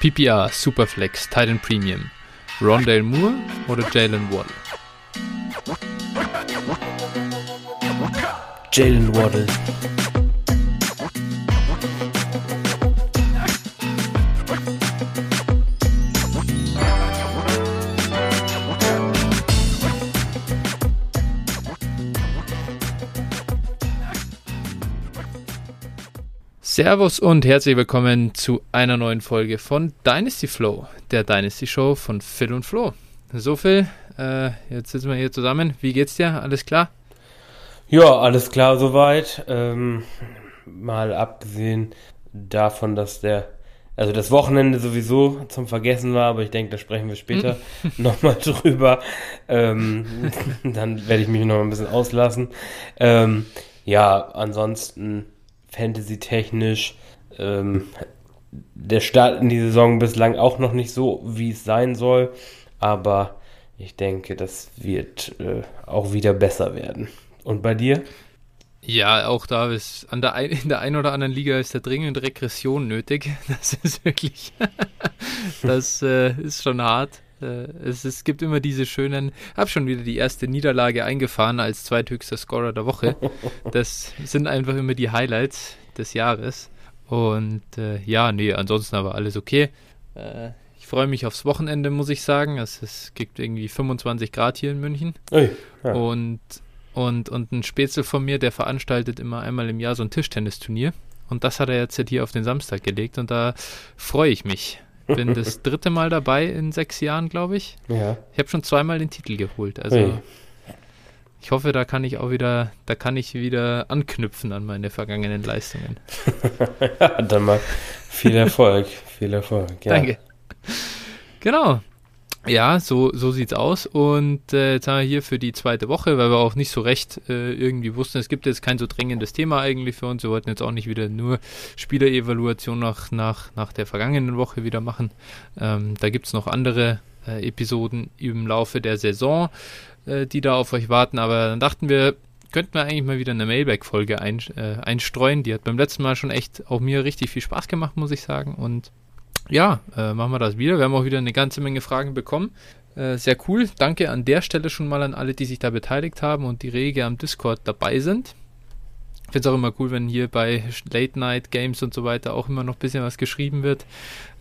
PPR, Superflex, Titan Premium. Rondale Moore oder Jalen Waddle? Jalen Waddle. Servus und herzlich willkommen zu einer neuen Folge von Dynasty Flow, der Dynasty Show von Phil und Flo. So Phil, äh, jetzt sitzen wir hier zusammen. Wie geht's dir? Alles klar? Ja, alles klar soweit. Ähm, mal abgesehen davon, dass der, also das Wochenende sowieso zum Vergessen war, aber ich denke, da sprechen wir später nochmal drüber. Ähm, dann werde ich mich noch ein bisschen auslassen. Ähm, ja, ansonsten Fantasy-technisch ähm, der Start in die Saison bislang auch noch nicht so, wie es sein soll. Aber ich denke, das wird äh, auch wieder besser werden. Und bei dir? Ja, auch da ist an der ein, in der einen oder anderen Liga ist da dringend Regression nötig. Das ist wirklich, das äh, ist schon hart. Äh, es, es, gibt immer diese schönen, habe schon wieder die erste Niederlage eingefahren als zweithöchster Scorer der Woche. Das sind einfach immer die Highlights des Jahres. Und äh, ja, nee, ansonsten aber alles okay. Äh, ich freue mich aufs Wochenende, muss ich sagen. Es, es gibt irgendwie 25 Grad hier in München. Ui, ja. Und, und, und ein Spätzle von mir, der veranstaltet immer einmal im Jahr so ein Tischtennisturnier. Und das hat er jetzt hier auf den Samstag gelegt und da freue ich mich. Bin das dritte Mal dabei in sechs Jahren, glaube ich. Ja. Ich habe schon zweimal den Titel geholt. Also hey. ich hoffe, da kann ich auch wieder, da kann ich wieder anknüpfen an meine vergangenen Leistungen. ja, dann mal viel Erfolg, viel Erfolg. Ja. Danke. Genau. Ja, so, so sieht's aus. Und äh, jetzt haben wir hier für die zweite Woche, weil wir auch nicht so recht äh, irgendwie wussten, es gibt jetzt kein so dringendes Thema eigentlich für uns. Wir wollten jetzt auch nicht wieder nur Spielerevaluation nach, nach, nach der vergangenen Woche wieder machen. Ähm, da gibt's noch andere äh, Episoden im Laufe der Saison, äh, die da auf euch warten. Aber dann dachten wir, könnten wir eigentlich mal wieder eine Mailback-Folge ein, äh, einstreuen. Die hat beim letzten Mal schon echt auch mir richtig viel Spaß gemacht, muss ich sagen. Und ja, äh, machen wir das wieder. Wir haben auch wieder eine ganze Menge Fragen bekommen. Äh, sehr cool. Danke an der Stelle schon mal an alle, die sich da beteiligt haben und die rege am Discord dabei sind. Ich finde es auch immer cool, wenn hier bei Late Night Games und so weiter auch immer noch ein bisschen was geschrieben wird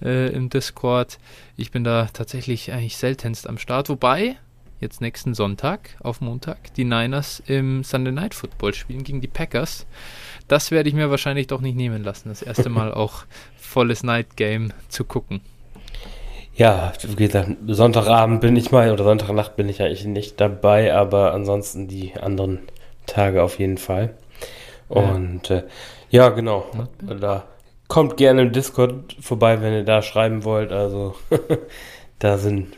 äh, im Discord. Ich bin da tatsächlich eigentlich seltenst am Start. Wobei, jetzt nächsten Sonntag auf Montag die Niners im Sunday Night Football spielen gegen die Packers. Das werde ich mir wahrscheinlich doch nicht nehmen lassen. Das erste Mal auch volles Night Game zu gucken. Ja, wie gesagt, Sonntagabend bin ich mal oder Sonntagnacht bin ich eigentlich nicht dabei, aber ansonsten die anderen Tage auf jeden Fall. Und ja, äh, ja genau. Da kommt gerne im Discord vorbei, wenn ihr da schreiben wollt. Also da sind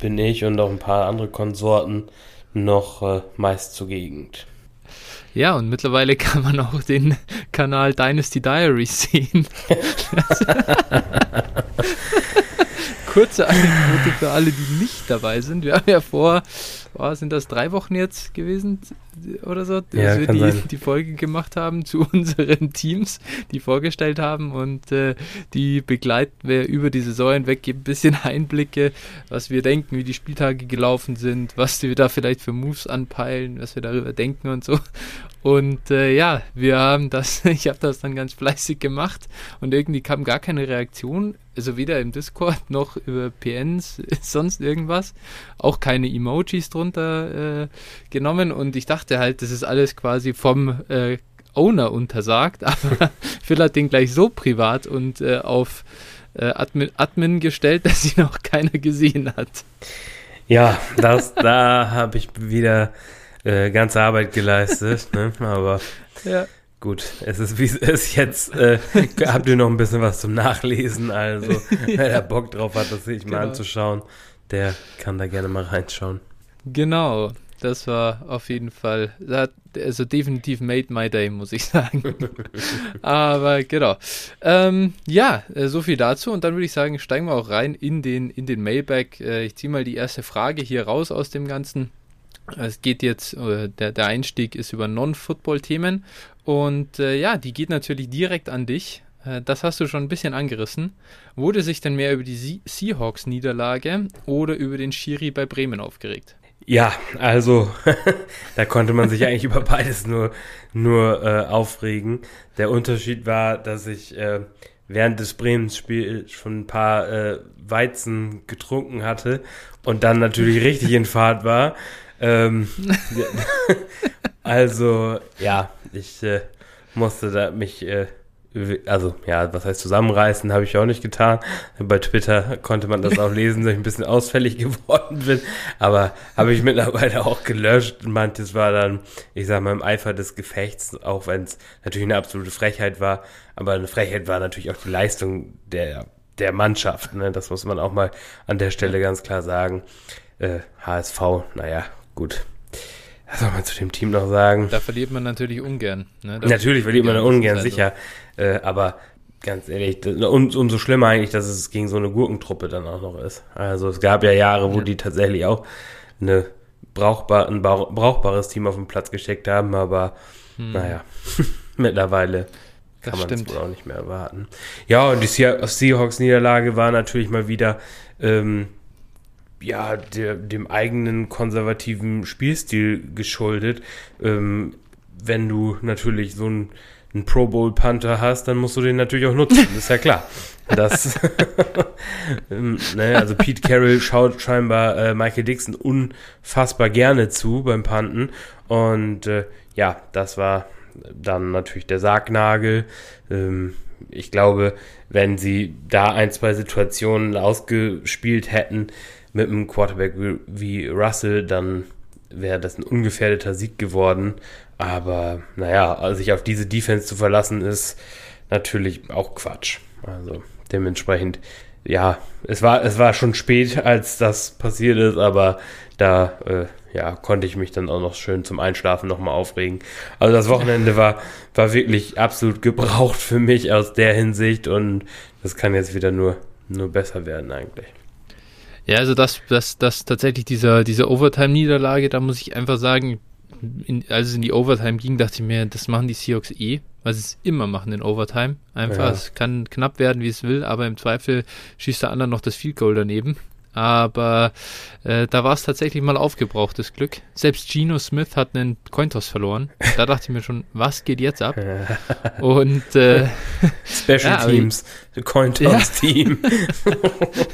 bin ich und auch ein paar andere Konsorten noch äh, meist zur Gegend. Ja, und mittlerweile kann man auch den Kanal Dynasty Diaries sehen. Kurze Anekdote für alle, die nicht dabei sind. Wir haben ja vor, oh, sind das drei Wochen jetzt gewesen oder so, ja, dass wir die, die, Folge gemacht haben zu unseren Teams, die vorgestellt haben und äh, die begleiten wir über die Saison hinweg, geben ein bisschen Einblicke, was wir denken, wie die Spieltage gelaufen sind, was wir da vielleicht für Moves anpeilen, was wir darüber denken und so. Und äh, ja, wir haben das, ich habe das dann ganz fleißig gemacht und irgendwie kam gar keine Reaktion, also weder im Discord noch über PNs, sonst irgendwas, auch keine Emojis drunter äh, genommen und ich dachte halt, das ist alles quasi vom äh, Owner untersagt, aber Phil hat den gleich so privat und äh, auf äh, Admin, Admin gestellt, dass ihn auch keiner gesehen hat. Ja, das, da habe ich wieder äh, ganze Arbeit geleistet, ne? aber ja. gut, es ist wie es ist. Jetzt äh, habt ihr noch ein bisschen was zum Nachlesen, also wer da Bock drauf hat, das sich genau. mal anzuschauen, der kann da gerne mal reinschauen. Genau, das war auf jeden Fall, also definitiv made my day, muss ich sagen. Aber genau. Ähm, ja, äh, so viel dazu. Und dann würde ich sagen, steigen wir auch rein in den, in den Mailback. Äh, ich ziehe mal die erste Frage hier raus aus dem Ganzen. Es geht jetzt, äh, der, der Einstieg ist über Non-Football-Themen und äh, ja, die geht natürlich direkt an dich, das hast du schon ein bisschen angerissen. Wurde sich denn mehr über die Seahawks-Niederlage oder über den Schiri bei Bremen aufgeregt? Ja, also da konnte man sich eigentlich über beides nur, nur äh, aufregen. Der Unterschied war, dass ich äh, während des Bremen-Spiels schon ein paar äh, Weizen getrunken hatte und dann natürlich richtig in Fahrt war. Ähm, also ja, ich äh, musste da mich äh, also ja, was heißt zusammenreißen, habe ich auch nicht getan. Bei Twitter konnte man das auch lesen, dass ich ein bisschen ausfällig geworden bin. Aber habe ich mittlerweile auch gelöscht. Manches war dann, ich sage mal, im Eifer des Gefechts, auch wenn es natürlich eine absolute Frechheit war. Aber eine Frechheit war natürlich auch die Leistung der, der Mannschaft. Ne? Das muss man auch mal an der Stelle ganz klar sagen. Äh, HSV, naja, gut. Was soll man zu dem Team noch sagen? Da verliert man natürlich ungern. Ne? Natürlich verliert man ungern, sicher. Äh, aber ganz ehrlich, das, und umso schlimmer eigentlich, dass es gegen so eine Gurkentruppe dann auch noch ist. Also es gab ja Jahre, wo ja. die tatsächlich auch eine brauchbar, ein brauchbares Team auf den Platz geschickt haben, aber hm. naja, mittlerweile kann man es wohl auch nicht mehr erwarten. Ja, und die Seahawks-Niederlage war natürlich mal wieder ähm, ja, der, dem eigenen konservativen Spielstil geschuldet. Ähm, wenn du natürlich so ein einen Pro Bowl Panther hast, dann musst du den natürlich auch nutzen, ist ja klar. Das, ne, also Pete Carroll schaut scheinbar äh, Michael Dixon unfassbar gerne zu beim Panten und äh, ja, das war dann natürlich der Sargnagel. Ähm, ich glaube, wenn sie da ein, zwei Situationen ausgespielt hätten mit einem Quarterback wie Russell, dann wäre das ein ungefährdeter Sieg geworden. Aber naja, sich auf diese Defense zu verlassen, ist natürlich auch Quatsch. Also dementsprechend, ja, es war, es war schon spät, als das passiert ist, aber da äh, ja, konnte ich mich dann auch noch schön zum Einschlafen nochmal aufregen. Also das Wochenende war, war wirklich absolut gebraucht für mich aus der Hinsicht und das kann jetzt wieder nur, nur besser werden eigentlich. Ja, also das, das, das tatsächlich dieser, diese Overtime-Niederlage, da muss ich einfach sagen, in, als es in die Overtime ging, dachte ich mir, das machen die Seahawks eh, weil sie es immer machen in Overtime. Einfach, ja. es kann knapp werden, wie es will, aber im Zweifel schießt der andere noch das Field Goal daneben. Aber äh, da war es tatsächlich mal aufgebrauchtes Glück. Selbst Geno Smith hat einen Cointoss verloren. Da dachte ich mir schon, was geht jetzt ab? Und äh, Special ja, Teams, Cointoss Team.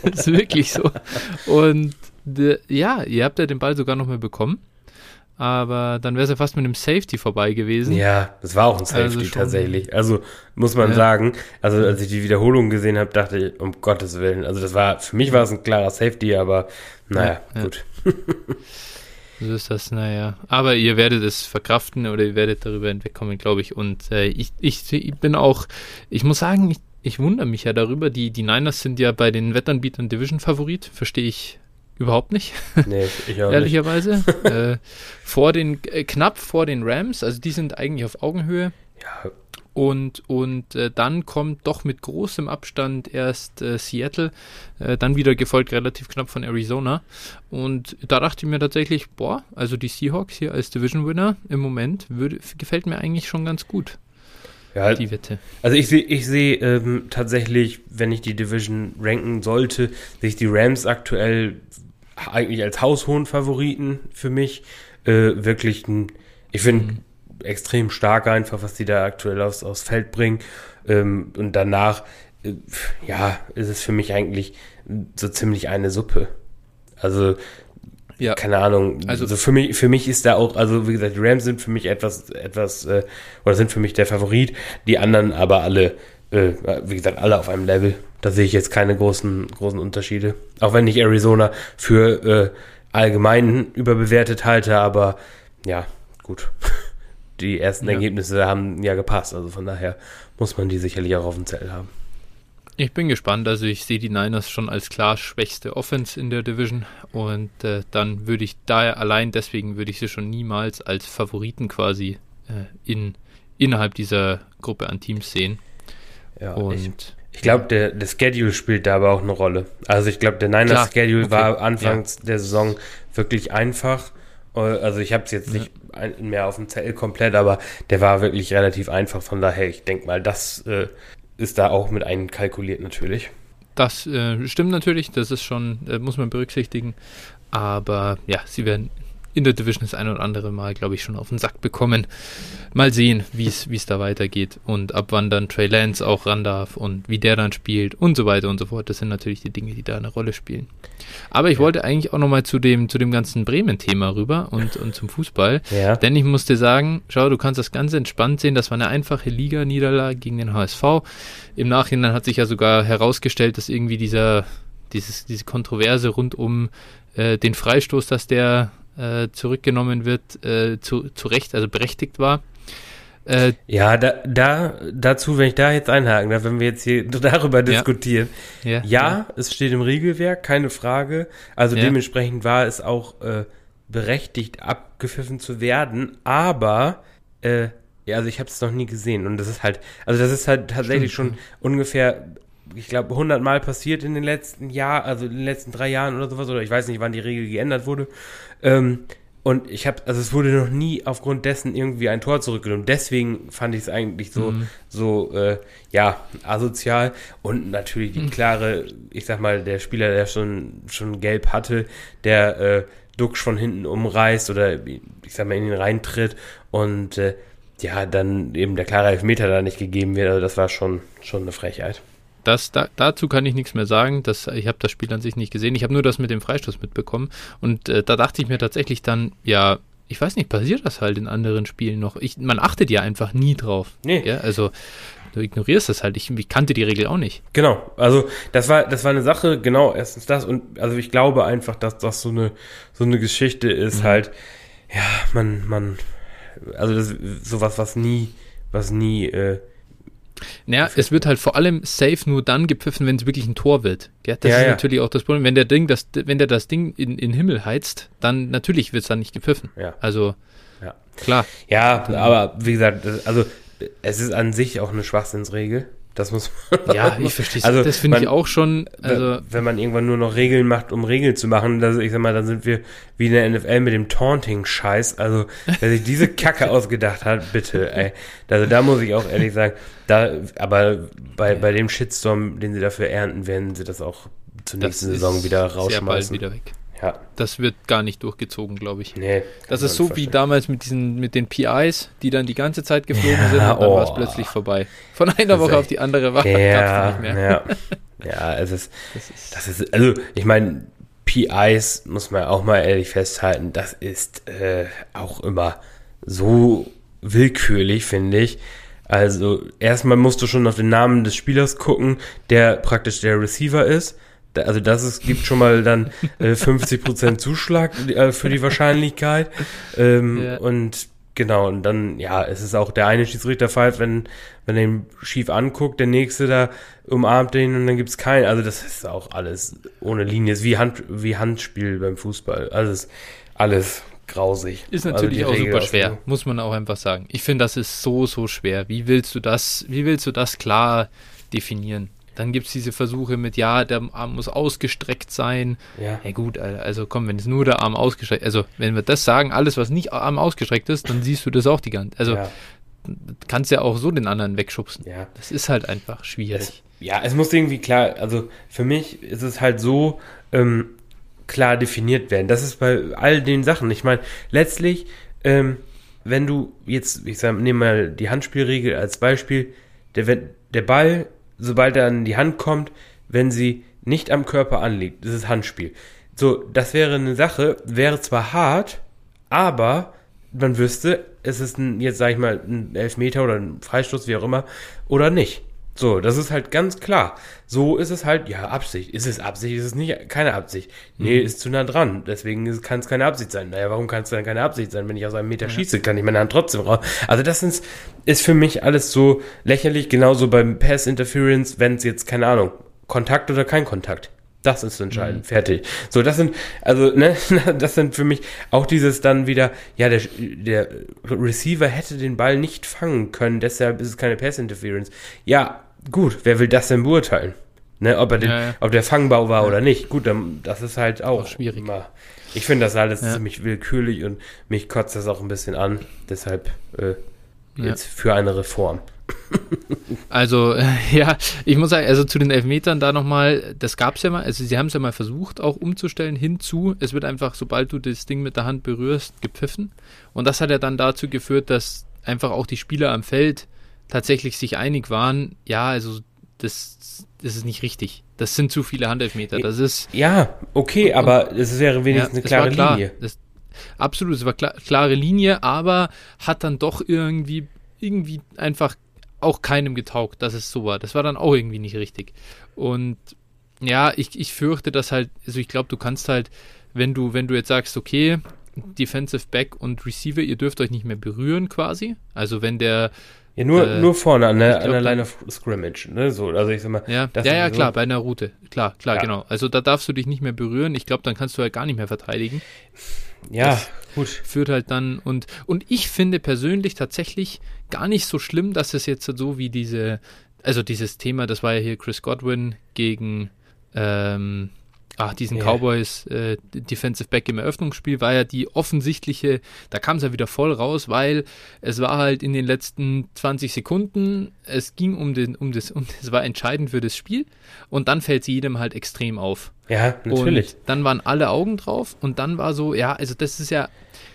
das ist wirklich so. Und de, ja, ihr habt ja den Ball sogar noch mal bekommen aber dann wäre es ja fast mit einem Safety vorbei gewesen. Ja, das war auch ein Safety also tatsächlich. Also muss man ja. sagen, also als ich die Wiederholung gesehen habe, dachte ich, um Gottes Willen, also das war, für mich war es ein klarer Safety, aber naja, ja, gut. so ist das, naja. Aber ihr werdet es verkraften oder ihr werdet darüber hinwegkommen, glaube ich. Und äh, ich, ich, ich bin auch, ich muss sagen, ich, ich wundere mich ja darüber. Die, die Niners sind ja bei den Wettanbietern Division-Favorit, verstehe ich Überhaupt nicht. Nee, ich auch Ehrlicherweise. äh, vor den, äh, knapp vor den Rams, also die sind eigentlich auf Augenhöhe. Ja. Und, und äh, dann kommt doch mit großem Abstand erst äh, Seattle, äh, dann wieder gefolgt relativ knapp von Arizona. Und da dachte ich mir tatsächlich, boah, also die Seahawks hier als Division Winner im Moment würde, gefällt mir eigentlich schon ganz gut. Ja, die Wette. Also ich sehe ich seh, ähm, tatsächlich, wenn ich die Division ranken sollte, sehe ich die Rams aktuell eigentlich als haushohen Favoriten für mich. Äh, wirklich ein, ich finde, mhm. extrem stark einfach, was die da aktuell aufs, aufs Feld bringen. Ähm, und danach, äh, ja, ist es für mich eigentlich so ziemlich eine Suppe. Also, ja. keine Ahnung. Also, also für mich, für mich ist da auch, also wie gesagt, die Rams sind für mich etwas, etwas, äh, oder sind für mich der Favorit. Die anderen aber alle, äh, wie gesagt, alle auf einem Level. Da sehe ich jetzt keine großen, großen Unterschiede. Auch wenn ich Arizona für äh, allgemein überbewertet halte, aber ja, gut. Die ersten ja. Ergebnisse haben ja gepasst, also von daher muss man die sicherlich auch auf dem Zettel haben. Ich bin gespannt, also ich sehe die Niners schon als klar schwächste Offense in der Division und äh, dann würde ich daher allein deswegen würde ich sie schon niemals als Favoriten quasi äh, in, innerhalb dieser Gruppe an Teams sehen. Ja, und ich, ich glaube, der, der Schedule spielt da aber auch eine Rolle. Also ich glaube, der Niners Schedule okay. war anfangs ja. der Saison wirklich einfach. Also ich habe es jetzt nicht mehr auf dem Zettel komplett, aber der war wirklich relativ einfach. Von daher, ich denke mal, das äh, ist da auch mit einkalkuliert natürlich. Das äh, stimmt natürlich, das ist schon, äh, muss man berücksichtigen. Aber ja, sie werden in der Division das ein oder andere Mal, glaube ich, schon auf den Sack bekommen. Mal sehen, wie es da weitergeht und ab wann dann Trey Lance auch ran darf und wie der dann spielt und so weiter und so fort. Das sind natürlich die Dinge, die da eine Rolle spielen. Aber ich ja. wollte eigentlich auch nochmal zu dem, zu dem ganzen Bremen-Thema rüber und, und zum Fußball. Ja. Denn ich musste sagen, schau, du kannst das ganz entspannt sehen. Das war eine einfache Liga-Niederlage gegen den HSV. Im Nachhinein hat sich ja sogar herausgestellt, dass irgendwie dieser, dieses, diese Kontroverse rund um äh, den Freistoß, dass der äh, zurückgenommen wird, äh, zu, zu Recht, also berechtigt war. Äh, ja, da, da, dazu, wenn ich da jetzt einhaken darf, wenn wir jetzt hier darüber diskutieren. Ja, ja, ja, es steht im Regelwerk, keine Frage. Also dementsprechend war es auch äh, berechtigt, abgepfiffen zu werden, aber äh, ja, also ich habe es noch nie gesehen und das ist halt, also das ist halt tatsächlich Stimmt. schon ungefähr ich glaube, 100 Mal passiert in den letzten Jahren, also in den letzten drei Jahren oder sowas, oder ich weiß nicht, wann die Regel geändert wurde. Ähm, und ich habe, also es wurde noch nie aufgrund dessen irgendwie ein Tor zurückgenommen. Deswegen fand ich es eigentlich so, mhm. so, äh, ja, asozial. Und natürlich die mhm. klare, ich sag mal, der Spieler, der schon, schon gelb hatte, der äh, Duxch von hinten umreißt oder ich sag mal in ihn reintritt und äh, ja, dann eben der klare Elfmeter da nicht gegeben wird. Also das war schon, schon eine Frechheit. Das, da, dazu kann ich nichts mehr sagen. Das, ich habe das Spiel an sich nicht gesehen. Ich habe nur das mit dem Freistoß mitbekommen. Und äh, da dachte ich mir tatsächlich dann, ja, ich weiß nicht, passiert das halt in anderen Spielen noch. Ich, man achtet ja einfach nie drauf. Nee. Ja, also du ignorierst das halt. Ich, ich, kannte die Regel auch nicht. Genau. Also das war, das war eine Sache, genau, erstens das. Und also ich glaube einfach, dass das so eine, so eine Geschichte ist, mhm. halt, ja, man, man, also das sowas, was nie, was nie, äh, naja, es wird halt vor allem safe nur dann gepfiffen, wenn es wirklich ein Tor wird. Ja, das ja, ist ja. natürlich auch das Problem. Wenn der Ding, das, wenn der das Ding in, in Himmel heizt, dann natürlich wird es dann nicht gepfiffen. Ja. Also klar. Ja, aber wie gesagt, also es ist an sich auch eine Schwachsinnsregel. Das muss man. Ja, ich verstehe also, Das finde ich auch schon. Also wenn man irgendwann nur noch Regeln macht, um Regeln zu machen, das, ich sag mal, dann sind wir wie in der NFL mit dem Taunting-Scheiß. Also, wer sich diese Kacke ausgedacht hat, bitte, ey. Also, da muss ich auch ehrlich sagen, da, aber bei, bei dem Shitstorm, den sie dafür ernten, werden sie das auch zur nächsten Saison wieder rausschmeißen. Sehr bald wieder weg. Ja. Das wird gar nicht durchgezogen, glaube ich. Nee. Das ist so wie damals mit diesen, mit den PIs, die dann die ganze Zeit geflogen ja, sind und dann oh. war es plötzlich vorbei. Von einer Woche auf die andere war ja, nicht mehr. Ja, ja es ist, das ist, das ist also ich meine, PIs muss man auch mal ehrlich festhalten, das ist äh, auch immer so willkürlich, finde ich. Also erstmal musst du schon auf den Namen des Spielers gucken, der praktisch der Receiver ist also das ist, gibt schon mal dann äh, 50% Zuschlag äh, für die Wahrscheinlichkeit. Ähm, ja. Und genau, und dann, ja, es ist auch der eine Schiedsrichter pfeift, wenn, wenn er ihn schief anguckt, der nächste da umarmt den und dann gibt's keinen. Also das ist auch alles ohne Linie. Ist wie, Hand, wie Handspiel beim Fußball. Also alles grausig. Ist also natürlich also auch super schwer, muss man auch einfach sagen. Ich finde, das ist so, so schwer. Wie willst du das, wie willst du das klar definieren? Dann gibt es diese Versuche mit, ja, der Arm muss ausgestreckt sein. Ja. ja gut, also komm, wenn es nur der Arm ausgestreckt also wenn wir das sagen, alles, was nicht Arm ausgestreckt ist, dann siehst du das auch die ganze Also ja. kannst ja auch so den anderen wegschubsen. Ja. Das ist halt einfach schwierig. Es, ja, es muss irgendwie klar, also für mich ist es halt so ähm, klar definiert werden. Das ist bei all den Sachen. Ich meine, letztlich, ähm, wenn du jetzt, ich sag, nehme mal die Handspielregel als Beispiel, der, der Ball sobald er an die Hand kommt, wenn sie nicht am Körper anliegt. Das ist Handspiel. So, das wäre eine Sache, wäre zwar hart, aber man wüsste, es ist ein, jetzt sage ich mal, ein Elfmeter oder ein Freistoß, wie auch immer, oder nicht. So, das ist halt ganz klar. So ist es halt, ja, Absicht. Ist es Absicht? Ist es nicht keine Absicht? Nee, mhm. ist zu nah dran. Deswegen kann es keine Absicht sein. Naja, warum kann es dann keine Absicht sein? Wenn ich aus einem Meter ja. schieße, kann ich meine Hand trotzdem raus. Also das ist, ist für mich alles so lächerlich. Genauso beim Pass Interference, wenn es jetzt, keine Ahnung, Kontakt oder kein Kontakt. Das ist entscheidend. Mhm. Fertig. So, das sind, also, ne, das sind für mich auch dieses dann wieder, ja, der, der Receiver hätte den Ball nicht fangen können, deshalb ist es keine Pass Interference. Ja, gut, wer will das denn beurteilen? Ne, ob er den, ja, ja. ob der Fangbau war ja. oder nicht. Gut, dann, das ist halt auch, auch schwierig. Immer, ich finde das alles ziemlich willkürlich und mich kotzt das auch ein bisschen an. Deshalb äh, jetzt für eine Reform. Also, äh, ja, ich muss sagen, also zu den Elfmetern da nochmal, das gab es ja mal, also sie haben es ja mal versucht, auch umzustellen hinzu, es wird einfach, sobald du das Ding mit der Hand berührst, gepfiffen. Und das hat ja dann dazu geführt, dass einfach auch die Spieler am Feld tatsächlich sich einig waren, ja, also das, das ist nicht richtig. Das sind zu viele Handelfmeter. Das ist. Ja, okay, und, aber es wäre wenigstens ja, eine klare klar, Linie. Das, absolut, es war klar, klare Linie, aber hat dann doch irgendwie, irgendwie einfach auch keinem getaugt, dass es so war. Das war dann auch irgendwie nicht richtig. Und ja, ich, ich fürchte, dass halt, also ich glaube, du kannst halt, wenn du, wenn du jetzt sagst, okay, Defensive Back und Receiver, ihr dürft euch nicht mehr berühren quasi. Also wenn der ja, nur, äh, nur vorne an der, an der Line of Scrimmage, ne? So, also ich sag mal. Ja, ja, ja klar, bei einer Route. Klar, klar, ja. genau. Also da darfst du dich nicht mehr berühren. Ich glaube, dann kannst du halt gar nicht mehr verteidigen. Ja, das gut. Führt halt dann und, und ich finde persönlich tatsächlich gar nicht so schlimm, dass es jetzt so wie diese, also dieses Thema, das war ja hier Chris Godwin gegen, ähm, ach, diesen yeah. Cowboys äh, Defensive Back im Eröffnungsspiel war ja die offensichtliche, da kam es ja wieder voll raus, weil es war halt in den letzten 20 Sekunden, es ging um den, um das, um, es war entscheidend für das Spiel und dann fällt es jedem halt extrem auf. Ja, natürlich. Und dann waren alle Augen drauf und dann war so, ja, also das ist ja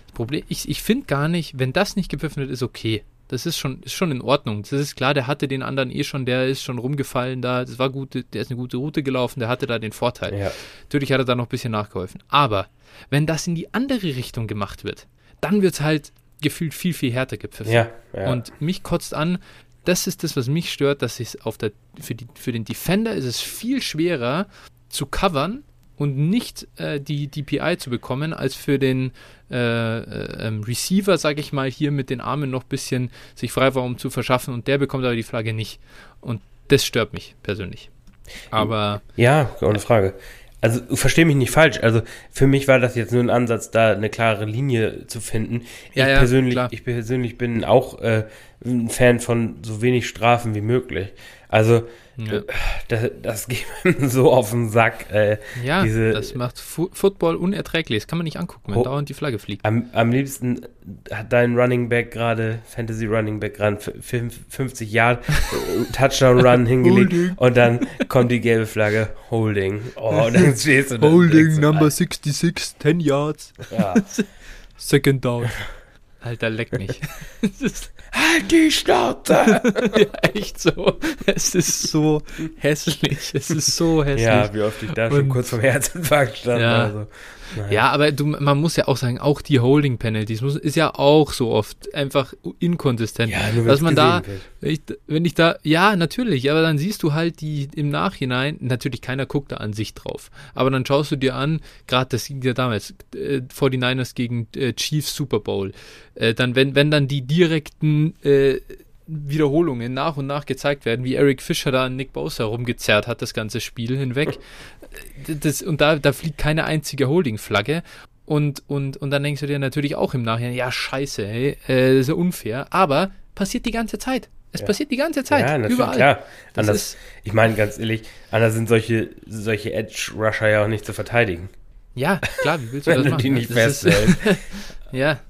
das Problem, ich, ich finde gar nicht, wenn das nicht gepfiffen wird, ist okay. Das ist schon, ist schon in Ordnung. Das ist klar, der hatte den anderen eh schon, der ist schon rumgefallen da. Das war gut, der ist eine gute Route gelaufen, der hatte da den Vorteil. Ja. Natürlich hat er da noch ein bisschen nachgeholfen. Aber wenn das in die andere Richtung gemacht wird, dann wird es halt gefühlt viel, viel härter gepfiffen. Ja, ja. Und mich kotzt an, das ist das, was mich stört, dass es auf der, für, die, für den Defender ist es viel schwerer zu covern, und nicht äh, die DPI zu bekommen, als für den äh, äh, ähm, Receiver, sage ich mal, hier mit den Armen noch ein bisschen sich Freiraum zu verschaffen und der bekommt aber die Flagge nicht. Und das stört mich persönlich. Aber. Ja, ohne Frage. Also verstehe mich nicht falsch. Also für mich war das jetzt nur ein Ansatz, da eine klare Linie zu finden. Ja, ich ja, persönlich, klar. ich persönlich bin auch äh, ein Fan von so wenig Strafen wie möglich. Also ja. Äh, das, das, geht so auf den Sack. Äh, ja, diese, das macht Fu Football unerträglich. Das kann man nicht angucken, wenn oh, dauernd die Flagge fliegt. Am, am liebsten hat dein Running Back gerade, Fantasy Running Back gerade 50 Jahre Touchdown Run hingelegt und dann kommt die gelbe Flagge Holding. Oh, dann stehst du. Holding Number 66, 10 Yards. Ja. Second down. Alter, leck mich. Halt die Schnauze! ja, echt so. Es ist so hässlich. Es ist so hässlich. Ja, wie oft ich da Und, schon kurz vom Herzinfarkt stand. Ja. Also. Naja. Ja, aber du, man muss ja auch sagen, auch die Holding Penalties muss, ist ja auch so oft einfach inkonsistent. Ja, nur dass man da, wenn ich, wenn ich, da, ja, natürlich, aber dann siehst du halt die im Nachhinein, natürlich keiner guckt da an sich drauf, aber dann schaust du dir an, gerade das ging ja damals, äh, 49ers gegen äh, Chiefs Super Bowl, äh, dann, wenn, wenn dann die direkten, äh, Wiederholungen nach und nach gezeigt werden, wie Eric Fischer da an Nick Bosa rumgezerrt hat, das ganze Spiel hinweg. Das, und da, da fliegt keine einzige Holding-Flagge. Und, und, und dann denkst du dir natürlich auch im Nachhinein, ja, scheiße, hey, äh, das ist ja unfair. Aber passiert die ganze Zeit. Es ja. passiert die ganze Zeit. Ja, natürlich, überall. klar. Anders, ich meine, ganz ehrlich, anders sind solche, solche Edge-Rusher ja auch nicht zu verteidigen. Ja, klar, wie willst du das machen? die nicht festhältst. ja, ja.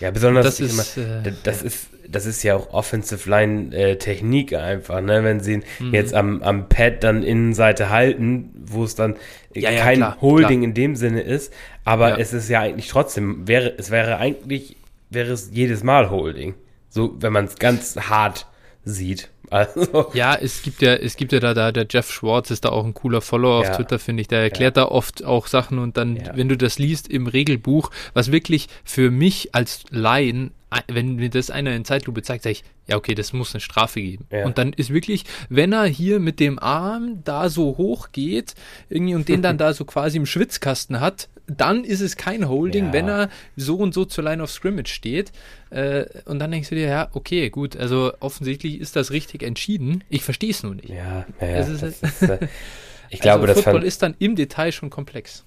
Ja, besonders, das ist, immer, äh, das ist das ist ja auch Offensive Line äh, Technik einfach, ne? Wenn sie ihn mhm. jetzt am, am Pad dann Innenseite halten, wo es dann ja, ja, kein klar, Holding klar. in dem Sinne ist, aber ja. es ist ja eigentlich trotzdem, wäre, es wäre eigentlich, wäre es jedes Mal Holding. So, wenn man es ganz hart sieht. Also. Ja, es gibt ja, es gibt ja da, da, der Jeff Schwartz ist da auch ein cooler Follower ja. auf Twitter, finde ich. Der erklärt ja. da oft auch Sachen und dann, ja. wenn du das liest im Regelbuch, was wirklich für mich als Laien wenn mir das einer in Zeitlupe zeigt, sage ich, ja, okay, das muss eine Strafe geben. Ja. Und dann ist wirklich, wenn er hier mit dem Arm da so hoch geht, irgendwie und den dann da so quasi im Schwitzkasten hat, dann ist es kein Holding, ja. wenn er so und so zur Line of Scrimmage steht. Äh, und dann denkst du dir, ja, okay, gut, also offensichtlich ist das richtig entschieden. Ich verstehe es nur nicht. Ja, ja, ja ist, ist, äh, ich glaube, also, das Football ist dann im Detail schon komplex.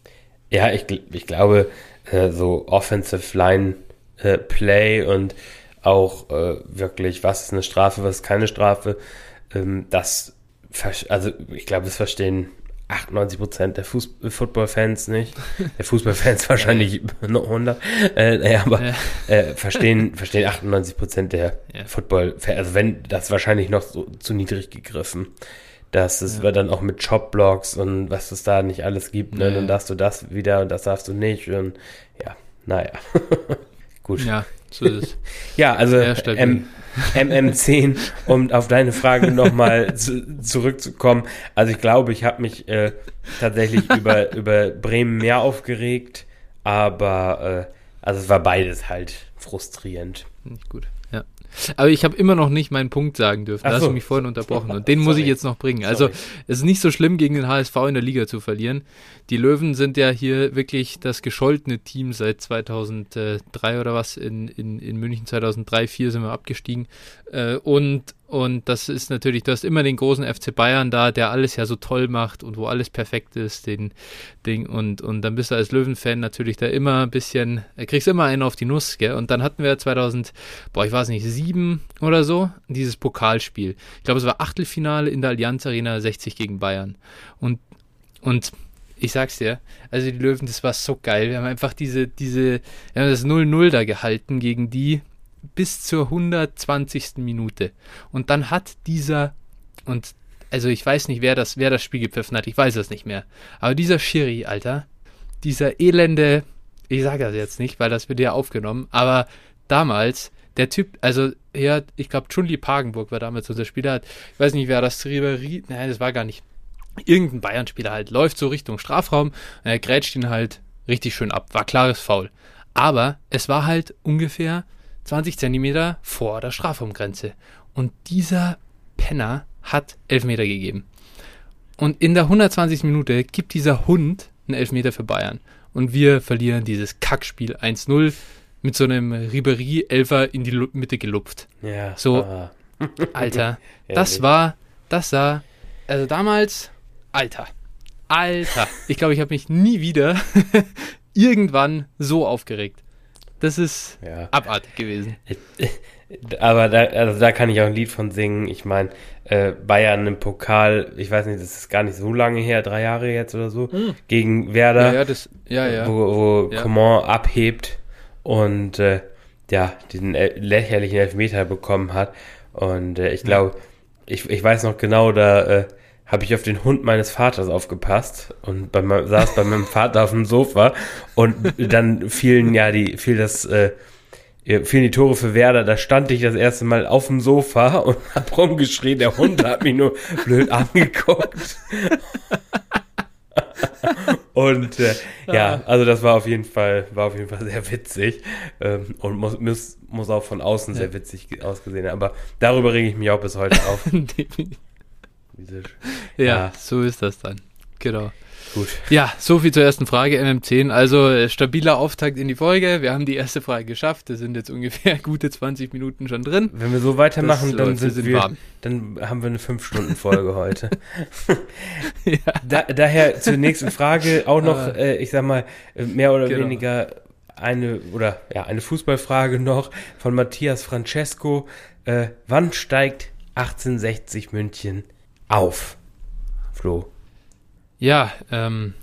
Ja, ich, ich glaube, äh, so Offensive Line äh, Play und auch wirklich, was ist eine Strafe, was ist keine Strafe. Ähm, das, also ich glaube, das verstehen 98 Prozent der Fuß Football-Fans nicht. Der Fußballfans wahrscheinlich noch 100. Äh, naja, aber Ja. äh, verstehen, verstehen 98 Prozent der Ja. Football-Fans. Also wenn, das wahrscheinlich noch so zu niedrig gegriffen. Dass es Ja. dann auch mit Shop-Blogs und was es da nicht alles gibt. Ne? Ja. Dann darfst du das wieder und das darfst du nicht. Und ja, naja. Gut. Ja, so ist es. Ja, also Ja, stabil. M MM10, um auf deine Frage nochmal zu, zurückzukommen. Also ich glaube, ich habe mich äh, tatsächlich über, über Bremen mehr aufgeregt, aber äh, also es war beides halt frustrierend. Nicht gut. Aber ich habe immer noch nicht meinen Punkt sagen dürfen. Ach Da hast so. du mich vorhin unterbrochen. Und den muss ich jetzt noch bringen. Also, Sorry. es ist nicht so schlimm, gegen den HSV in der Liga zu verlieren. Die Löwen sind ja hier wirklich das gescholtene Team seit 2003 oder was. In, in, in München 2003, 2004 sind wir abgestiegen. Äh, und, und das ist natürlich, du hast immer den großen FC Bayern da, der alles ja so toll macht und wo alles perfekt ist. Den Ding. Und, und dann bist du als Löwenfan natürlich da immer ein bisschen, äh, kriegst immer einen auf die Nuss. Gell? Und dann hatten wir 2000, boah, ich weiß nicht, sieben oder so, dieses Pokalspiel. Ich glaube, es war Achtelfinale in der Allianz Arena 60 gegen Bayern. Und, und ich sag's dir, also die Löwen, das war so geil. Wir haben einfach diese, diese, wir haben das 0-0 da gehalten gegen die bis zur 120. Minute. Und dann hat dieser, und also ich weiß nicht, wer das, wer das Spiel gepfiffen hat, ich weiß es nicht mehr. Aber dieser Schiri, Alter, dieser elende, ich sage das jetzt nicht, weil das wird ja aufgenommen, aber damals, der Typ, also ja, ich glaube, Chunli Pagenburg war damals unser Spieler, ich weiß nicht, wer das Ribery, nein, das war gar nicht. Irgendein Bayern-Spieler halt läuft so Richtung Strafraum, und er grätscht ihn halt richtig schön ab. War klares Foul. Aber es war halt ungefähr 20 Zentimeter vor der Strafraumgrenze. Und dieser Penner hat Elfmeter gegeben. Und in der 120. Minute gibt dieser Hund einen Elfmeter für Bayern. Und wir verlieren dieses Kackspiel 1-0 mit so einem Ribery-Elfer in die Lu Mitte gelupft. Ja. So. ah, Alter, das war, das sah, also damals, Alter, Alter. Ich glaube, ich habe mich nie wieder irgendwann so aufgeregt. Das ist ja. abartig gewesen. Aber da, also da kann ich auch ein Lied von singen. Ich meine, äh, Bayern im Pokal, ich weiß nicht, das ist gar nicht so lange her, drei Jahre jetzt oder so, gegen Werder. Ja, ja, das, ja, wo, wo. Coman abhebt und äh, ja, diesen lächerlichen Elfmeter bekommen hat. Und äh, ich glaube, ich, ich weiß noch genau, da äh, habe ich auf den Hund meines Vaters aufgepasst und bei saß bei meinem Vater auf dem Sofa und dann fielen ja die, fiel das, äh, ja, fielen die Tore für Werder, da stand ich das erste Mal auf dem Sofa und hab rumgeschrien, der Hund hat mich nur blöd angeguckt. Und äh, ja, also das war auf jeden Fall, war auf jeden Fall sehr witzig ähm, und muss, muss, muss auch von außen sehr witzig ge- ausgesehen haben. Aber darüber rege ich mich auch bis heute auf. Ja, Ja. so ist das dann. Genau. gut. Ja, so viel zur ersten Frage, MM10. Also äh, stabiler Auftakt in die Folge. Wir haben die erste Frage geschafft. Da sind jetzt ungefähr gute 20 Minuten schon drin. Wenn wir so weitermachen, Das dann wir sind sind wir, warm. dann haben wir eine 5-Stunden-Folge heute. ja. Da, daher zur nächsten Frage auch noch, Ah. äh, ich sag mal, äh, mehr oder Genau. weniger eine oder ja, eine Fußballfrage noch von Matthias Francesco. Äh, wann steigt 1860 München auf? Flo. Ja, ähm,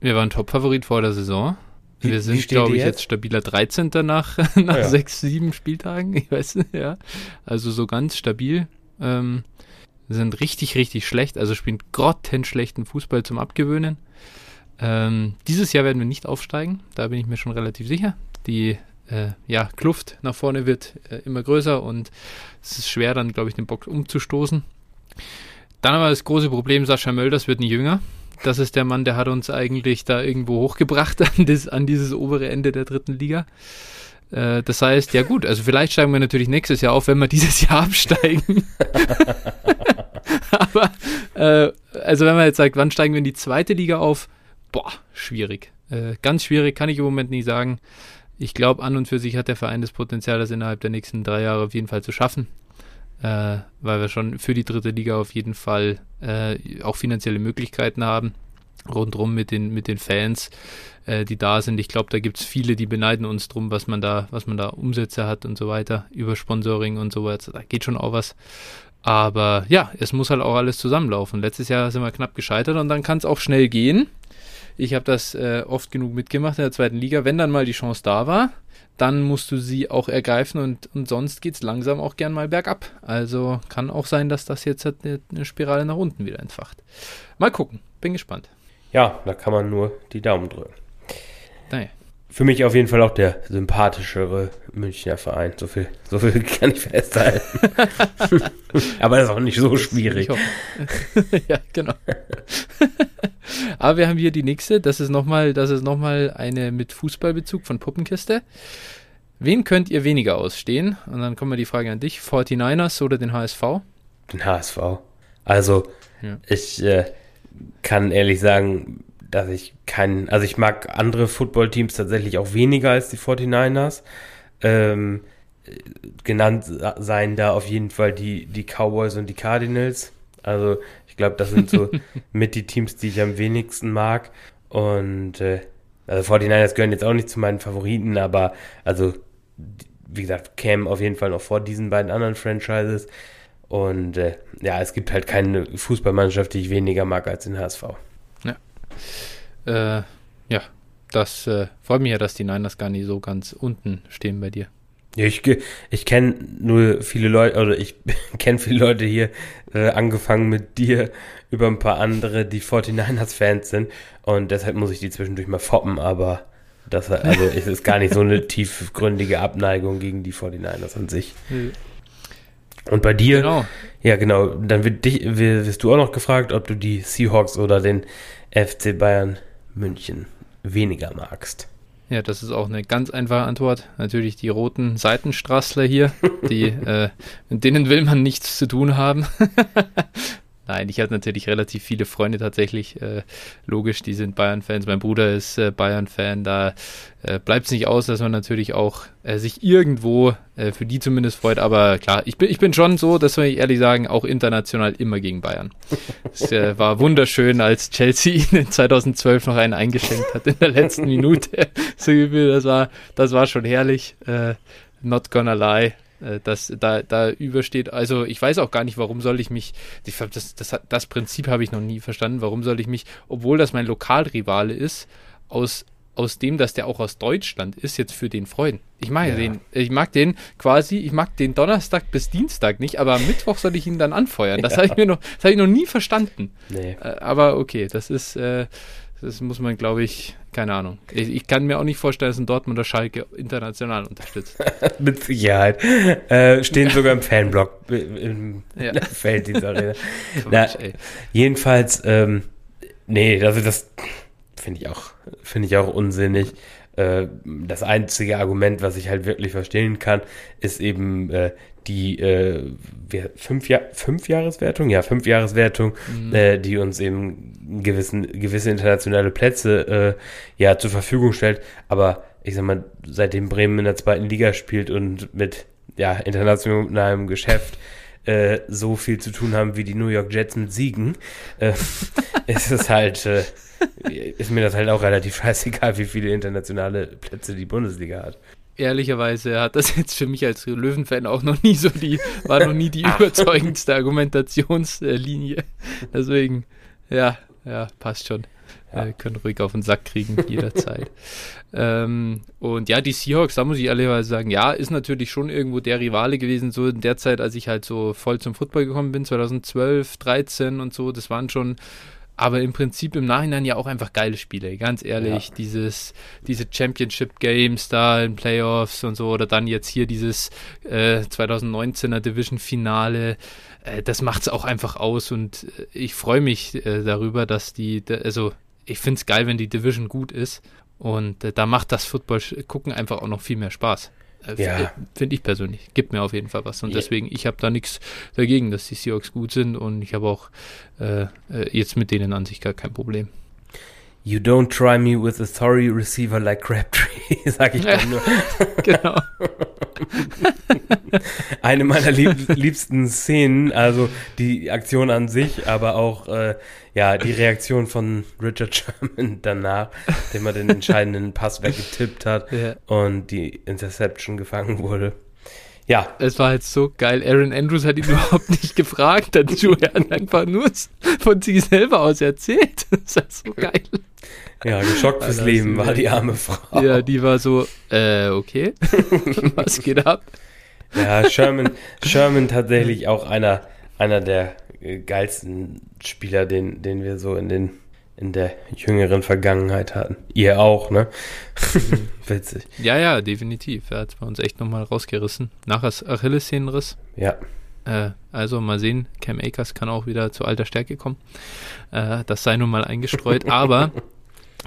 wir waren Top-Favorit vor der Saison. Wir sind, glaube ich, jetzt? jetzt stabiler 13. nach, nach ja. sechs, sieben Spieltagen. Ich weiß nicht, ja. Also so ganz stabil. Ähm, sind richtig, richtig schlecht. Also spielen grottenschlechten Fußball zum Abgewöhnen. Ähm, dieses Jahr werden wir nicht aufsteigen. Da bin ich mir schon relativ sicher. Die äh, ja, Kluft nach vorne wird äh, immer größer und es ist schwer, dann, glaube ich, den Bock umzustoßen. Dann aber das große Problem, Sascha Mölders wird nie jünger. Das ist der Mann, der hat uns eigentlich da irgendwo hochgebracht an, das, an dieses obere Ende der dritten Liga. Äh, das heißt, ja gut, also vielleicht steigen wir natürlich nächstes Jahr auf, wenn wir dieses Jahr absteigen. aber, äh, also wenn man jetzt sagt, wann steigen wir in die zweite Liga auf? Boah, schwierig. Äh, ganz schwierig, kann ich im Moment nicht sagen. Ich glaube, an und für sich hat der Verein das Potenzial, das innerhalb der nächsten drei Jahre auf jeden Fall zu schaffen äh, weil wir schon für die dritte Liga auf jeden Fall äh, auch finanzielle Möglichkeiten haben, rundrum mit den, mit den Fans, äh, die da sind. Ich glaube, da gibt es viele, die beneiden uns drum, was man da, was man da Umsätze hat und so weiter, über Sponsoring und so weiter. Da geht schon auch was. Aber ja, es muss halt auch alles zusammenlaufen. Letztes Jahr sind wir knapp gescheitert und dann kann es auch schnell gehen. Ich habe das äh, oft genug mitgemacht in der zweiten Liga. Wenn dann mal die Chance da war, dann musst du sie auch ergreifen und, und sonst geht es langsam auch gern mal bergab. Also kann auch sein, dass das jetzt halt eine, eine Spirale nach unten wieder entfacht. Mal gucken, bin gespannt. Ja, da kann man nur die Daumen drücken. Für mich auf jeden Fall auch der sympathischere Münchner Verein. So viel, so viel kann ich festhalten. Aber das ist auch nicht so schwierig. ja, genau. Aber wir haben hier die nächste. Das ist nochmal, das ist noch mal eine mit Fußballbezug von Puppenkiste. Wen könnt ihr weniger ausstehen? Und dann kommen wir die Frage an dich. 49ers oder den HSV? Den HSV. Also, ja. ich äh, kann ehrlich sagen, dass ich keinen, also ich mag andere Footballteams tatsächlich auch weniger als die 49ers. Ähm, genannt seien da auf jeden Fall die, die Cowboys und die Cardinals. Also ich glaube, das sind so mit die Teams, die ich am wenigsten mag. Und äh, also 49ers gehören jetzt auch nicht zu meinen Favoriten, aber also wie gesagt, kämen auf jeden Fall noch vor diesen beiden anderen Franchises. Und äh, ja, es gibt halt keine Fußballmannschaft, die ich weniger mag als den HSV. Äh, ja, das äh, freut mich ja, dass die Niners gar nicht so ganz unten stehen bei dir. Ja, ich, ich kenne nur viele Leute, oder ich kenne viele Leute hier, äh, angefangen mit dir, über ein paar andere, die 49ers-Fans sind. Und deshalb muss ich die zwischendurch mal foppen, aber das also es ist gar nicht so eine tiefgründige Abneigung gegen die 49ers an sich. Und bei dir, genau. ja genau, dann wird dich, wirst du auch noch gefragt, ob du die Seahawks oder den FC Bayern München weniger magst. Ja, das ist auch eine ganz einfache Antwort. Natürlich die roten Seitenstraßler hier, die, äh, mit denen will man nichts zu tun haben. Nein, ich habe natürlich relativ viele Freunde tatsächlich. Äh, logisch, die sind Bayern-Fans. Mein Bruder ist äh, Bayern-Fan. Da äh, bleibt es nicht aus, dass man natürlich auch äh, sich irgendwo äh, für die zumindest freut. Aber klar, ich bin, ich bin schon so, das soll ich ehrlich sagen, auch international immer gegen Bayern. Es äh, war wunderschön, als Chelsea ihnen 2012 noch einen eingeschenkt hat in der letzten Minute. so, das, war, das war schon herrlich. not gonna lie. Äh, das da, da übersteht. Also ich weiß auch gar nicht, warum soll ich mich, ich, das, das, das Prinzip habe ich noch nie verstanden, warum soll ich mich, obwohl das mein Lokalrivale ist, aus aus dem, dass der auch aus Deutschland ist, jetzt für den freuen. Ich mag ja. den, ich mag den quasi, ich mag den Donnerstag bis Dienstag nicht, aber am Mittwoch soll ich ihn dann anfeuern. Das ja. habe ich mir noch, das habe ich noch nie verstanden. Nee. Äh, aber okay, das ist, äh, das muss man, glaube ich, keine Ahnung. Ich, ich, kann mir auch nicht vorstellen, dass ein Dortmunder Schalke international unterstützt. Mit Sicherheit. Äh, stehen sogar im Fanblock im ja. Feld dieser Arena. Na, jedenfalls, ähm, nee, also das finde ich auch, finde ich auch unsinnig. Äh, das einzige Argument, was ich halt wirklich verstehen kann, ist eben äh, die äh, fünf, Jahr, fünf Jahreswertung, ja, fünf Jahreswertung, mhm. äh, die uns eben gewissen, gewisse internationale Plätze äh, ja zur Verfügung stellt. Aber ich sag mal, seitdem Bremen in der zweiten Liga spielt und mit ja, internationalem Geschäft äh, so viel zu tun haben wie die New York Jets mit Siegen, äh, ist es halt, äh, ist mir das halt auch relativ scheißegal, wie viele internationale Plätze die Bundesliga hat ehrlicherweise hat das jetzt für mich als Löwenfan auch noch nie so die, war noch nie die überzeugendste Argumentationslinie. Deswegen, ja, ja, passt schon. Ja. Äh, können ruhig auf den Sack kriegen, jederzeit. ähm, und ja, die Seahawks, da muss ich ehrlicherweise sagen, ja, ist natürlich schon irgendwo der Rivale gewesen, so in der Zeit, als ich halt so voll zum Football gekommen bin, 2012, 13 und so, das waren schon aber im Prinzip im Nachhinein ja auch einfach geile Spiele, ganz ehrlich. Ja. Dieses, diese Championship Games da in Playoffs und so, oder dann jetzt hier dieses äh, 2019er Division Finale, äh, das macht's auch einfach aus und äh, ich freue mich äh, darüber, dass die, also ich finde es geil, wenn die Division gut ist und äh, da macht das Football gucken einfach auch noch viel mehr Spaß. Ja. Äh, finde ich persönlich. Gibt mir auf jeden Fall was. Und deswegen, ich habe da nichts dagegen, dass die Seahawks gut sind und ich habe auch äh, äh, jetzt mit denen an sich gar kein Problem. You don't try me with a sorry receiver like Crabtree, sag ich dann nur. genau. Eine meiner lieb liebsten Szenen, also die Aktion an sich, aber auch äh, ja die Reaktion von Richard Sherman danach, dem er den entscheidenden Pass weggetippt hat ja. und die Interception gefangen wurde. Ja. Es war halt so geil. Aaron Andrews hat ihn überhaupt nicht gefragt. Hat Julian einfach nur von sich selber aus erzählt. Das ist halt so geil. Ja, geschockt fürs Leben war die arme Frau. Ja, die war so, äh, okay. Was geht ab? Ja, Sherman, Sherman tatsächlich auch einer, einer der geilsten Spieler, den, den wir so in den in der jüngeren Vergangenheit hatten. Ihr auch, ne? Witzig. Ja, ja, definitiv. Er hat bei uns echt nochmal rausgerissen. Nach Achillessehnenriss. Ja. Äh, also mal sehen, Cam Akers kann auch wieder zu alter Stärke kommen. Äh, das sei nun mal eingestreut. Aber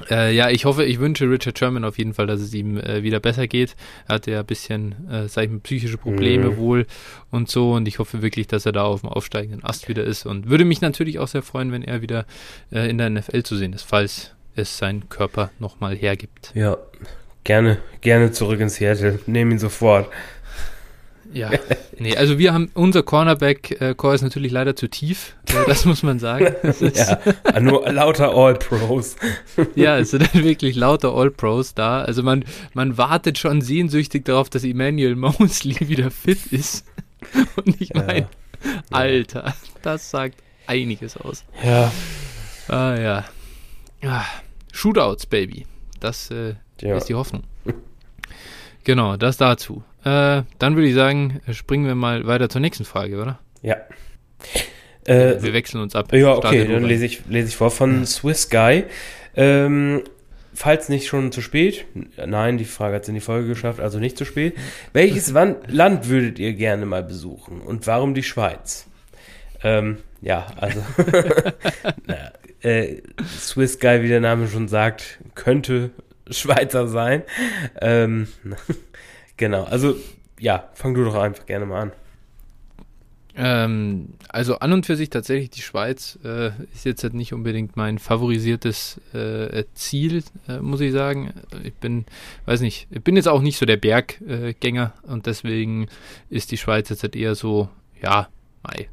äh, ja, ich hoffe, ich wünsche Richard Sherman auf jeden Fall, dass es ihm äh, wieder besser geht. Er hatte ja ein bisschen, äh, sag ich mal, psychische Probleme mhm. wohl und so. Und ich hoffe wirklich, dass er da auf dem aufsteigenden Ast wieder ist. Und würde mich natürlich auch sehr freuen, wenn er wieder äh, in der NFL zu sehen ist, falls es sein Körper nochmal hergibt. Ja, gerne, gerne zurück in Seattle. Nehmen ihn sofort. Ja, nee, also wir haben, unser Cornerback-Core äh, ist natürlich leider zu tief, äh, das muss man sagen. ja, nur lauter All-Pros. ja, es sind wirklich lauter All-Pros da. Also man, man wartet schon sehnsüchtig darauf, dass Emmanuel Mosley wieder fit ist. Und ich meine, ja. Alter, das sagt einiges aus. Ja. Ah ja. Ah, Shootouts, Baby. Das äh, ja. ist die Hoffnung. Genau, das dazu. Äh, dann würde ich sagen, springen wir mal weiter zur nächsten Frage, oder? Ja. Äh, wir wechseln uns ab. Ja, okay, dann lese ich, lese ich vor von ja. Swiss Guy. Ähm, falls nicht schon zu spät, nein, die Frage hat es in die Folge geschafft, also nicht zu spät. Welches Land würdet ihr gerne mal besuchen und warum die Schweiz? Ähm, ja, also naja, äh, Swiss Guy, wie der Name schon sagt, könnte Schweizer sein. Ähm, genau, also ja, fang du doch einfach gerne mal an. Ähm, also an und für sich tatsächlich die Schweiz äh, ist jetzt halt nicht unbedingt mein favorisiertes äh, Ziel, äh, muss ich sagen. Ich bin, weiß nicht, ich bin jetzt auch nicht so der Berggänger und deswegen ist die Schweiz jetzt halt eher so, ja, mei,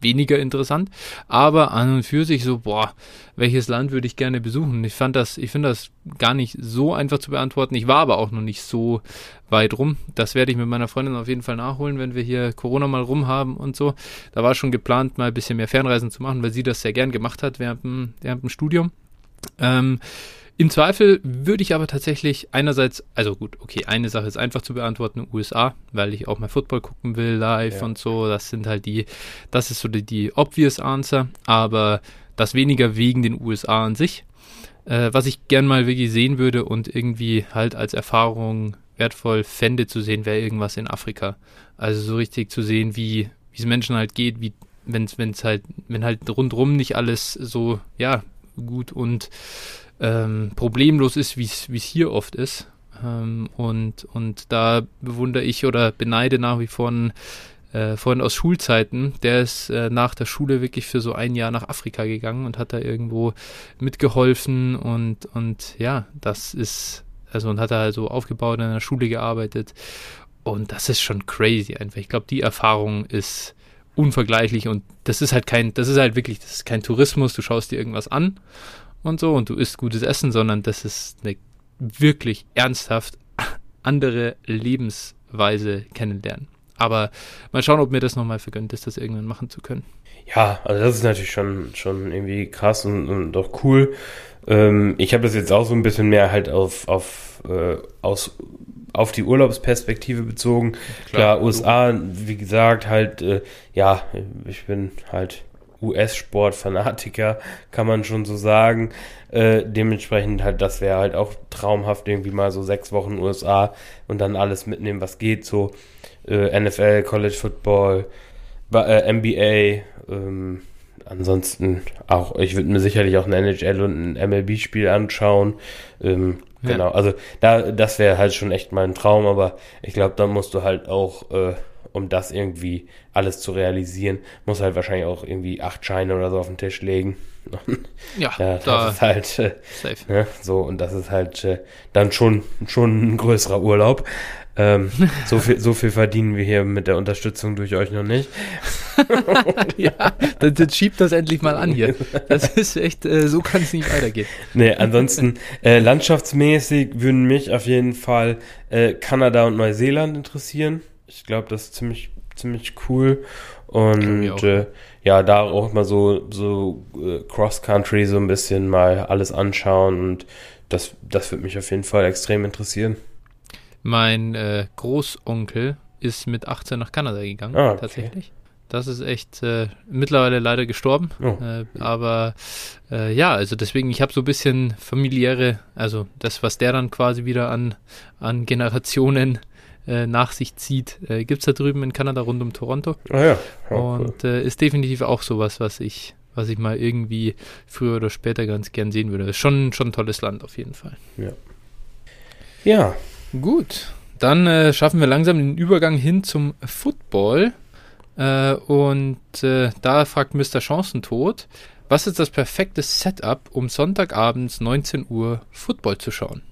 weniger interessant. Aber an und für sich so, boah, welches Land würde ich gerne besuchen? Ich fand das, ich finde das gar nicht so einfach zu beantworten. Ich war aber auch noch nicht so weit rum. Das werde ich mit meiner Freundin auf jeden Fall nachholen, wenn wir hier Corona mal rum haben und so. Da war schon geplant, mal ein bisschen mehr Fernreisen zu machen, weil sie das sehr gern gemacht hat während während dem Studium. Ähm, im Zweifel würde ich aber tatsächlich einerseits, also gut, okay, eine Sache ist einfach zu beantworten, USA, weil ich auch mal Football gucken will live ja. und so. Das sind halt die, das ist so die, die obvious Answer, aber das weniger wegen den USA an sich. Äh, was ich gern mal wirklich sehen würde und irgendwie halt als Erfahrung wertvoll fände zu sehen, wäre irgendwas in Afrika. Also so richtig zu sehen, wie wie es Menschen halt geht, wie wenn es halt, wenn halt rundrum nicht alles so, ja, gut und ähm, problemlos ist, wie es hier oft ist. Ähm, und, und da bewundere ich oder beneide nach wie vor einen äh, Freund aus Schulzeiten, der ist äh, nach der Schule wirklich für so ein Jahr nach Afrika gegangen und hat da irgendwo mitgeholfen und, und ja, das ist, also und hat da also aufgebaut, in der Schule gearbeitet und das ist schon crazy einfach. Ich glaube, die Erfahrung ist unvergleichlich und das ist halt kein, das ist halt wirklich, das ist kein Tourismus, du schaust dir irgendwas an und so und du isst gutes Essen, sondern das ist eine wirklich ernsthaft andere Lebensweise kennenlernen. Aber mal schauen, ob mir das nochmal vergönnt ist, das irgendwann machen zu können. Ja, also das ist natürlich schon, schon irgendwie krass und, und doch cool. Ähm, ich habe das jetzt auch so ein bisschen mehr halt auf, auf, äh, aus, auf die Urlaubsperspektive bezogen. Klar, Klar USA, wie gesagt, halt, äh, ja, ich bin halt US-Sport-Fanatiker, kann man schon so sagen. Äh, dementsprechend halt, das wäre halt auch traumhaft, irgendwie mal so sechs Wochen USA und dann alles mitnehmen, was geht, so äh, NFL, College Football, äh, NBA, ähm, ansonsten auch, ich würde mir sicherlich auch ein NHL und ein MLB-Spiel anschauen. Ähm, ja. Genau, also da, das wäre halt schon echt mein Traum, aber ich glaube, da musst du halt auch äh, um das irgendwie alles zu realisieren, muss halt wahrscheinlich auch irgendwie acht Scheine oder so auf den Tisch legen. ja, ja, das da ist halt äh, ne, so und das ist halt äh, dann schon schon ein größerer Urlaub. Ähm, so, viel, so viel verdienen wir hier mit der Unterstützung durch euch noch nicht. ja, dann, dann schiebt das endlich mal an hier. Das ist echt, äh, so kann es nicht weitergehen. Nee, ansonsten äh, landschaftsmäßig würden mich auf jeden Fall äh, Kanada und Neuseeland interessieren. Ich glaube, das ist ziemlich, ziemlich cool. Und äh, ja, da auch mal so, so äh, Cross-Country so ein bisschen mal alles anschauen und das, das würde mich auf jeden Fall extrem interessieren. Mein äh, Großonkel ist mit 18 nach Kanada gegangen, ah, okay. tatsächlich. Das ist echt äh, mittlerweile leider gestorben. Oh. Äh, aber äh, ja, also deswegen, ich habe so ein bisschen familiäre, also das, was der dann quasi wieder an, an Generationen äh, nach sich zieht, äh, gibt es da drüben in Kanada rund um Toronto. Ah ja. ja Und cool. Äh, ist definitiv auch sowas, was ich, was ich mal irgendwie früher oder später ganz gern sehen würde. Ist schon, schon ein tolles Land auf jeden Fall. Ja. Ja. Gut. Dann äh, schaffen wir langsam den Übergang hin zum Football. Äh, und da fragt Mr. Chancentod, was ist das perfekte Setup, um Sonntagabends 19 Uhr Football zu schauen?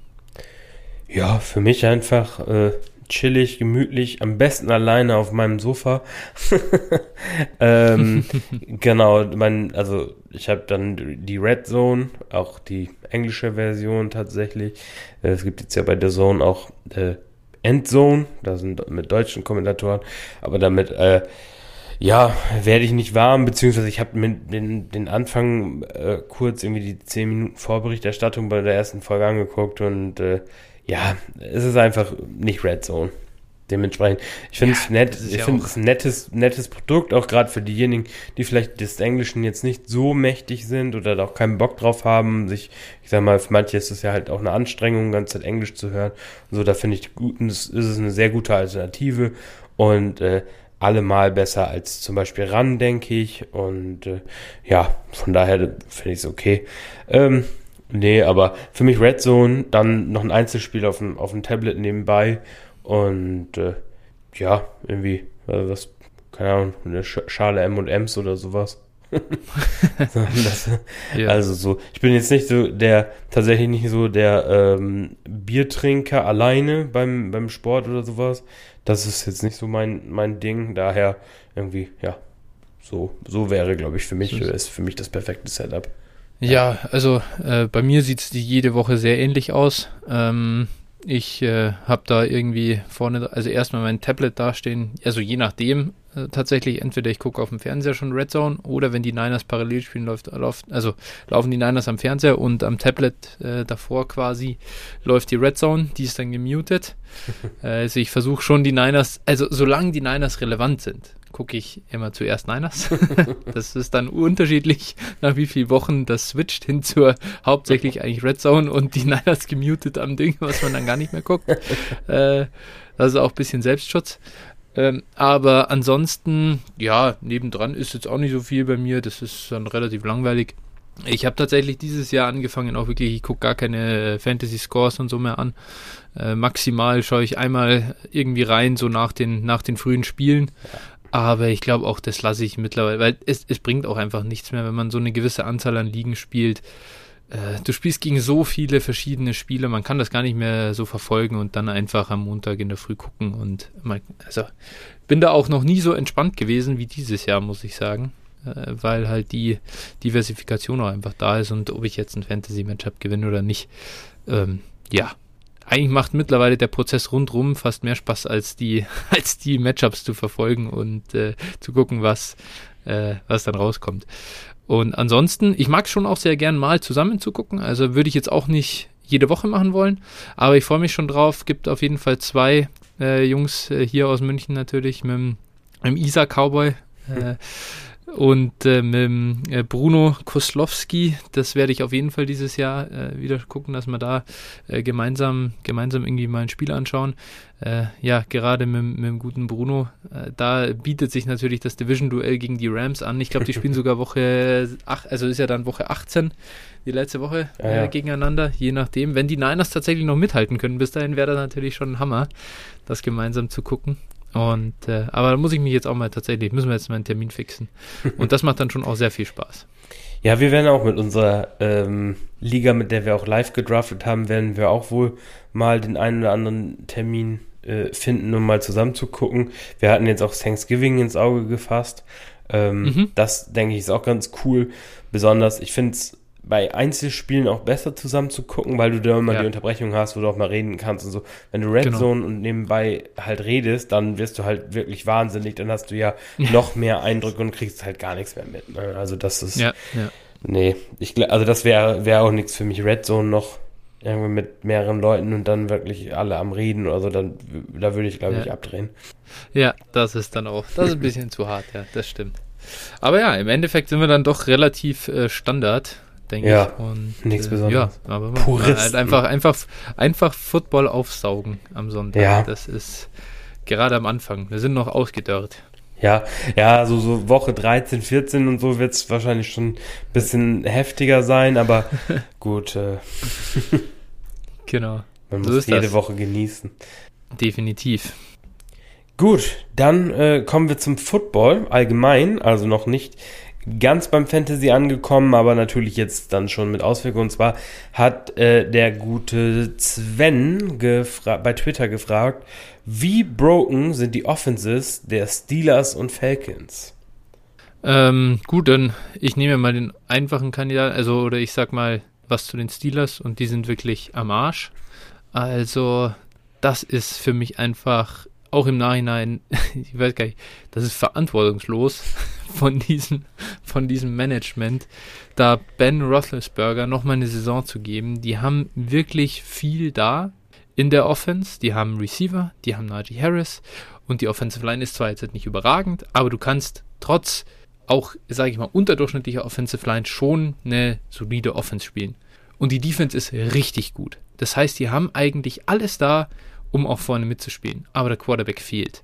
Ja, für mich einfach äh, chillig, gemütlich, am besten alleine auf meinem Sofa. ähm, genau, mein, also ich habe dann die Red Zone, auch die englische Version tatsächlich. Äh, es gibt jetzt ja bei der Zone auch äh, Endzone, da sind mit deutschen Kommentatoren, aber damit äh, ja, werde ich nicht warm, beziehungsweise ich habe den, den Anfang äh, kurz irgendwie die 10 Minuten Vorberichterstattung bei der ersten Folge angeguckt und äh, ja, es ist einfach nicht Red Zone. Dementsprechend, ich finde es nett, ich ja finde es ein nettes, nettes Produkt, auch gerade für diejenigen, die vielleicht des Englischen jetzt nicht so mächtig sind oder auch keinen Bock drauf haben, sich, ich sag mal, für manche ist es ja halt auch eine Anstrengung, ganz Zeit Englisch zu hören. So, da finde ich, gut, ist es eine sehr gute Alternative und äh, allemal besser als zum Beispiel RAN, denke ich. Und äh, ja, von daher finde ich es okay. Ähm, nee, aber für mich Red Zone, dann noch ein Einzelspiel auf dem, auf dem Tablet nebenbei. Und äh, ja, irgendwie, also was, keine Ahnung, eine Schale M&M's oder sowas. das, ja. Also so, ich bin jetzt nicht so der, tatsächlich nicht so der ähm, Biertrinker alleine beim, beim Sport oder sowas. Das ist jetzt nicht so mein, mein Ding. Daher irgendwie, ja, so, so wäre, glaube ich, für mich, ist für mich das perfekte Setup. Ja, also äh, bei mir sieht es jede Woche sehr ähnlich aus. Ähm, ich äh, habe da irgendwie vorne, also erstmal mein Tablet dastehen, also je nachdem, äh, tatsächlich, entweder ich gucke auf dem Fernseher schon Red Zone oder wenn die Niners parallel spielen, läuft, läuft also laufen die Niners am Fernseher und am Tablet äh, davor quasi läuft die Red Zone, die ist dann gemutet. äh, also ich versuche schon die Niners, also solange die Niners relevant sind, gucke ich immer zuerst Niners. das ist dann unterschiedlich, nach wie vielen Wochen das switcht hin zur hauptsächlich eigentlich Red Zone und die Niners gemutet am Ding, was man dann gar nicht mehr guckt. Äh, das ist auch ein bisschen Selbstschutz. Ähm, aber ansonsten, ja, nebendran ist jetzt auch nicht so viel bei mir. Das ist dann relativ langweilig. Ich habe tatsächlich dieses Jahr angefangen, auch wirklich, ich gucke gar keine Fantasy Scores und so mehr an. Äh, maximal schaue ich einmal irgendwie rein, so nach den, nach den frühen Spielen. Aber ich glaube auch, das lasse ich mittlerweile, weil es, es bringt auch einfach nichts mehr, wenn man so eine gewisse Anzahl an Ligen spielt. Äh, du spielst gegen so viele verschiedene Spiele, man kann das gar nicht mehr so verfolgen und dann einfach am Montag in der Früh gucken und man, also bin da auch noch nie so entspannt gewesen wie dieses Jahr, muss ich sagen, äh, weil halt die Diversifikation auch einfach da ist und ob ich jetzt ein Fantasy-Matchup gewinne oder nicht, ähm, ja, eigentlich macht mittlerweile der Prozess rundrum fast mehr Spaß als die als die Matchups zu verfolgen und äh, zu gucken, was äh, was dann rauskommt. Und ansonsten, ich mag schon auch sehr gern mal zusammen zu gucken. Also würde ich jetzt auch nicht jede Woche machen wollen. Aber ich freue mich schon drauf. Gibt auf jeden Fall zwei äh, Jungs äh, hier aus München natürlich mit dem, mit dem Isa Cowboy. Äh, und äh, mit äh, Bruno Koslowski, das werde ich auf jeden Fall dieses Jahr äh, wieder gucken, dass wir da äh, gemeinsam, gemeinsam irgendwie mal ein Spiel anschauen. Äh, ja, gerade mit, mit dem guten Bruno, äh, da bietet sich natürlich das Division-Duell gegen die Rams an. Ich glaube, die spielen sogar Woche 8, also ist ja dann Woche 18, die letzte Woche ja, ja. gegeneinander, je nachdem. Wenn die Niners tatsächlich noch mithalten können, bis dahin wäre das natürlich schon ein Hammer, das gemeinsam zu gucken. Und äh, aber da muss ich mich jetzt auch mal tatsächlich, müssen wir jetzt mal einen Termin fixen. Und das macht dann schon auch sehr viel Spaß. Ja, wir werden auch mit unserer ähm, Liga, mit der wir auch live gedraftet haben, werden wir auch wohl mal den einen oder anderen Termin äh, finden, um mal zusammen zu gucken. Wir hatten jetzt auch Thanksgiving ins Auge gefasst. Ähm, mhm. Das, denke ich, ist auch ganz cool. Besonders, ich finde es bei Einzelspielen auch besser zusammen zu gucken, weil du da immer Ja. die Unterbrechung hast, wo du auch mal reden kannst und so. Wenn du Red Genau. Zone und nebenbei halt redest, dann wirst du halt wirklich wahnsinnig, dann hast du ja noch mehr Eindrücke und kriegst halt gar nichts mehr mit. Ne? Also das ist, Ja, ja. nee, ich, also das wäre wär auch nichts für mich. Red Zone noch irgendwie mit mehreren Leuten und dann wirklich alle am Reden oder so, dann, da würde ich glaube Ja. ich abdrehen. Ja, das ist dann auch, das ist ein bisschen zu hart, ja, das stimmt. Aber ja, im Endeffekt sind wir dann doch relativ äh, Standard, denke Ja, ich. Und, nichts äh, Besonderes. Ja, aber Puristen. halt einfach, einfach, einfach Football aufsaugen am Sonntag. Ja. Das ist gerade am Anfang. Wir sind noch ausgedörrt. Ja, ja, so, so Woche 13, 14 und so wird es wahrscheinlich schon ein bisschen heftiger sein, aber gut, äh, Genau, man So muss jede das. Woche genießen. definitiv. Gut, dann äh, kommen wir zum Football allgemein, also noch nicht ganz beim Fantasy angekommen, aber natürlich jetzt dann schon mit Auswirkungen. Und zwar hat äh, der gute Sven bei Twitter gefragt, wie broken sind die Offenses der Steelers und Falcons? Ähm, gut, dann ich nehme mal den einfachen Kandidaten, also oder ich sag mal was zu den Steelers und die sind wirklich am Arsch. Also das ist für mich einfach auch im Nachhinein, ich weiß gar nicht, das ist verantwortungslos von diesem von diesem Management, da Ben Roethlisberger noch mal eine Saison zu geben. Die haben wirklich viel da in der Offense. Die haben Receiver, die haben Najee Harris und die Offensive Line ist zwar jetzt nicht überragend, aber du kannst trotz auch, sage ich mal, unterdurchschnittlicher Offensive Line schon eine solide Offense spielen. Und die Defense ist richtig gut. Das heißt, die haben eigentlich alles da, um auch vorne mitzuspielen. Aber der Quarterback fehlt.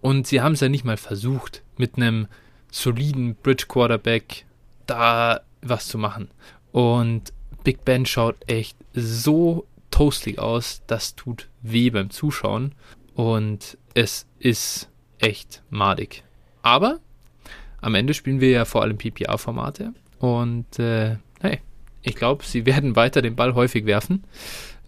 Und sie haben es ja nicht mal versucht, mit einem soliden Bridge Quarterback da was zu machen. Und Big Ben schaut echt so toastig aus, das tut weh beim Zuschauen. Und es ist echt madig. Aber am Ende spielen wir ja vor allem PPA-Formate. Und äh, hey, ich glaube, sie werden weiter den Ball häufig werfen.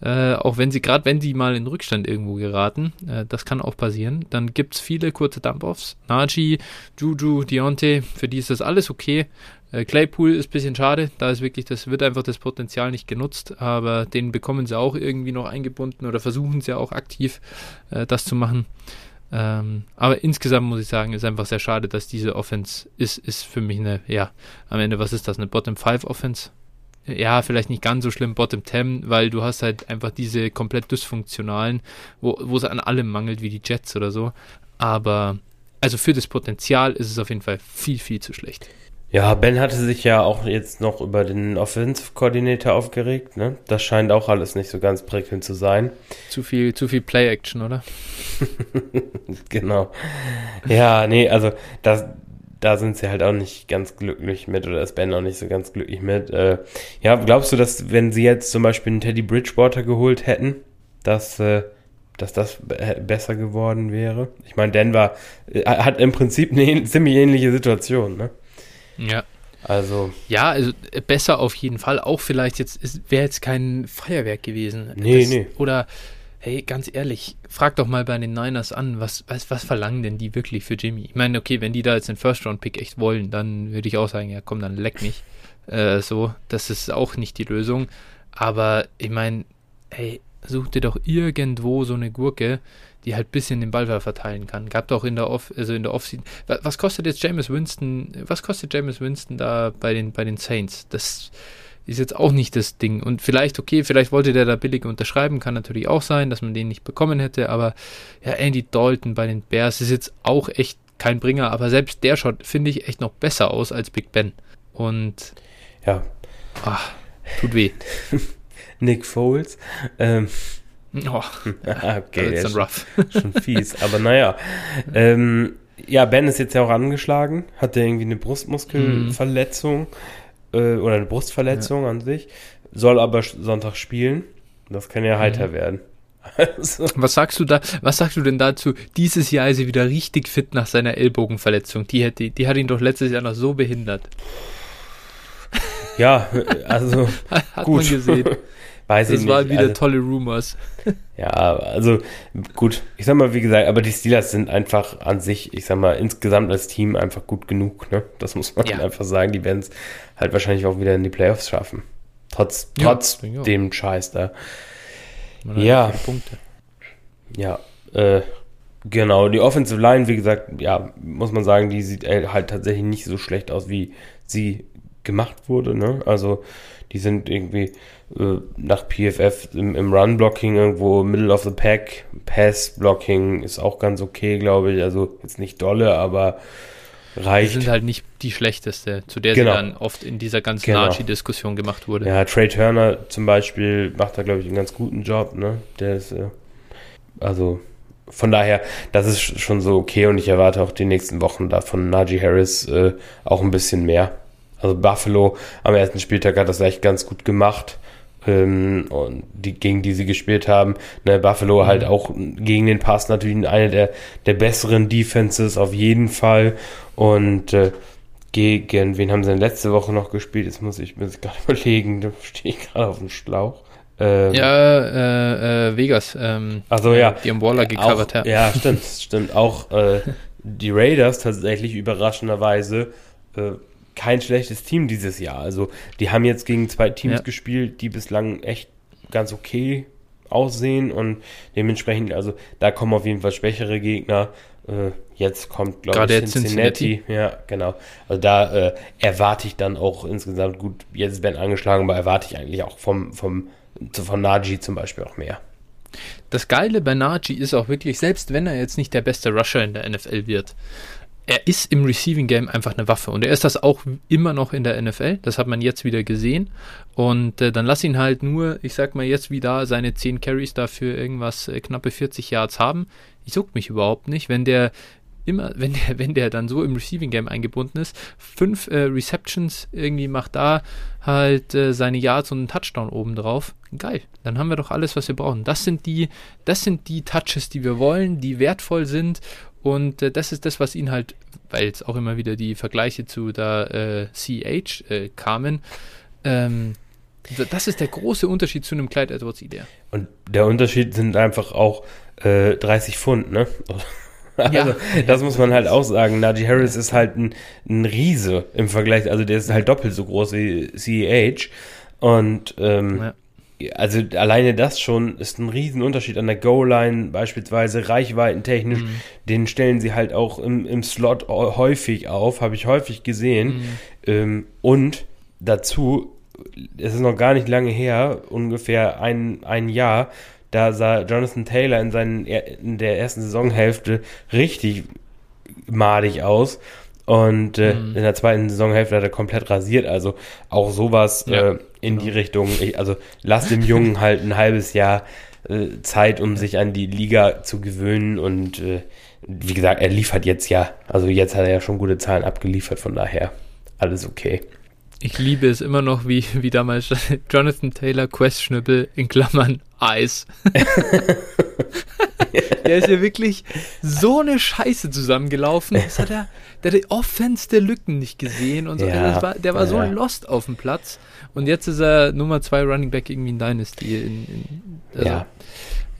Äh, auch wenn sie, gerade wenn sie mal in Rückstand irgendwo geraten, äh, das kann auch passieren, dann gibt es viele kurze Dump-Offs. Najee, Juju, Deontay, für die ist das alles okay. Äh, Claypool ist ein bisschen schade, da ist wirklich, das wird einfach das Potenzial nicht genutzt, aber den bekommen sie auch irgendwie noch eingebunden oder versuchen sie auch aktiv äh, das zu machen. Ähm, aber insgesamt muss ich sagen, ist einfach sehr schade, dass diese Offense ist, ist für mich eine, ja, am Ende, was ist das, eine Bottom 5 Offense? Ja, vielleicht nicht ganz so schlimm Bottom 10, weil du hast halt einfach diese komplett dysfunktionalen, wo, es an allem mangelt, wie die Jets oder so. Aber, also für das Potenzial ist es auf jeden Fall viel, viel zu schlecht. Ja, Ben hatte sich ja auch jetzt noch über den Offensive Coordinator aufgeregt, ne? Das scheint auch alles nicht so ganz prickelnd zu sein. Zu viel, zu viel Play-Action, oder? Genau. Ja, nee, also das, da sind sie halt auch nicht ganz glücklich mit oder ist Ben auch nicht so ganz glücklich mit. Äh, ja, glaubst du, dass wenn sie jetzt zum Beispiel einen Teddy Bridgewater geholt hätten, dass, äh, dass das be besser geworden wäre? Ich meine, Denver äh, hat im Prinzip eine ziemlich ähnliche Situation, ne? Ja. Also, Ja, also äh, besser auf jeden Fall. Auch vielleicht jetzt, wäre jetzt kein Feuerwerk gewesen. Nee, nee. Oder, hey, ganz ehrlich, frag doch mal bei den Niners an, was, was, was verlangen denn die wirklich für Jimmy? Ich meine, okay, wenn die da jetzt den First-Round-Pick echt wollen, dann würde ich auch sagen, ja komm, dann leck mich. Äh, so, das ist auch nicht die Lösung. Aber ich meine, hey, such dir doch irgendwo so eine Gurke, die halt ein bisschen den Ball verteilen kann. Gab doch in der Off, also in der Offseason. wa- Was kostet jetzt Jameis Winston? Was kostet Jameis Winston da bei den, bei den Saints? Das ist jetzt auch nicht das Ding. Und vielleicht, okay, vielleicht wollte der da billig unterschreiben, kann natürlich auch sein, dass man den nicht bekommen hätte, aber ja, Andy Dalton bei den Bears ist jetzt auch echt kein Bringer, aber selbst der schaut, finde ich, echt noch besser aus als Big Ben. Und ja, ach, tut weh. Nick Foles. Ähm, Oh, okay, ist dann rough. schon fies, aber naja. Ähm, ja, Ben ist jetzt ja auch angeschlagen, hatte irgendwie eine Brustmuskelverletzung äh, oder eine Brustverletzung an sich, soll aber Sonntag spielen. Das kann ja heiter werden. Also, Was sagst du da, was sagst du denn dazu? Dieses Jahr ist er wieder richtig fit nach seiner Ellbogenverletzung. Die, hätte, die hat ihn doch letztes Jahr noch so behindert. ja, also Hat gut. man gesehen. weiß das ich war nicht. wieder also, tolle Rumors. Ja, also gut, ich sag mal, wie gesagt, aber die Steelers sind einfach an sich, ich sag mal, insgesamt als Team einfach gut genug, ne? Das muss man Ja. einfach sagen. Die werden es halt wahrscheinlich auch wieder in die Playoffs schaffen. Trotz, Ja, trotz dem Scheiß da. Man Ja. Ja, äh, genau. Die Offensive Line, wie gesagt, ja, muss man sagen, die sieht äh, halt tatsächlich nicht so schlecht aus, wie sie gemacht wurde, ne? Also, die sind irgendwie äh, nach PFF im, im Run-Blocking irgendwo Middle of the Pack. Pass-Blocking ist auch ganz okay, glaube ich. Also, jetzt nicht dolle, aber Die reicht. sind halt nicht die schlechteste, zu der Genau. sie dann oft in dieser ganzen Genau. Najee-Diskussion gemacht wurde. Ja, Trey Turner zum Beispiel macht da, glaube ich, einen ganz guten Job, ne? Der ist, äh, also von daher, das ist sch- schon so okay und ich erwarte auch die nächsten Wochen da von Najee Harris äh, auch ein bisschen mehr. Also Buffalo am ersten Spieltag hat das echt ganz gut gemacht. Ähm, und die, gegen die sie gespielt haben. Ne, Buffalo halt auch gegen den Pass natürlich eine der, der besseren Defenses auf jeden Fall. Und äh, gegen, wen haben sie denn letzte Woche noch gespielt? Jetzt muss ich mir das gerade überlegen, da stehe ich gerade auf dem Schlauch. Ähm, Ja, äh, äh, Vegas. Ähm, Ach so, ja. Die haben Waller gecovert. auch, ja, stimmt, stimmt. Auch äh, die Raiders tatsächlich überraschenderweise äh, kein schlechtes Team dieses Jahr. Also die haben jetzt gegen zwei Teams Ja. gespielt, die bislang echt ganz okay aussehen und dementsprechend, also da kommen auf jeden Fall schwächere Gegner. Äh, jetzt kommt, glaube ich, jetzt Cincinnati. Ja, genau. Also da äh, erwarte ich dann auch insgesamt gut, jetzt ist Ben angeschlagen, aber erwarte ich eigentlich auch vom, vom, von Najee zum Beispiel auch mehr. Das Geile bei Najee ist auch wirklich, selbst wenn er jetzt nicht der beste Rusher in der NFL wird, er ist im Receiving Game einfach eine Waffe und er ist das auch immer noch in der NFL. Das hat man jetzt wieder gesehen. Und äh, dann lass ihn halt nur, ich sag mal jetzt wieder seine 10 Carries dafür irgendwas äh, knappe 40 Yards haben. Ich juckt mich überhaupt nicht, wenn der immer, wenn der, wenn der dann so im Receiving Game eingebunden ist, fünf äh, Receptions irgendwie macht da halt äh, seine Yards und einen Touchdown oben drauf. Geil. Dann haben wir doch alles, was wir brauchen. Das sind die, das sind die Touches, die wir wollen, die wertvoll sind. Und äh, das ist das, was ihn halt, weil jetzt auch immer wieder die Vergleiche zu der äh, CH äh, kamen, ähm, das ist der große Unterschied zu einem Clyde Edwards Idea. Und der Unterschied sind einfach auch äh, 30 Pfund, ne? Also, Ja. das muss man halt auch sagen. Najee Harris ist halt ein, ein Riese im Vergleich, also der ist halt doppelt so groß wie CEH. Und ähm, also alleine das schon ist ein Riesenunterschied an der Goal-Line, beispielsweise reichweitentechnisch. Mhm. Den stellen sie halt auch im, im Slot häufig auf, habe ich häufig gesehen. Mhm. Ähm, und dazu, es ist noch gar nicht lange her, ungefähr ein, ein Jahr, da sah Jonathan Taylor in, seinen, in der ersten Saisonhälfte richtig madig aus. Und äh, Mhm. in der zweiten Saisonhälfte hat er komplett rasiert. Also auch sowas Ja, äh, in genau. die Richtung. Ich, also lass dem Jungen halt ein halbes Jahr äh, Zeit, um sich an die Liga zu gewöhnen. Und äh, wie gesagt, er liefert jetzt ja. Also jetzt hat er ja schon gute Zahlen abgeliefert. Von daher alles okay. Ich liebe es immer noch, wie, wie damals Jonathan Taylor questionable in Klammern Eis. der ist ja wirklich so eine Scheiße zusammengelaufen. Das hat er, der hat die Offense der Lücken nicht gesehen und so. Ja, Also das war, der war so ja. lost auf dem Platz. Und jetzt ist er Nummer zwei Running Back irgendwie in Dynasty. In, in, also, ja.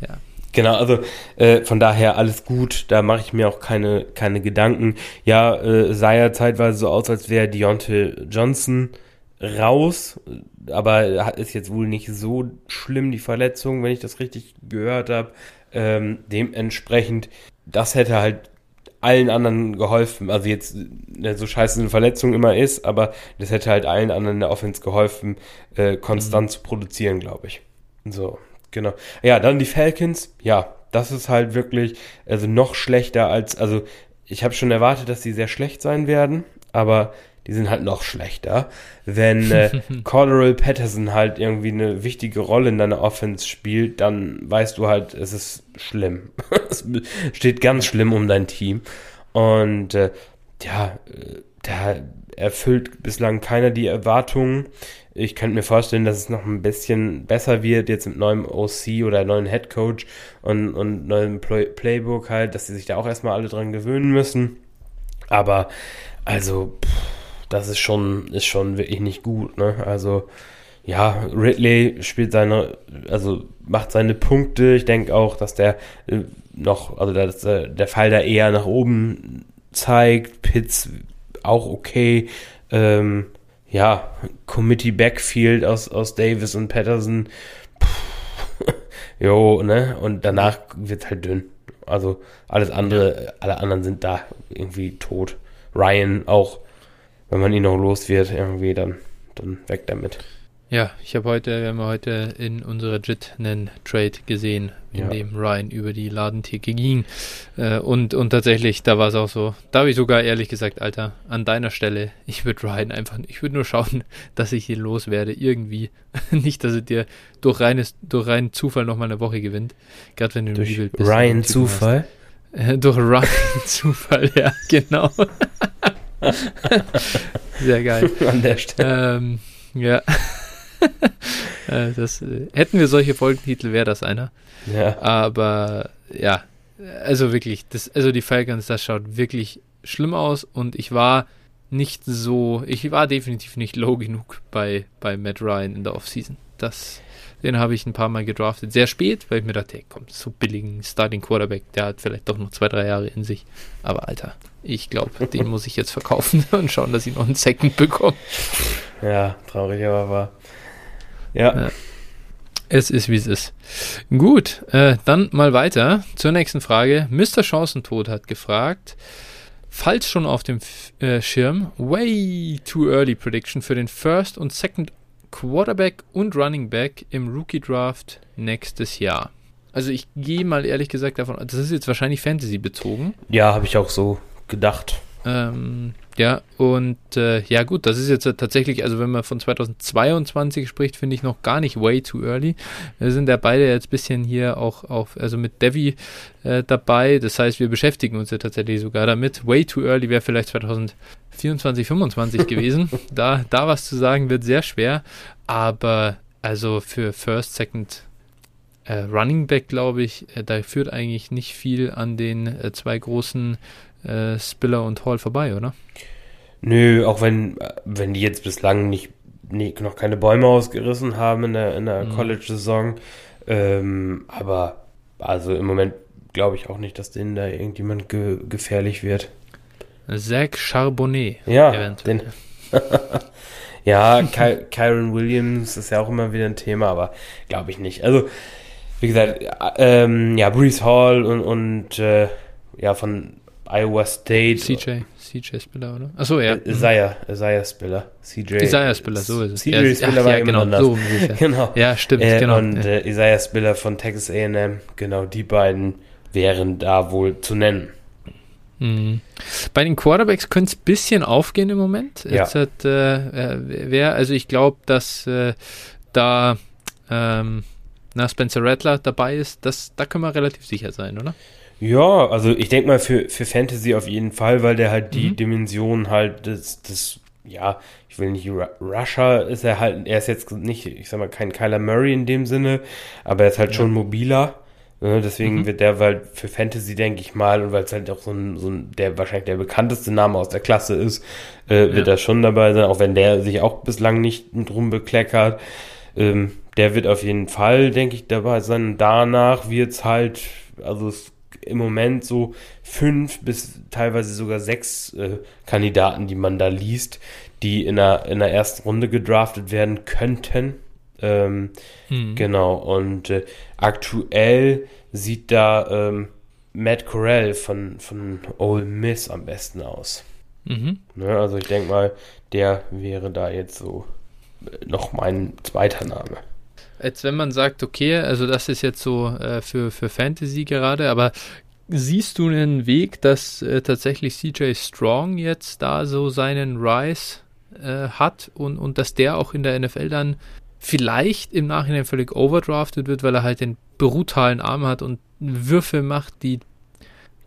ja. Genau, also äh, von daher alles gut, da mache ich mir auch keine, keine Gedanken. Ja, äh, sah ja zeitweise so aus, als wäre Deontay Johnson raus, aber ist jetzt wohl nicht so schlimm, die Verletzung, wenn ich das richtig gehört habe. Ähm, dementsprechend, das hätte halt allen anderen geholfen. Also jetzt, so scheiße eine Verletzung immer ist, aber das hätte halt allen anderen in der Offense geholfen, äh, konstant zu produzieren, glaube ich. So, genau. Ja, dann die Falcons. Ja, das ist halt wirklich, also noch schlechter als, also ich habe schon erwartet, dass die sehr schlecht sein werden, aber die sind halt noch schlechter. Wenn äh, Cordero Patterson halt irgendwie eine wichtige Rolle in deiner Offense spielt, dann weißt du halt, es ist schlimm. es steht ganz schlimm um dein Team. Und äh, ja, äh, da erfüllt bislang keiner die Erwartungen. Ich könnte mir vorstellen, dass es noch ein bisschen besser wird, jetzt mit neuem OC oder neuen Head Coach und, und neuem Play Playbook halt, dass sie sich da auch erstmal alle dran gewöhnen müssen. Aber also, pff, das ist schon, ist schon wirklich nicht gut, ne? Also, ja, Ridley spielt seine, also macht seine Punkte. Ich denke auch, dass der äh, noch, also dass äh, der Fall da eher nach oben zeigt. Pitts auch okay. Ähm, ja, Committee Backfield aus, aus Davis und Patterson. jo, ne? Und danach wird halt dünn. Also alles andere, alle anderen sind da irgendwie tot. Ryan auch, wenn man ihn noch los wird, irgendwie, dann, dann weg damit. Ja, ich habe heute, wir haben heute in unserer JIT einen Trade gesehen, in ja. dem Ryan über die Ladentheke ging. Äh, und, und tatsächlich, da war es auch so. Da habe ich sogar ehrlich gesagt, Alter, an deiner Stelle, ich würde Ryan einfach, ich würde nur schauen, dass ich ihn loswerde, irgendwie. Nicht, dass er dir durch, reines, durch reinen Zufall nochmal eine Woche gewinnt. Gerade wenn du durch Rebuild bist. Ryan Zufall? Äh, durch Ryan Zufall, ja, genau. Sehr geil. An der Stelle. Ähm, ja. Äh, das, äh, hätten wir solche Folgentitel, wäre das einer. Ja. Aber ja, also wirklich, das, also die Falcons, das schaut wirklich schlimm aus und ich war nicht so, ich war definitiv nicht low genug bei, bei Matt Ryan in der Offseason. Das, den habe ich ein paar Mal gedraftet. Sehr spät, weil ich mir dachte, hey, komm, so billigen Starting Quarterback, der hat vielleicht doch noch zwei, drei Jahre in sich. Aber Alter, ich glaube, den muss ich jetzt verkaufen und schauen, dass ich noch einen Second bekomme. Ja, traurig, aber war. Ja. Äh, es ist, wie es ist. Gut, äh, dann mal weiter zur nächsten Frage. Mr. Chancentod hat gefragt, falls schon auf dem äh, Schirm, way too early Prediction für den First und Second Quarterback und Running Back im Rookie Draft nächstes Jahr. Also ich gehe mal ehrlich gesagt davon, das ist jetzt wahrscheinlich Fantasy bezogen. Ja, habe ich auch so gedacht. Ähm, ja, und äh, ja gut, das ist jetzt tatsächlich, also wenn man von 2022 spricht, finde ich noch gar nicht way too early. Wir sind ja beide jetzt ein bisschen hier auch auf, also mit Devi äh, dabei. Das heißt, wir beschäftigen uns ja tatsächlich sogar damit. Way too early wäre vielleicht 2024, 25 gewesen. da, da was zu sagen wird sehr schwer. Aber also für First, Second, äh, Running Back, glaube ich, äh, da führt eigentlich nicht viel an den äh, zwei großen äh, Spiller und Hall vorbei, oder? Nö, auch wenn, wenn die jetzt bislang nicht, nicht noch keine Bäume ausgerissen haben in der, in der mhm. College-Saison. Ähm, aber also im Moment glaube ich auch nicht, dass denen da irgendjemand ge gefährlich wird. Zach Charbonnet. Ja, den, ja, Ky Kyron Williams ist ja auch immer wieder ein Thema, aber glaube ich nicht. Also, wie gesagt, ähm, ja, Brees Hall und, und äh, ja, von Iowa State. CJ, CJ Spiller, oder? Achso, ja. Isaiah, Isaiah Spiller. CJ. Isaiah Spiller, so ist es. CJ ja, Spiller ach, war ja, genau, anders. so genau. Ja, stimmt, äh, genau. Und äh, Isaiah Spiller von Texas A&M, genau, die beiden wären da wohl zu nennen. Mhm. Bei den Quarterbacks könnte es ein bisschen aufgehen im Moment. Ja. Jetzt hat, äh, wer, also ich glaube, dass äh, da ähm, na, Spencer Rattler dabei ist, das, da können wir relativ sicher sein, oder? Ja, also ich denke mal für, für Fantasy auf jeden Fall, weil der halt die mhm. Dimension halt des, des, ja, ich will nicht Rusher ist er halt, er ist jetzt nicht, ich sag mal, kein Kyler Murray in dem Sinne, aber er ist halt ja. schon mobiler. Ne, deswegen mhm. wird der halt für Fantasy, denke ich mal, und weil es halt auch so ein, so ein, der wahrscheinlich der bekannteste Name aus der Klasse ist, äh, wird ja. er schon dabei sein, auch wenn der sich auch bislang nicht drum bekleckert. Ähm, der wird auf jeden Fall, denke ich, dabei sein. Danach wird's halt, also es im Moment so fünf bis teilweise sogar sechs äh, Kandidaten, die man da liest, die in der, in der ersten Runde gedraftet werden könnten. Ähm, mhm. Genau, und äh, aktuell sieht da ähm, Matt Corell von, von Ole Miss am besten aus. Mhm. Ne, also ich denke mal, der wäre da jetzt so äh, noch mein zweiter Name. Als wenn man sagt, okay, also das ist jetzt so äh, für, für Fantasy gerade, aber siehst du einen Weg, dass äh, tatsächlich CJ Strong jetzt da so seinen Rise äh, hat und, und dass der auch in der NFL dann vielleicht im Nachhinein völlig overdrafted wird, weil er halt den brutalen Arm hat und Würfe macht, die,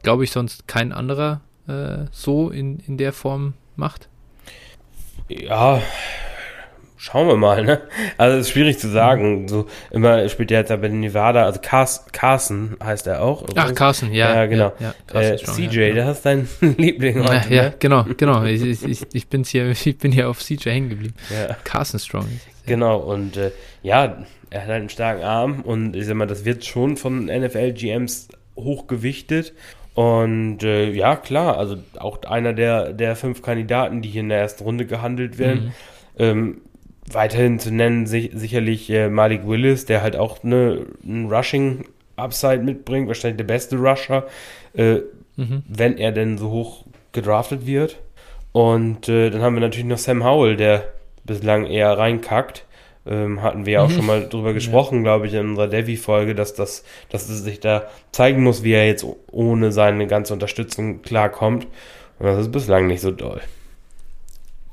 glaube ich, sonst kein anderer äh, so in, in der Form macht? Ja, schauen wir mal, ne? Also es ist schwierig zu sagen. So immer spielt er jetzt bei den Nevada, also Cars, Carson heißt er auch. Ach, Carson, ja. Ja, genau. Ja, ja, äh, Strong, CJ, ja, das ist dein Liebling ja, heute, ja, ne? genau, genau. Ich, ich, ich, ich, bin's hier, ich bin hier auf CJ hängen geblieben. Ja. Carson Strong. Genau, und äh, ja, er hat halt einen starken Arm und ich sag mal, das wird schon von NFL-GMs hochgewichtet. Und äh, ja, klar, also auch einer der, der fünf Kandidaten, die hier in der ersten Runde gehandelt werden. Mhm. Ähm, weiterhin zu nennen sich, sicherlich äh, Malik Willis, der halt auch ne, ein Rushing-Upside mitbringt, wahrscheinlich der beste Rusher, äh, Mhm. wenn er denn so hoch gedraftet wird. Und äh, dann haben wir natürlich noch Sam Howell, der bislang eher reinkackt. Ähm, hatten wir ja auch Mhm. schon mal drüber gesprochen, glaube ich, in unserer Devi-Folge, dass das, dass es sich da zeigen muss, wie er jetzt ohne seine ganze Unterstützung klarkommt. Und das ist bislang nicht so doll.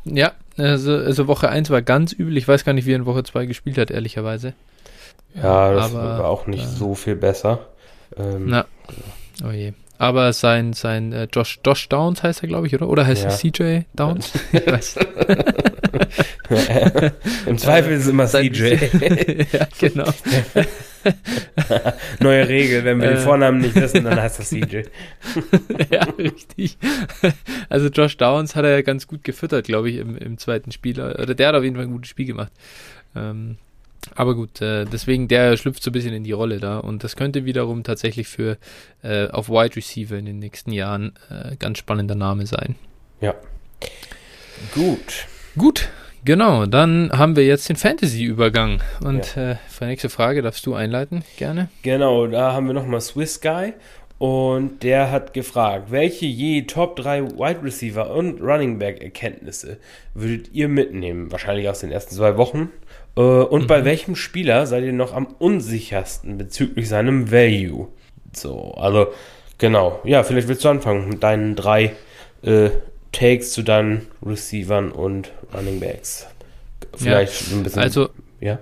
Ja, also, also Woche 1 war ganz übel. Ich weiß gar nicht, wie er in Woche 2 gespielt hat, ehrlicherweise. Ja, das aber, war auch nicht äh, so viel besser. Ähm, Na, oh je. Aber sein, sein äh, Josh, Josh Downs heißt er, glaube ich, oder? Oder heißt Ja. er CJ Downs? Ich weiß. Im Zweifel ist es immer Sein- CJ. ja, genau. Neue Regel, wenn wir Äh. den Vornamen nicht wissen, dann heißt das CJ. ja, richtig. Also Josh Downs hat er ja ganz gut gefüttert, glaube ich, im, im zweiten Spiel. Oder der hat auf jeden Fall ein gutes Spiel gemacht. Ähm, aber gut, äh, deswegen, der schlüpft so ein bisschen in die Rolle da. Und das könnte wiederum tatsächlich für äh, auf Wide Receiver in den nächsten Jahren äh, ganz spannender Name sein. Gut. Gut, genau. Dann haben wir jetzt den Fantasy-Übergang. Und äh, für die nächste Frage darfst du einleiten, gerne. Genau, da haben wir nochmal Swiss Guy und der hat gefragt, welche je Top 3 Wide Receiver und Running Back Erkenntnisse würdet ihr mitnehmen? Wahrscheinlich aus den ersten zwei Wochen. Äh, und bei Mhm. welchem Spieler seid ihr noch am unsichersten bezüglich seinem Value? So, also genau. Ja, vielleicht willst du anfangen mit deinen drei äh, Takes zu deinen Receivern und Running Backs. Vielleicht so ein bisschen. Also, ja.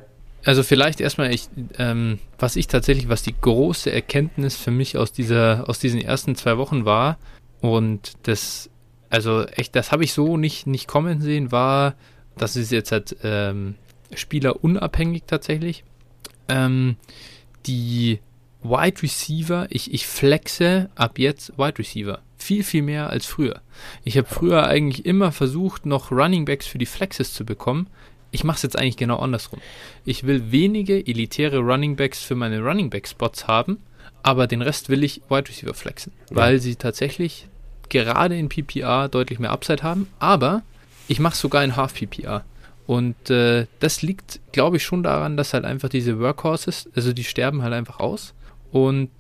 Also vielleicht erstmal, ich, ähm, was ich tatsächlich, was die große Erkenntnis für mich aus dieser, aus diesen ersten zwei Wochen war und das, also echt, das habe ich so nicht, nicht kommen sehen, war, das ist jetzt halt ähm, spielerunabhängig tatsächlich. Ähm, die Wide Receiver, ich, ich flexe ab jetzt Wide Receiver. Viel, viel mehr als früher. Ich habe früher eigentlich immer versucht, noch Running Backs für die Flexes zu bekommen. Ich mache es jetzt eigentlich genau andersrum. Ich will wenige elitäre Running Backs für meine Running Back Spots haben, aber den Rest will ich Wide Receiver flexen, Ja. weil sie tatsächlich gerade in PPR deutlich mehr Upside haben, aber ich mache sogar in Half PPR. Und äh, das liegt, glaube ich, schon daran, dass halt einfach diese Workhorses, also die sterben halt einfach aus. Und,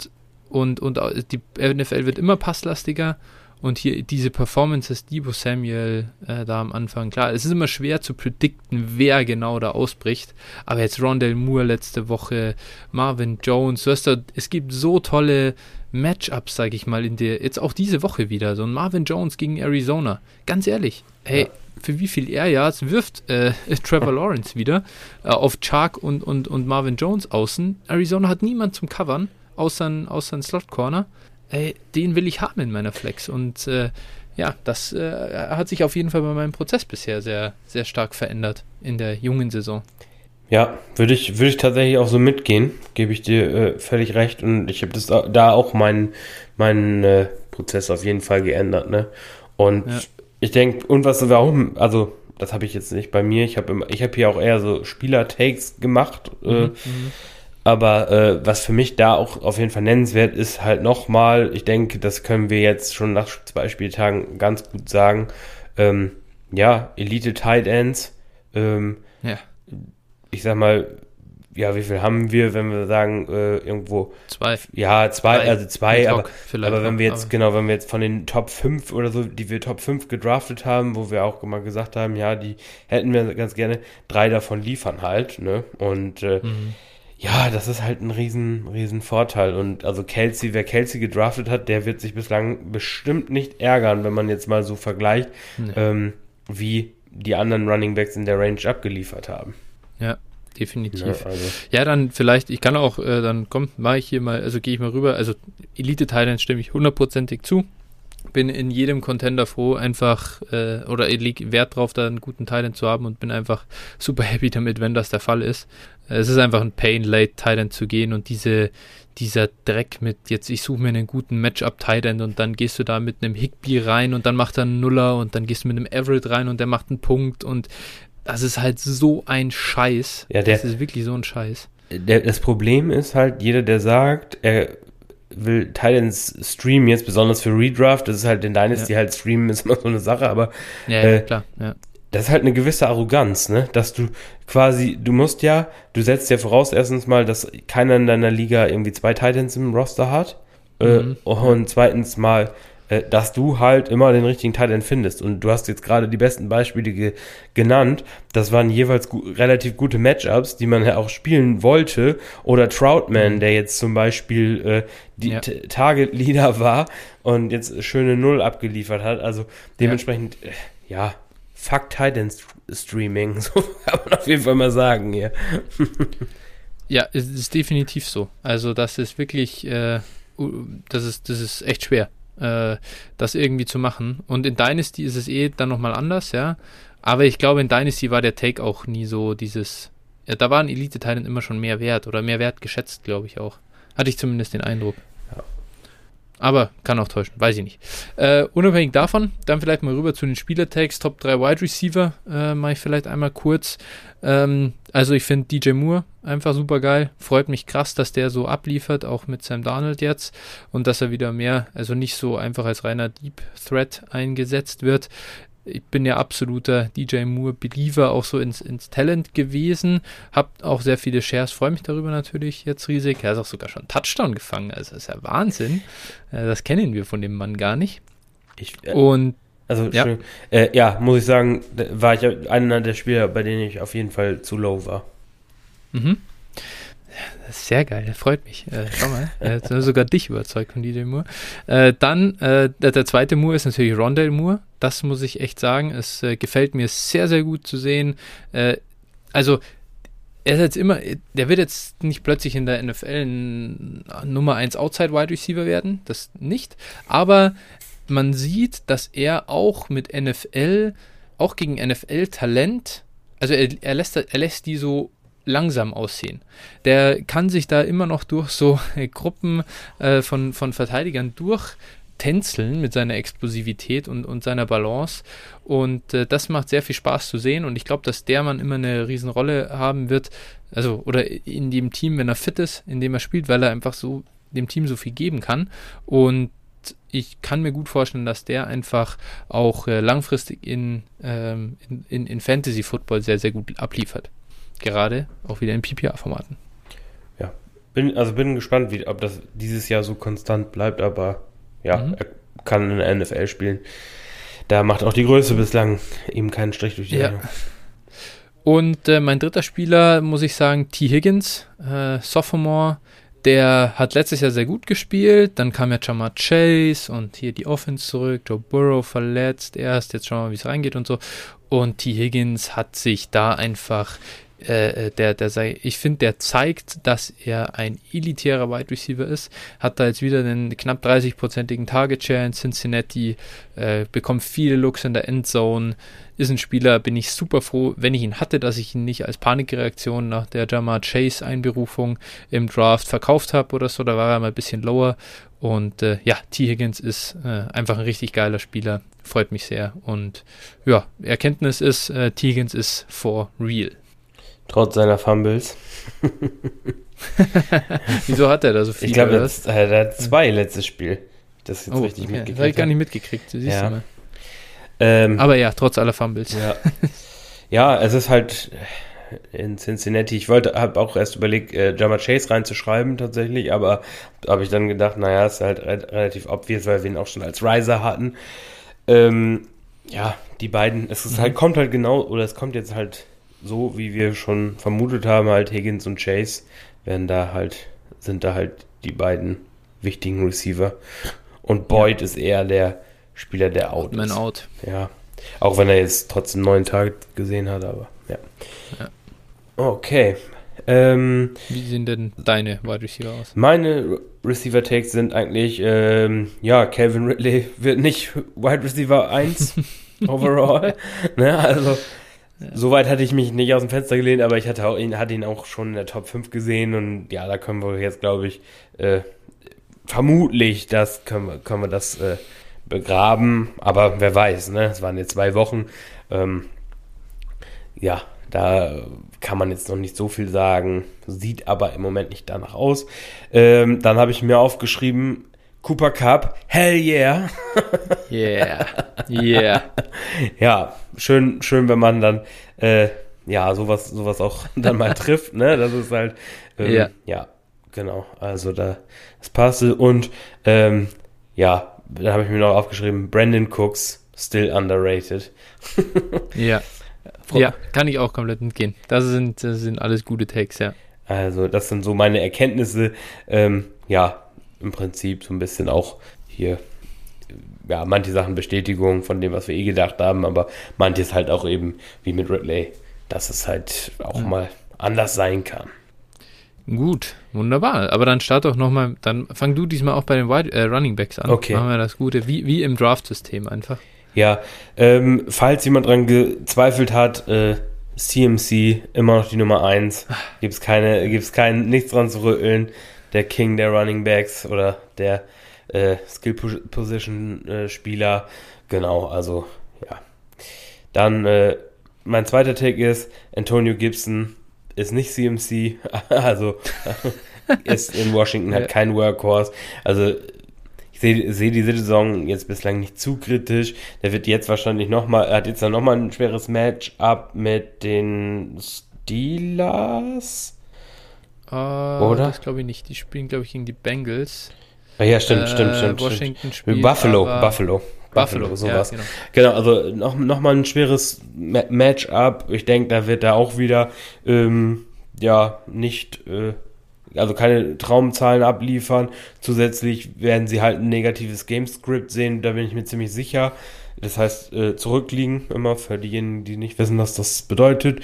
und, und au- die NFL wird immer passlastiger. Und hier diese Performances, Debo Samuel äh, da am Anfang, klar, es ist immer schwer zu predikten, wer genau da ausbricht. Aber jetzt Rondell Moore letzte Woche, Marvin Jones, du hast da, es gibt so tolle Matchups, sage ich mal, in der, jetzt auch diese Woche wieder, so ein Marvin Jones gegen Arizona. Ganz ehrlich, hey, Ja. für wie viel Air Yards wirft äh, Trevor Lawrence wieder äh, auf Chark und, und, und Marvin Jones außen? Arizona hat niemand zum Covern, außer ein, außer ein Slot Corner. Ey, den will ich haben in meiner Flex. Und äh, ja, das äh, hat sich auf jeden Fall bei meinem Prozess bisher sehr, sehr stark verändert in der jungen Saison. Ja, würde ich, würde ich tatsächlich auch so mitgehen, gebe ich dir äh, völlig recht. Und ich habe das da- da auch meinen meinen äh, Prozess auf jeden Fall geändert, ne? Und Ja. ich denke, und was auch, also das habe ich jetzt nicht bei mir, ich habe ich habe hier auch eher so Spieler-Takes gemacht, äh, Mhm, aber äh, was für mich da auch auf jeden Fall nennenswert ist, halt nochmal, ich denke, das können wir jetzt schon nach zwei Spieltagen ganz gut sagen, ähm, ja, Elite Tight Ends, ähm, Ja, ich sag mal, ja, wie viel haben wir, wenn wir sagen, äh, irgendwo, zwei. ja, zwei, Drei. also zwei, aber, aber wenn wir jetzt, aber- genau, wenn wir jetzt von den Top 5 oder so, die wir Top 5 gedraftet haben, wo wir auch mal gesagt haben, ja, die hätten wir ganz gerne, drei davon liefern halt, ne, und äh, Mhm. Ja, das ist halt ein riesen, riesen Vorteil. Und also Kelsey, wer Kelsey gedraftet hat, der wird sich bislang bestimmt nicht ärgern, wenn man jetzt mal so vergleicht, Nee. ähm, wie die anderen Running Backs in der Range abgeliefert haben. Ja, definitiv. Ne? Also, Ja, dann vielleicht, ich kann auch, äh, dann komm, mache ich hier mal, also gehe ich mal rüber. Also Elite Thailand stimme ich hundertprozentig zu. bin in jedem Contender froh, einfach, äh, oder ich lege Wert drauf, da einen guten Titan zu haben und bin einfach super happy damit, wenn das der Fall ist. Es ist einfach ein Pain, late Titan zu gehen und diese, dieser Dreck mit, jetzt ich suche mir einen guten Matchup Titan und dann gehst du da mit einem Higby rein und dann macht er einen Nuller und dann gehst du mit einem Everett rein und der macht einen Punkt und das ist halt so ein Scheiß. Ja, der, das ist wirklich so ein Scheiß. Der, das Problem ist halt, jeder, der sagt, er will Titans streamen, jetzt besonders für Redraft, das ist halt in Dynasty ja. halt streamen, ist immer so eine Sache, aber ja, ja, äh, klar, ja. Das ist halt eine gewisse Arroganz, ne? Dass du quasi, du musst ja, du setzt ja voraus erstens mal, dass keiner in deiner Liga irgendwie zwei Titans im Roster hat. Äh, mhm. Äh, und zweitens mal, äh, dass du halt immer den richtigen Titan findest. Und du hast jetzt gerade die besten Beispiele ge genannt. Das waren jeweils gu relativ gute Matchups, die man ja auch spielen wollte. Oder Troutman, mhm. der jetzt zum Beispiel äh, die ja. Target Leader war und jetzt schöne Null abgeliefert hat. Also dementsprechend, ja, äh, ja fuck Titan Streaming. So kann man auf jeden Fall mal sagen hier. ja, es ist definitiv so. Also das ist wirklich, äh, das ist, das ist echt schwer äh, das irgendwie zu machen. Und in Dynasty ist es eh dann nochmal anders, ja. Aber ich glaube, in Dynasty war der Take auch nie so dieses. Ja, da waren Elite-Teilen immer schon mehr wert oder mehr wert geschätzt, glaube ich auch. Hatte ich zumindest den Eindruck. Aber kann auch täuschen, weiß ich nicht. Äh, unabhängig davon, dann vielleicht mal rüber zu den Spielertags. Top 3 Wide Receiver äh, mache ich vielleicht einmal kurz. Ähm, also ich finde DJ Moore einfach super geil. Freut mich krass, dass der so abliefert, auch mit Sam Darnold jetzt. Und dass er wieder mehr, also nicht so einfach als reiner Deep Threat eingesetzt wird ich bin ja absoluter DJ Moore-Believer, auch so ins, ins Talent gewesen. Hab auch sehr viele Shares, freue mich darüber natürlich jetzt riesig. Er ist auch sogar schon Touchdown gefangen, also das ist ja Wahnsinn. Äh, das kennen wir von dem Mann gar nicht. Ich, äh, Und also ja. Äh, ja, muss ich sagen, war ich einer der Spieler, bei denen ich auf jeden Fall zu low war. Mhm. Sehr geil, freut mich. Äh, schau mal, äh, sogar dich überzeugt von DJ Moore. Äh, dann, äh, der, der, zweite Moore ist natürlich Rondell Moore. Das muss ich echt sagen. Es äh, gefällt mir sehr, sehr gut zu sehen. Äh, also, er ist jetzt immer, der wird jetzt nicht plötzlich in der NFL ein Nummer 1 Outside Wide Receiver werden. Das nicht. Aber man sieht, dass er auch mit NFL, auch gegen NFL-Talent, also er, er, lässt, er lässt die so langsam aussehen. Der kann sich da immer noch durch so äh, Gruppen äh, von, von Verteidigern durchtänzeln mit seiner Explosivität und, und seiner Balance. Und äh, das macht sehr viel Spaß zu sehen. Und ich glaube, dass der Mann immer eine Riesenrolle haben wird. Also, oder in dem Team, wenn er fit ist, in dem er spielt, weil er einfach so dem Team so viel geben kann. Und ich kann mir gut vorstellen, dass der einfach auch äh, langfristig in, ähm, in, in, in Fantasy Football sehr, sehr gut abliefert gerade auch wieder in PPA-Formaten. Ja, bin, also bin gespannt, wie, ob das dieses Jahr so konstant bleibt, aber ja, mhm. er kann in der NFL spielen. Da macht auch die Größe bislang ihm keinen Strich durch die ja. Und äh, mein dritter Spieler, muss ich sagen, T. Higgins, äh, Sophomore, der hat letztes Jahr sehr gut gespielt. Dann kam ja Jamar Chase und hier die Offense zurück. Joe Burrow verletzt erst. Jetzt schauen wir mal, wie es reingeht und so. Und T. Higgins hat sich da einfach äh, äh, der, der sei, ich finde, der zeigt, dass er ein elitärer Wide Receiver ist, hat da jetzt wieder einen knapp 30-prozentigen Target Share in Cincinnati, äh, bekommt viele Looks in der Endzone, ist ein Spieler, bin ich super froh, wenn ich ihn hatte, dass ich ihn nicht als Panikreaktion nach der Jamar Chase Einberufung im Draft verkauft habe oder so, da war er mal ein bisschen lower und äh, ja, T. Higgins ist äh, einfach ein richtig geiler Spieler, freut mich sehr und ja, Erkenntnis ist, äh, T. Higgins ist for real. Trotz seiner Fumbles. Wieso hat er da so viel? Ich glaube, er, hat zwei letztes Spiel. Das jetzt oh, richtig okay. mitgekriegt. Das habe ich gar nicht mitgekriegt. siehst ja. du mal. Ähm, Aber ja, trotz aller Fumbles. Ja. ja, es ist halt in Cincinnati. Ich wollte, habe auch erst überlegt, äh, Jama Chase reinzuschreiben tatsächlich, aber habe ich dann gedacht, naja, ist halt re relativ obvious, weil wir ihn auch schon als Riser hatten. Ähm, ja, die beiden, es ist mhm. halt, kommt halt genau, oder es kommt jetzt halt so wie wir schon vermutet haben, halt Higgins und Chase werden da halt, sind da halt die beiden wichtigen Receiver. Und Boyd ja. ist eher der Spieler, der out Man ist. out. Ja. Auch wenn er jetzt trotzdem neun Tage gesehen hat, aber ja. ja. Okay. Ähm, Wie sehen denn deine Wide Receiver aus? Meine Receiver Takes sind eigentlich, ähm, ja, Calvin Ridley wird nicht Wide Receiver 1 overall. ne? Also, ja. soweit hatte ich mich nicht aus dem Fenster gelehnt, aber ich hatte, auch, ihn, hatte ihn auch schon in der Top 5 gesehen und ja, da können wir jetzt, glaube ich, äh, vermutlich, das können wir, können wir das äh, begraben, aber wer weiß, ne? Es waren jetzt zwei Wochen. Ähm, ja, da kann man jetzt noch nicht so viel sagen, sieht aber im Moment nicht danach aus. Ähm, dann habe ich mir aufgeschrieben, Cooper Cup, hell yeah. yeah, yeah. Ja, schön, schön, wenn man dann, äh, ja, sowas, sowas auch dann mal trifft, ne? Das ist halt, ähm, yeah. ja, genau. Also da, das passte und, ähm, ja, dann habe ich mir noch aufgeschrieben, Brandon Cooks, still underrated. ja. Ja, kann ich auch komplett mitgehen. Das sind, das sind alles gute Takes, ja. Also, das sind so meine Erkenntnisse. Ähm, ja, im Prinzip so ein bisschen auch hier, ja, manche Sachen Bestätigung von dem, was wir eh gedacht haben, aber manches halt auch eben wie mit Ridley, dass es halt auch mhm. mal anders sein kann. Gut, wunderbar. Aber dann start doch nochmal, dann fang du diesmal auch bei den Wide, äh, Running Backs an. Okay. Machen wir das Gute, wie, wie im Draft-System einfach. Ja, ähm, falls jemand dran gezweifelt hat, äh, CMC immer noch die Nummer 1. Gibt es keine, gibt's kein, nichts dran zu rütteln. Der King der Running Backs oder der äh, Skill Position äh, Spieler. Genau, also ja. Dann äh, mein zweiter Take ist, Antonio Gibson ist nicht CMC, also ist in Washington, hat kein Workhorse. Also ich sehe seh diese Saison jetzt bislang nicht zu kritisch. Der wird jetzt wahrscheinlich nochmal, er hat jetzt dann nochmal ein schweres Match-up mit den Steelers. Uh, Oder? Das glaube ich nicht. Die spielen, glaube ich, gegen die Bengals. Ah, ja, stimmt, äh, stimmt, stimmt. Washington spielt Buffalo, Buffalo. Buffalo, sowas. Ja, genau. genau. also noch, noch mal ein schweres Match-up. Ich denke, da wird er auch wieder ähm, ja nicht äh, also keine Traumzahlen abliefern. Zusätzlich werden sie halt ein negatives Gamescript sehen, da bin ich mir ziemlich sicher. Das heißt, äh, zurückliegen immer für diejenigen, die nicht wissen, was das bedeutet.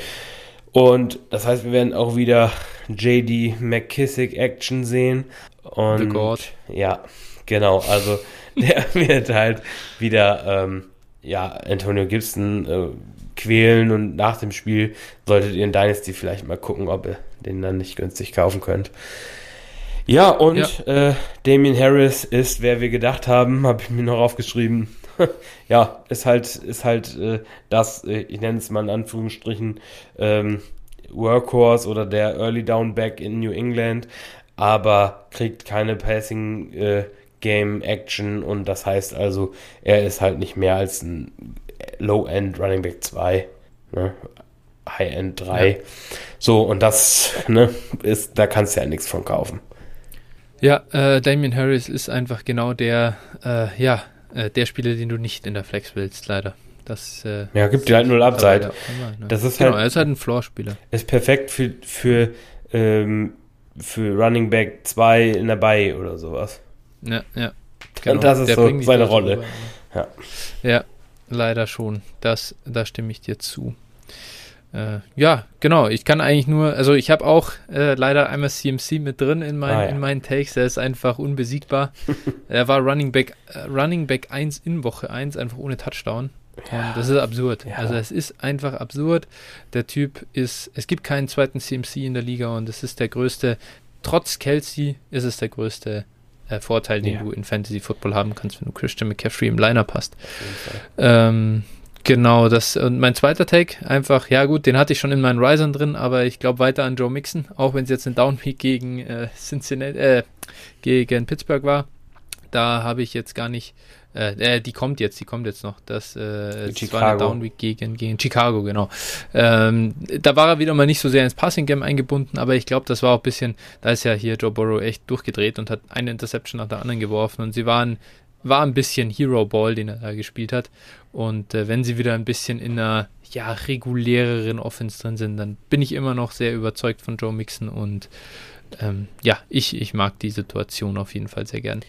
Und das heißt, wir werden auch wieder JD McKissick Action sehen. Und The God. ja, genau. Also der wird halt wieder ähm, ja, Antonio Gibson äh, quälen und nach dem Spiel solltet ihr in Dynasty vielleicht mal gucken, ob ihr den dann nicht günstig kaufen könnt. Ja, und ja. Äh, Damien Harris ist, wer wir gedacht haben, habe ich mir noch aufgeschrieben. ja, ist halt, ist halt äh, das, äh, ich nenne es mal in Anführungsstrichen, ähm, Workhorse oder der Early Down Back in New England, aber kriegt keine Passing äh, Game Action und das heißt also, er ist halt nicht mehr als ein Low-End Running Back 2. Ne? High-End 3. Ja. So, und das, ne, ist, da kannst du ja nichts von kaufen. Ja, äh, Damian Harris ist einfach genau der, äh, ja, äh, der Spieler, den du nicht in der Flex willst, leider. Das, äh, ja, gibt dir halt null Upside. Ne? Das ist genau, halt, er ist halt ein Floor-Spieler. Ist perfekt für, für, ähm, für Running Back 2 in der Bay oder sowas. Ja, ja. Genau. Und das ist der so seine Rolle. Rüber, ja. ja, leider schon. Das, da stimme ich dir zu. Äh, ja, genau. Ich kann eigentlich nur, also ich habe auch äh, leider einmal CMC mit drin in, mein, ah, ja. in meinen Takes. Er ist einfach unbesiegbar. er war Running Back, äh, Running Back 1 in Woche 1, einfach ohne Touchdown. Ja. Das ist absurd. Ja. Also es ist einfach absurd. Der Typ ist, es gibt keinen zweiten CMC in der Liga und es ist der größte, trotz Kelsey ist es der größte äh, Vorteil, den du in Fantasy Football haben kannst, wenn du Christian McCaffrey im Liner passt. Ähm, Genau, das und mein zweiter Take, einfach, ja gut, den hatte ich schon in meinen Risern drin, aber ich glaube weiter an Joe Mixon, auch wenn es jetzt ein Downweek gegen äh, Cincinnati, äh, gegen Pittsburgh war. Da habe ich jetzt gar nicht, äh, äh, die kommt jetzt, die kommt jetzt noch. Das, äh, das war eine Downweek gegen, gegen Chicago, genau. Ähm, da war er wieder mal nicht so sehr ins Passing Game eingebunden, aber ich glaube, das war auch ein bisschen, da ist ja hier Joe Burrow echt durchgedreht und hat eine Interception nach der anderen geworfen und sie waren war ein bisschen Hero Ball, den er da gespielt hat. Und äh, wenn sie wieder ein bisschen in einer ja, reguläreren Offense drin sind, dann bin ich immer noch sehr überzeugt von Joe Mixon und ähm, ja, ich, ich mag die Situation auf jeden Fall sehr gern.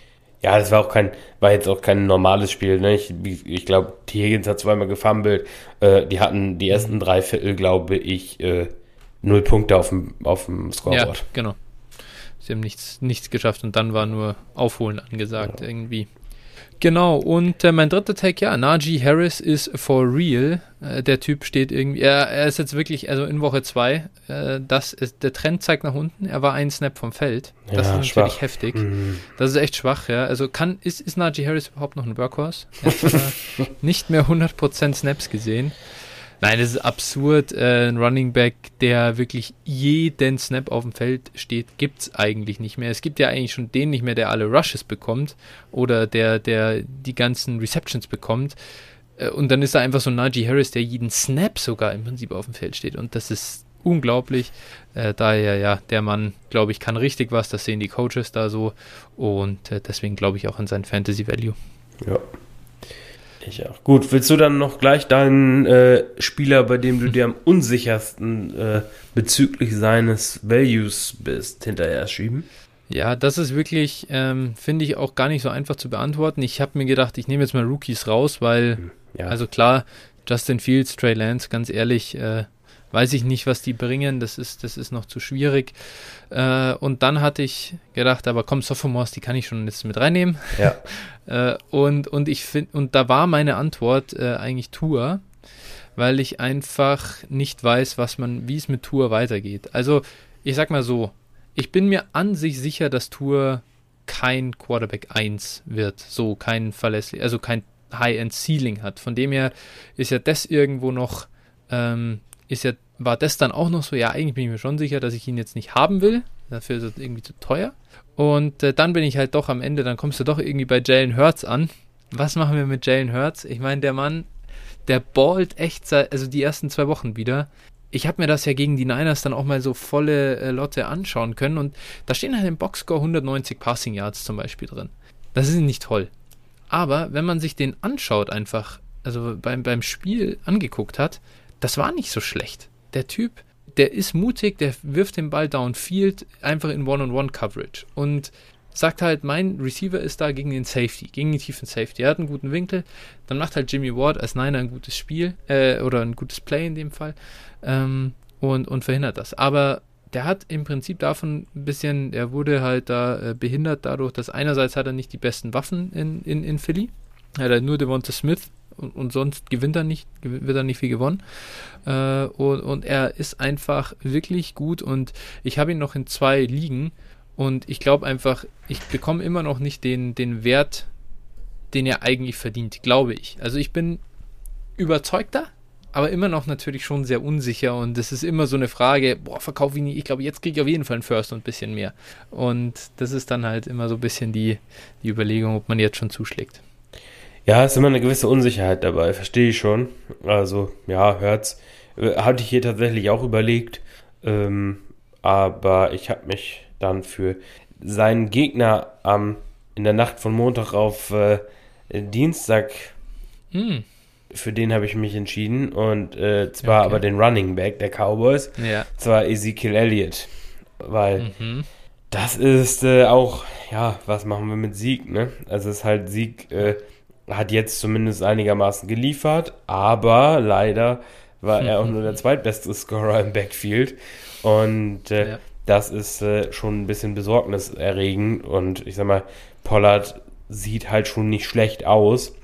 Ja, das war auch kein, war jetzt auch kein normales Spiel. Ne? Ich, ich glaube, T. Higgins hat zweimal gefumbled. Äh, die hatten die ersten drei Viertel, glaube ich, äh, null Punkte auf dem, auf dem Scoreboard. Ja, genau. Sie haben nichts, nichts geschafft und dann war nur Aufholen angesagt ja. irgendwie. Genau, und äh, mein dritter Tag, ja, Najee Harris ist for real. Äh, der Typ steht irgendwie, er, er, ist jetzt wirklich, also in Woche 2, äh, das ist, der Trend zeigt nach unten, er war ein Snap vom Feld. Das ja, ist schwach. natürlich heftig. Mhm. Das ist echt schwach, ja. Also kann, ist, ist Najee Harris überhaupt noch ein Workhorse? Er hat nicht mehr 100% Snaps gesehen. Nein, das ist absurd. Äh, ein Running Back, der wirklich jeden Snap auf dem Feld steht, gibt es eigentlich nicht mehr. Es gibt ja eigentlich schon den nicht mehr, der alle Rushes bekommt oder der, der die ganzen Receptions bekommt. Äh, und dann ist da einfach so Najee Harris, der jeden Snap sogar im Prinzip auf dem Feld steht. Und das ist unglaublich. Äh, daher, ja, der Mann, glaube ich, kann richtig was. Das sehen die Coaches da so. Und äh, deswegen glaube ich auch an sein Fantasy Value. Ja, ich auch. Gut, willst du dann noch gleich deinen äh, Spieler, bei dem du dir am unsichersten äh, bezüglich seines Values bist, hinterher schieben? Ja, das ist wirklich, ähm, finde ich, auch gar nicht so einfach zu beantworten. Ich habe mir gedacht, ich nehme jetzt mal Rookies raus, weil, hm, ja. also klar, Justin Fields, Trey Lance, ganz ehrlich, äh, weiß ich nicht, was die bringen. Das ist, das ist noch zu schwierig. Äh, und dann hatte ich gedacht, aber komm, Sophomores, die kann ich schon jetzt mit reinnehmen. Ja. äh, und, und ich finde, und da war meine Antwort äh, eigentlich Tour, weil ich einfach nicht weiß, was man, wie es mit Tour weitergeht. Also, ich sag mal so, ich bin mir an sich sicher, dass Tour kein Quarterback 1 wird. So, kein verlässlich, also kein High-End-Ceiling hat. Von dem her ist ja das irgendwo noch, ähm, ist ja war das dann auch noch so, ja, eigentlich bin ich mir schon sicher, dass ich ihn jetzt nicht haben will. Dafür ist es irgendwie zu teuer. Und äh, dann bin ich halt doch am Ende, dann kommst du doch irgendwie bei Jalen Hurts an. Was machen wir mit Jalen Hurts? Ich meine, der Mann, der ballt echt seit, also die ersten zwei Wochen wieder. Ich habe mir das ja gegen die Niners dann auch mal so volle äh, Lotte anschauen können und da stehen halt im Boxscore 190 Passing Yards zum Beispiel drin. Das ist nicht toll. Aber wenn man sich den anschaut, einfach, also beim, beim Spiel angeguckt hat, das war nicht so schlecht der Typ, der ist mutig, der wirft den Ball downfield einfach in One-on-One-Coverage und sagt halt, mein Receiver ist da gegen den Safety, gegen den tiefen Safety. Er hat einen guten Winkel, dann macht halt Jimmy Ward als Niner ein gutes Spiel äh, oder ein gutes Play in dem Fall ähm, und, und verhindert das. Aber der hat im Prinzip davon ein bisschen, er wurde halt da äh, behindert dadurch, dass einerseits hat er nicht die besten Waffen in, in, in Philly, hat halt nur Devonta Smith und, und, sonst gewinnt er nicht, wird er nicht viel gewonnen. Äh, und, und, er ist einfach wirklich gut und ich habe ihn noch in zwei Ligen und ich glaube einfach, ich bekomme immer noch nicht den, den Wert, den er eigentlich verdient, glaube ich. Also ich bin überzeugter, aber immer noch natürlich schon sehr unsicher und es ist immer so eine Frage, boah, verkaufe ich nicht, ich glaube, jetzt kriege ich auf jeden Fall einen First und ein bisschen mehr. Und das ist dann halt immer so ein bisschen die, die Überlegung, ob man jetzt schon zuschlägt. Ja, ist immer eine gewisse Unsicherheit dabei, verstehe ich schon. Also, ja, hört's. Äh, hatte ich hier tatsächlich auch überlegt. Ähm, aber ich habe mich dann für seinen Gegner am, in der Nacht von Montag auf äh, Dienstag, hm. für den habe ich mich entschieden. Und äh, zwar okay. aber den Running Back der Cowboys. Ja. Zwar Ezekiel Elliott. Weil mhm. das ist äh, auch, ja, was machen wir mit Sieg, ne? Also es ist halt Sieg äh, hat jetzt zumindest einigermaßen geliefert, aber leider war er auch nur der zweitbeste Scorer im Backfield. Und äh, ja. das ist äh, schon ein bisschen besorgniserregend. Und ich sag mal, Pollard sieht halt schon nicht schlecht aus.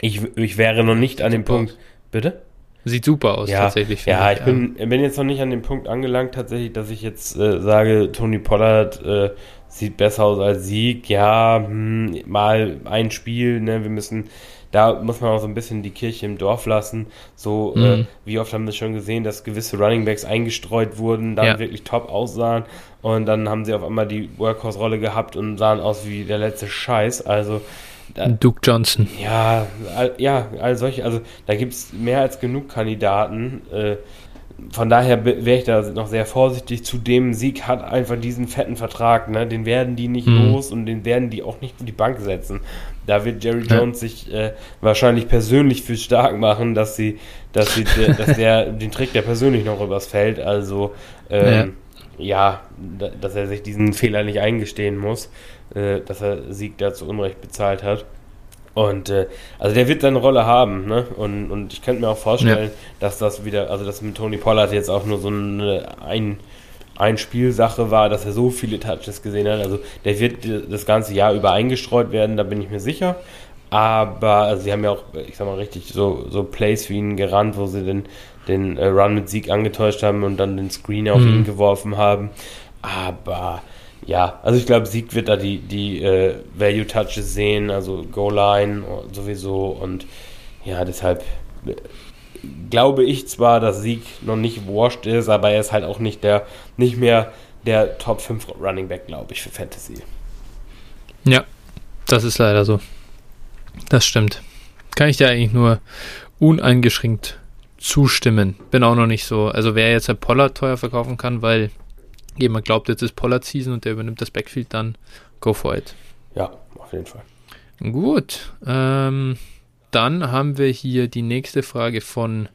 Ich, ich wäre noch nicht an dem Punkt. Aus. Bitte? Sieht super aus, ja, tatsächlich. Ja, ich, ich bin, bin jetzt noch nicht an dem Punkt angelangt, tatsächlich, dass ich jetzt äh, sage, Tony Pollard äh, sieht besser aus als Sieg. Ja, hm, mal ein Spiel, ne, wir müssen, da muss man auch so ein bisschen die Kirche im Dorf lassen. So, äh, mhm. äh, wie oft haben wir schon gesehen, dass gewisse Runningbacks eingestreut wurden, dann ja. wirklich top aussahen und dann haben sie auf einmal die Workhorse-Rolle gehabt und sahen aus wie der letzte Scheiß. Also, da, Duke Johnson. Ja, all, ja, all solche, also da gibt es mehr als genug Kandidaten. Äh, von daher wäre ich da noch sehr vorsichtig. Zudem Sieg hat einfach diesen fetten Vertrag, ne? Den werden die nicht mhm. los und den werden die auch nicht auf die Bank setzen. Da wird Jerry Jones ja. sich äh, wahrscheinlich persönlich für stark machen, dass sie, dass sie, dass der, den trägt der persönlich noch übers Feld. Also ähm, ja. ja, dass er sich diesen Fehler nicht eingestehen muss, äh, dass er Sieg da zu Unrecht bezahlt hat. Und äh, also der wird seine Rolle haben, ne? Und, und ich könnte mir auch vorstellen, ja. dass das wieder, also dass mit Tony Pollard jetzt auch nur so eine ein, ein Spielsache war, dass er so viele Touches gesehen hat. Also der wird das ganze Jahr über eingestreut werden, da bin ich mir sicher. Aber also sie haben ja auch, ich sag mal richtig, so, so Plays für ihn gerannt, wo sie den, den äh, Run mit Sieg angetäuscht haben und dann den Screen auf mhm. ihn geworfen haben. Aber ja, also ich glaube, Sieg wird da die, die äh, Value Touches sehen, also Goal Line sowieso und ja, deshalb äh, glaube ich zwar, dass Sieg noch nicht washed ist, aber er ist halt auch nicht der, nicht mehr der Top 5 Running Back, glaube ich, für Fantasy. Ja, das ist leider so. Das stimmt. Kann ich dir eigentlich nur uneingeschränkt zustimmen. Bin auch noch nicht so. Also wer jetzt ein Pollard teuer verkaufen kann, weil jemand glaubt, jetzt ist Pollard Season und der übernimmt das Backfield, dann go for it. Ja, auf jeden Fall. Gut. Ähm, dann haben wir hier die nächste Frage von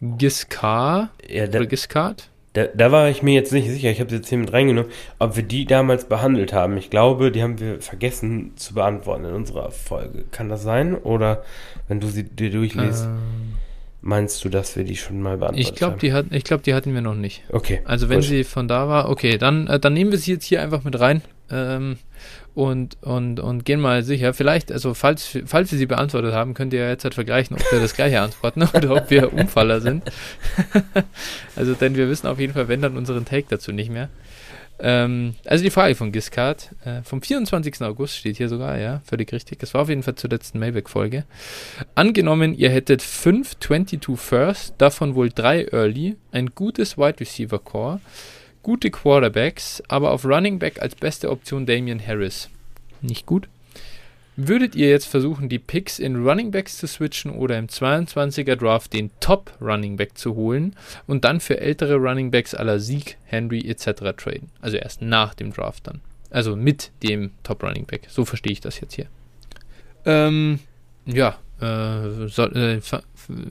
Giskar. Ja, oder Giskart? Da, da, war ich mir jetzt nicht sicher, ich habe sie jetzt hier mit reingenommen, ob wir die damals behandelt haben. Ich glaube, die haben wir vergessen zu beantworten in unserer Folge. Kann das sein? Oder wenn du sie dir durchliest? Ähm Meinst du, dass wir die schon mal beantwortet ich glaub, haben? Die hat, ich glaube, die hatten wir noch nicht. Okay. Also wenn gut. sie von da war, okay, dann, äh, dann nehmen wir sie jetzt hier einfach mit rein ähm, und, und, und gehen mal sicher. Vielleicht, also falls, falls wir sie beantwortet haben, könnt ihr ja jetzt halt vergleichen, ob wir das gleiche antworten oder ob wir Umfaller sind. also denn wir wissen auf jeden Fall, wenn dann unseren Take dazu nicht mehr. Ähm, also die Frage von Giscard äh, vom 24. August steht hier sogar, ja, völlig richtig. Das war auf jeden Fall zur letzten Mailback-Folge. Angenommen, ihr hättet 5 22 First, davon wohl 3 Early, ein gutes Wide Receiver Core, gute Quarterbacks, aber auf Running Back als beste Option Damian Harris. Nicht gut? Würdet ihr jetzt versuchen, die Picks in Running Backs zu switchen oder im 22er Draft den Top Running Back zu holen und dann für ältere Running Backs aller Sieg, Henry etc. traden? Also erst nach dem Draft dann. Also mit dem Top Running Back. So verstehe ich das jetzt hier. Ähm, ja, äh, soll, äh,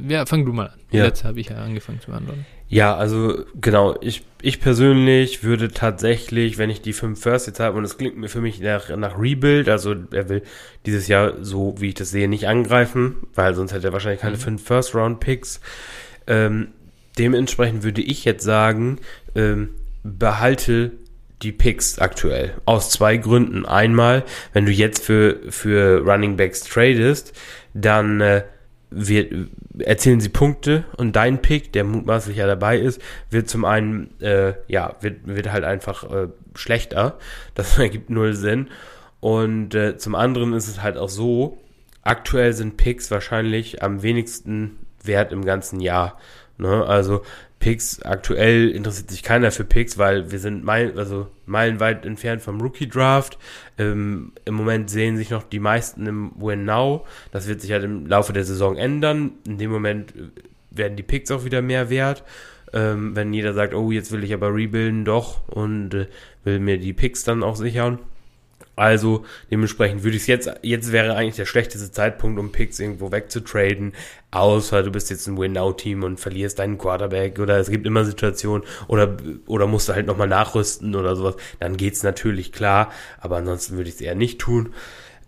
ja, fang du mal an. Ja. Jetzt habe ich ja angefangen zu beantworten. Ja, also genau, ich, ich persönlich würde tatsächlich, wenn ich die fünf First jetzt habe, und das klingt mir für mich nach, nach Rebuild, also er will dieses Jahr, so wie ich das sehe, nicht angreifen, weil sonst hätte er wahrscheinlich keine mhm. fünf First-Round-Picks. Ähm, dementsprechend würde ich jetzt sagen, ähm, behalte die Picks aktuell. Aus zwei Gründen. Einmal, wenn du jetzt für, für Running Backs tradest, dann äh, wird, erzielen sie Punkte und dein Pick, der mutmaßlich ja dabei ist, wird zum einen, äh, ja, wird, wird halt einfach äh, schlechter. Das ergibt null Sinn. Und äh, zum anderen ist es halt auch so, aktuell sind Picks wahrscheinlich am wenigsten wert im ganzen Jahr. Ne? Also Picks, aktuell interessiert sich keiner für Picks, weil wir sind meil, also meilenweit entfernt vom Rookie Draft. Ähm, Im Moment sehen sich noch die meisten im Win Now. Das wird sich halt im Laufe der Saison ändern. In dem Moment äh, werden die Picks auch wieder mehr wert. Ähm, wenn jeder sagt, oh, jetzt will ich aber rebuilden, doch, und äh, will mir die Picks dann auch sichern. Also dementsprechend würde ich es jetzt, jetzt wäre eigentlich der schlechteste Zeitpunkt, um Picks irgendwo wegzutraden, außer du bist jetzt ein Win-Now-Team und verlierst deinen Quarterback oder es gibt immer Situationen oder, oder musst du halt nochmal nachrüsten oder sowas, dann geht's natürlich klar, aber ansonsten würde ich es eher nicht tun.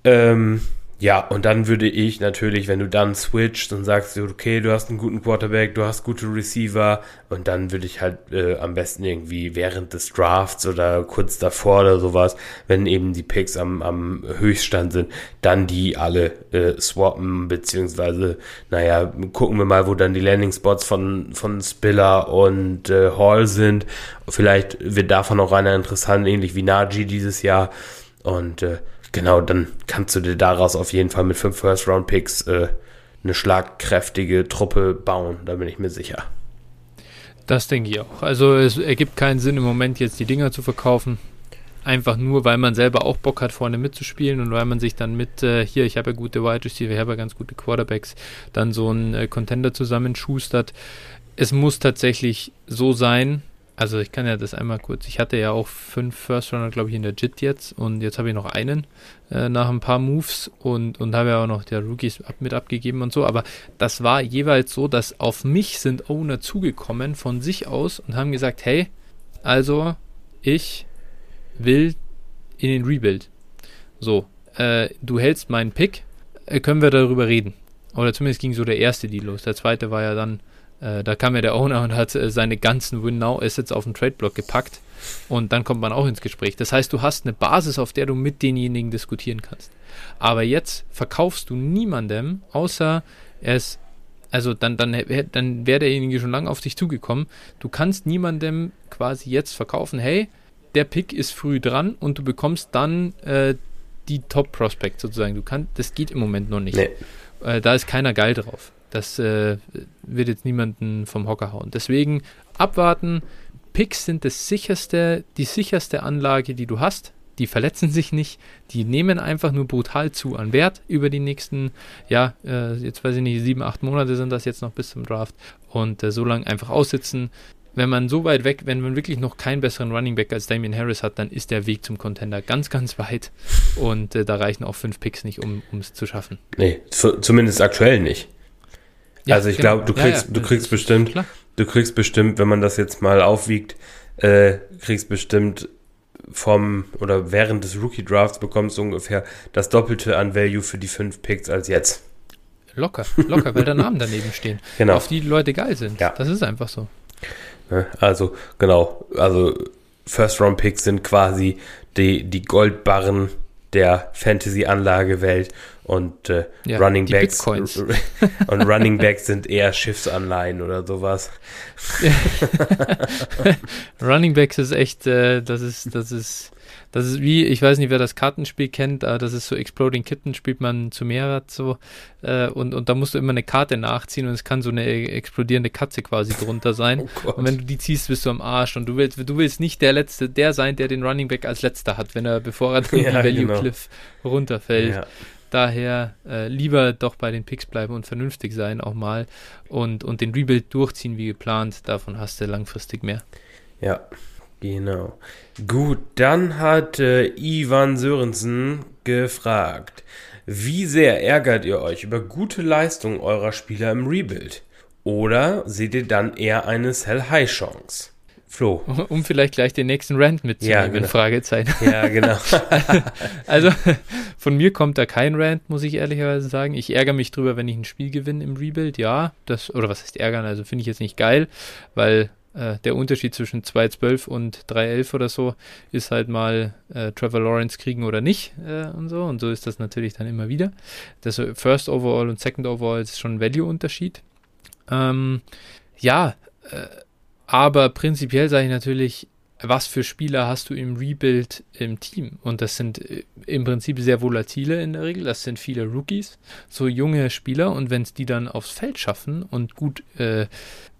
Ähm, ja, und dann würde ich natürlich, wenn du dann switchst und sagst, okay, du hast einen guten Quarterback, du hast gute Receiver, und dann würde ich halt äh, am besten irgendwie während des Drafts oder kurz davor oder sowas, wenn eben die Picks am, am Höchststand sind, dann die alle äh, swappen, beziehungsweise, naja, gucken wir mal, wo dann die Landing Spots von, von Spiller und äh, Hall sind. Vielleicht wird davon auch einer interessant, ähnlich wie Najee dieses Jahr. Und äh, Genau, dann kannst du dir daraus auf jeden Fall mit fünf First-Round-Picks äh, eine schlagkräftige Truppe bauen, da bin ich mir sicher. Das denke ich auch. Also es ergibt keinen Sinn im Moment jetzt die Dinger zu verkaufen. Einfach nur, weil man selber auch Bock hat, vorne mitzuspielen und weil man sich dann mit, äh, hier, ich habe ja gute Wide Receiver, ich habe ja ganz gute Quarterbacks, dann so einen äh, Contender zusammenschustert. Es muss tatsächlich so sein, also ich kann ja das einmal kurz, ich hatte ja auch fünf First Runner, glaube ich, in der JIT jetzt und jetzt habe ich noch einen äh, nach ein paar Moves und, und habe ja auch noch der Rookies ab, mit abgegeben und so, aber das war jeweils so, dass auf mich sind Owner zugekommen von sich aus und haben gesagt, hey, also ich will in den Rebuild. So, äh, du hältst meinen Pick, äh, können wir darüber reden. Oder zumindest ging so der erste Deal los. Der zweite war ja dann, äh, da kam ja der Owner und hat äh, seine ganzen Win-Now-Assets auf den Trade-Block gepackt. Und dann kommt man auch ins Gespräch. Das heißt, du hast eine Basis, auf der du mit denjenigen diskutieren kannst. Aber jetzt verkaufst du niemandem, außer er ist, also dann, dann, dann wäre derjenige schon lange auf dich zugekommen. Du kannst niemandem quasi jetzt verkaufen, hey, der Pick ist früh dran und du bekommst dann äh, die Top-Prospect sozusagen. Du kannst, das geht im Moment noch nicht. Nee. Äh, da ist keiner geil drauf. Das äh, wird jetzt niemanden vom Hocker hauen. Deswegen abwarten. Picks sind das sicherste, die sicherste Anlage, die du hast. Die verletzen sich nicht, die nehmen einfach nur brutal zu an Wert über die nächsten, ja, äh, jetzt weiß ich nicht, sieben, acht Monate sind das jetzt noch bis zum Draft und äh, so lange einfach aussitzen wenn man so weit weg, wenn man wirklich noch keinen besseren Running Back als Damian Harris hat, dann ist der Weg zum Contender ganz, ganz weit. Und äh, da reichen auch fünf Picks nicht, um es zu schaffen. Nee, zumindest aktuell nicht. Ja, also ich genau. glaube, du kriegst, ja, ja, du kriegst bestimmt, klar. du kriegst bestimmt, wenn man das jetzt mal aufwiegt, äh, kriegst bestimmt vom oder während des Rookie Drafts bekommst du ungefähr das Doppelte an Value für die fünf Picks als jetzt. Locker, locker, weil da Namen daneben stehen. Genau. Auf die, die Leute geil sind. Ja. Das ist einfach so. Ne? Also, genau, also First-Round-Picks sind quasi die, die Goldbarren der Fantasy-Anlagewelt und äh, ja, Running Backs und Running Backs sind eher Schiffsanleihen oder sowas. Running Backs ist echt, äh, das ist, das ist das ist wie, ich weiß nicht, wer das Kartenspiel kennt, aber das ist so Exploding Kitten, spielt man zu mehreren so. Äh, und, und da musst du immer eine Karte nachziehen und es kann so eine explodierende Katze quasi drunter sein. Oh und wenn du die ziehst, bist du am Arsch. Und du willst, du willst nicht der Letzte, der sein, der den Running Back als letzter hat, wenn er, bevor er den ja, Value genau. Cliff runterfällt. Ja. Daher äh, lieber doch bei den Picks bleiben und vernünftig sein auch mal und, und den Rebuild durchziehen wie geplant. Davon hast du langfristig mehr. Ja, Genau. Gut, dann hat äh, Ivan Sörensen gefragt, wie sehr ärgert ihr euch über gute Leistung eurer Spieler im Rebuild? Oder seht ihr dann eher eine Sell-High-Chance? Flo. Um vielleicht gleich den nächsten Rant mitzunehmen, ja, genau. Fragezeichen. Ja, genau. also von mir kommt da kein Rant, muss ich ehrlicherweise sagen. Ich ärgere mich drüber, wenn ich ein Spiel gewinne im Rebuild, ja. Das, oder was heißt ärgern? Also finde ich jetzt nicht geil, weil äh, der Unterschied zwischen 2.12 und 3.11 oder so ist halt mal äh, Trevor Lawrence kriegen oder nicht äh, und so. Und so ist das natürlich dann immer wieder. Das First Overall und Second Overall ist schon ein Value-Unterschied. Ähm, ja, äh, aber prinzipiell sage ich natürlich, was für Spieler hast du im Rebuild im Team? Und das sind äh, im Prinzip sehr volatile in der Regel. Das sind viele Rookies, so junge Spieler. Und wenn es die dann aufs Feld schaffen und gut äh,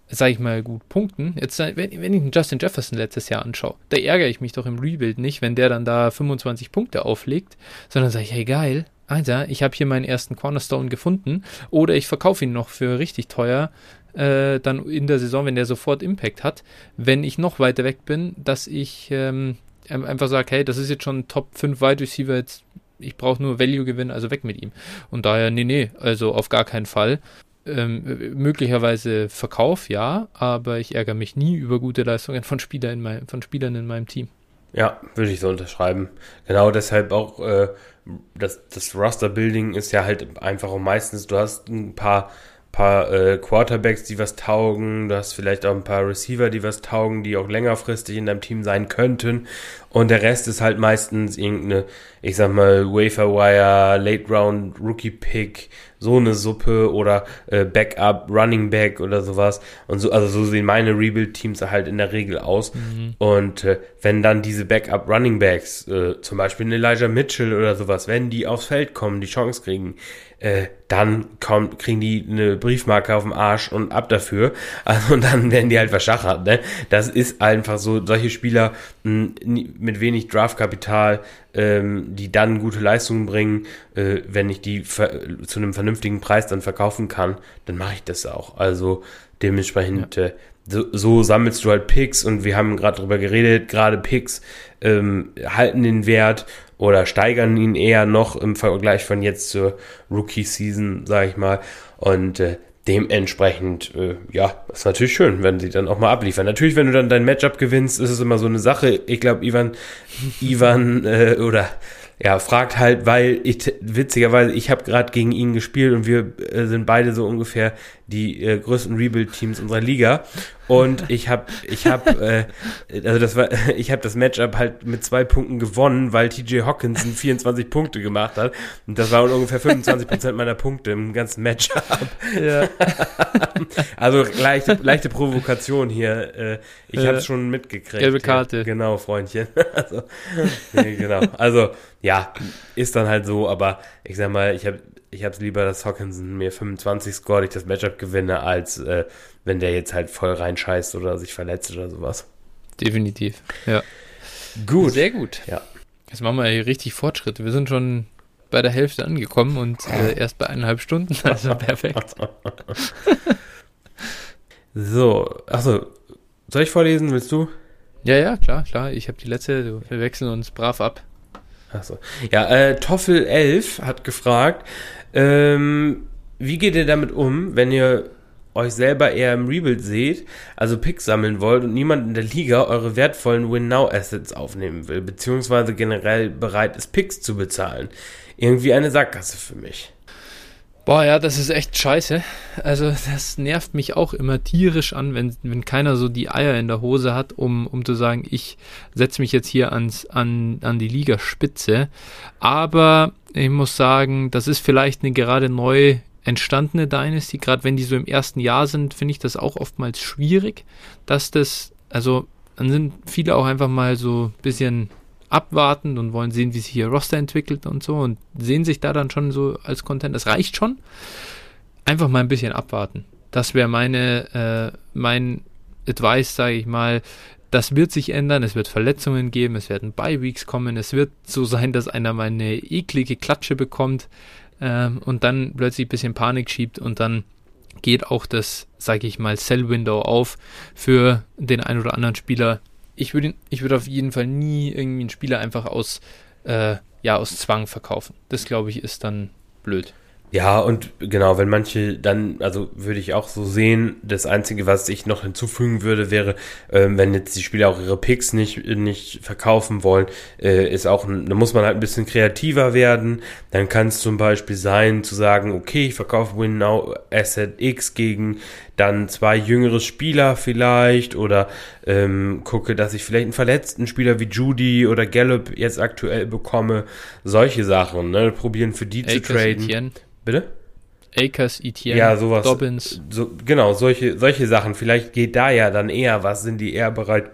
sage ich mal, gut punkten. Jetzt, wenn, wenn ich einen Justin Jefferson letztes Jahr anschaue, da ärgere ich mich doch im Rebuild nicht, wenn der dann da 25 Punkte auflegt, sondern sage ich, hey geil, Alter, ich habe hier meinen ersten Cornerstone gefunden oder ich verkaufe ihn noch für richtig teuer, äh, dann in der Saison, wenn der sofort Impact hat, wenn ich noch weiter weg bin, dass ich ähm, einfach sage, hey, das ist jetzt schon Top 5 Wide Receiver, jetzt ich brauche nur Value gewinnen, also weg mit ihm. Und daher, nee, nee, also auf gar keinen Fall ähm, möglicherweise Verkauf, ja, aber ich ärgere mich nie über gute Leistungen von, Spieler in mein, von Spielern in meinem Team. Ja, würde ich so unterschreiben. Genau deshalb auch äh, das, das Roster-Building ist ja halt einfach meistens, du hast ein paar paar äh, Quarterbacks, die was taugen, du hast vielleicht auch ein paar Receiver, die was taugen, die auch längerfristig in deinem Team sein könnten. Und der Rest ist halt meistens irgendeine, ich sag mal, Waferwire, Late Round, Rookie Pick, so eine Suppe oder äh, Backup, Running Back oder sowas. Und so, also so sehen meine Rebuild-Teams halt in der Regel aus. Mhm. Und äh, wenn dann diese Backup Running Backs, äh, zum Beispiel Elijah Mitchell oder sowas, wenn die aufs Feld kommen, die Chance kriegen, äh, dann kommt, kriegen die eine Briefmarke auf dem Arsch und ab dafür. Also, und dann werden die halt verschachert. Ne? Das ist einfach so, solche Spieler mh, mit wenig Draftkapital, ähm, die dann gute Leistungen bringen, äh, wenn ich die zu einem vernünftigen Preis dann verkaufen kann, dann mache ich das auch. Also dementsprechend ja. äh, so, so, sammelst du halt Picks und wir haben gerade drüber geredet, gerade Picks ähm, halten den Wert oder steigern ihn eher noch im Vergleich von jetzt zur Rookie-Season, sage ich mal. Und äh, dementsprechend, äh, ja, ist natürlich schön, wenn sie dann auch mal abliefern. Natürlich, wenn du dann dein Matchup gewinnst, ist es immer so eine Sache. Ich glaube, Ivan, Ivan äh, oder Ja, fragt halt, weil ich witzigerweise, ich habe gerade gegen ihn gespielt und wir äh, sind beide so ungefähr die äh, größten Rebuild-Teams unserer Liga. Und ich habe, ich habe, äh, also das war, ich habe das Matchup halt mit zwei Punkten gewonnen, weil TJ Hawkinson 24 Punkte gemacht hat. Und das waren ungefähr 25 Prozent meiner Punkte im ganzen Matchup. Ja. also leichte, leichte Provokation hier. Äh, ich ja. habe es schon mitgekriegt. Gelbe Karte. Ja, genau, Freundchen. also, nee, genau. Also ja, ist dann halt so, aber ich sag mal, ich habe ich es lieber, dass Hawkinson mir 25 scored, ich das Matchup gewinne, als äh, wenn der jetzt halt voll reinscheißt oder sich verletzt oder sowas. Definitiv, ja. Gut. Sehr gut. Ja. Jetzt machen wir hier richtig Fortschritte. Wir sind schon bei der Hälfte angekommen und äh, erst bei eineinhalb Stunden, also perfekt. so, achso, soll ich vorlesen, willst du? Ja, ja, klar, klar. Ich habe die letzte, wir wechseln uns brav ab. Achso. Ja, äh, Toffel11 hat gefragt, ähm, wie geht ihr damit um, wenn ihr euch selber eher im Rebuild seht, also Picks sammeln wollt und niemand in der Liga eure wertvollen Win-Now-Assets aufnehmen will, beziehungsweise generell bereit ist, Picks zu bezahlen. Irgendwie eine Sackgasse für mich. Boah, ja, das ist echt scheiße. Also, das nervt mich auch immer tierisch an, wenn, wenn keiner so die Eier in der Hose hat, um, um zu sagen, ich setze mich jetzt hier ans, an, an die Ligaspitze. Aber ich muss sagen, das ist vielleicht eine gerade neu entstandene Dynasty. Gerade wenn die so im ersten Jahr sind, finde ich das auch oftmals schwierig, dass das, also, dann sind viele auch einfach mal so ein bisschen abwartend und wollen sehen, wie sich ihr Roster entwickelt und so und sehen sich da dann schon so als Content. Das reicht schon. Einfach mal ein bisschen abwarten. Das wäre meine, äh, mein Advice, sage ich mal. Das wird sich ändern, es wird Verletzungen geben, es werden Bye-Weeks kommen, es wird so sein, dass einer mal eine eklige Klatsche bekommt ähm, und dann plötzlich ein bisschen Panik schiebt und dann geht auch das, sage ich mal, Sell-Window auf für den ein oder anderen Spieler, ich würde ich würde auf jeden Fall nie irgendwie einen Spieler einfach aus, äh, ja, aus Zwang verkaufen. Das glaube ich ist dann blöd. Ja, und genau, wenn manche dann, also würde ich auch so sehen, das Einzige, was ich noch hinzufügen würde, wäre, ähm, wenn jetzt die Spieler auch ihre Picks nicht, nicht verkaufen wollen, äh, ist auch, da muss man halt ein bisschen kreativer werden. Dann kann es zum Beispiel sein, zu sagen, okay, ich verkaufe Win Now Asset X gegen dann zwei jüngere Spieler vielleicht oder ähm, gucke, dass ich vielleicht einen verletzten Spieler wie Judy oder Gallup jetzt aktuell bekomme. Solche Sachen, ne? Probieren für die Akers, zu traden. Etienne. Bitte? Akers, Etienne, ja, sowas, Dobbins. So, genau, solche, solche Sachen. Vielleicht geht da ja dann eher was, sind die eher bereit,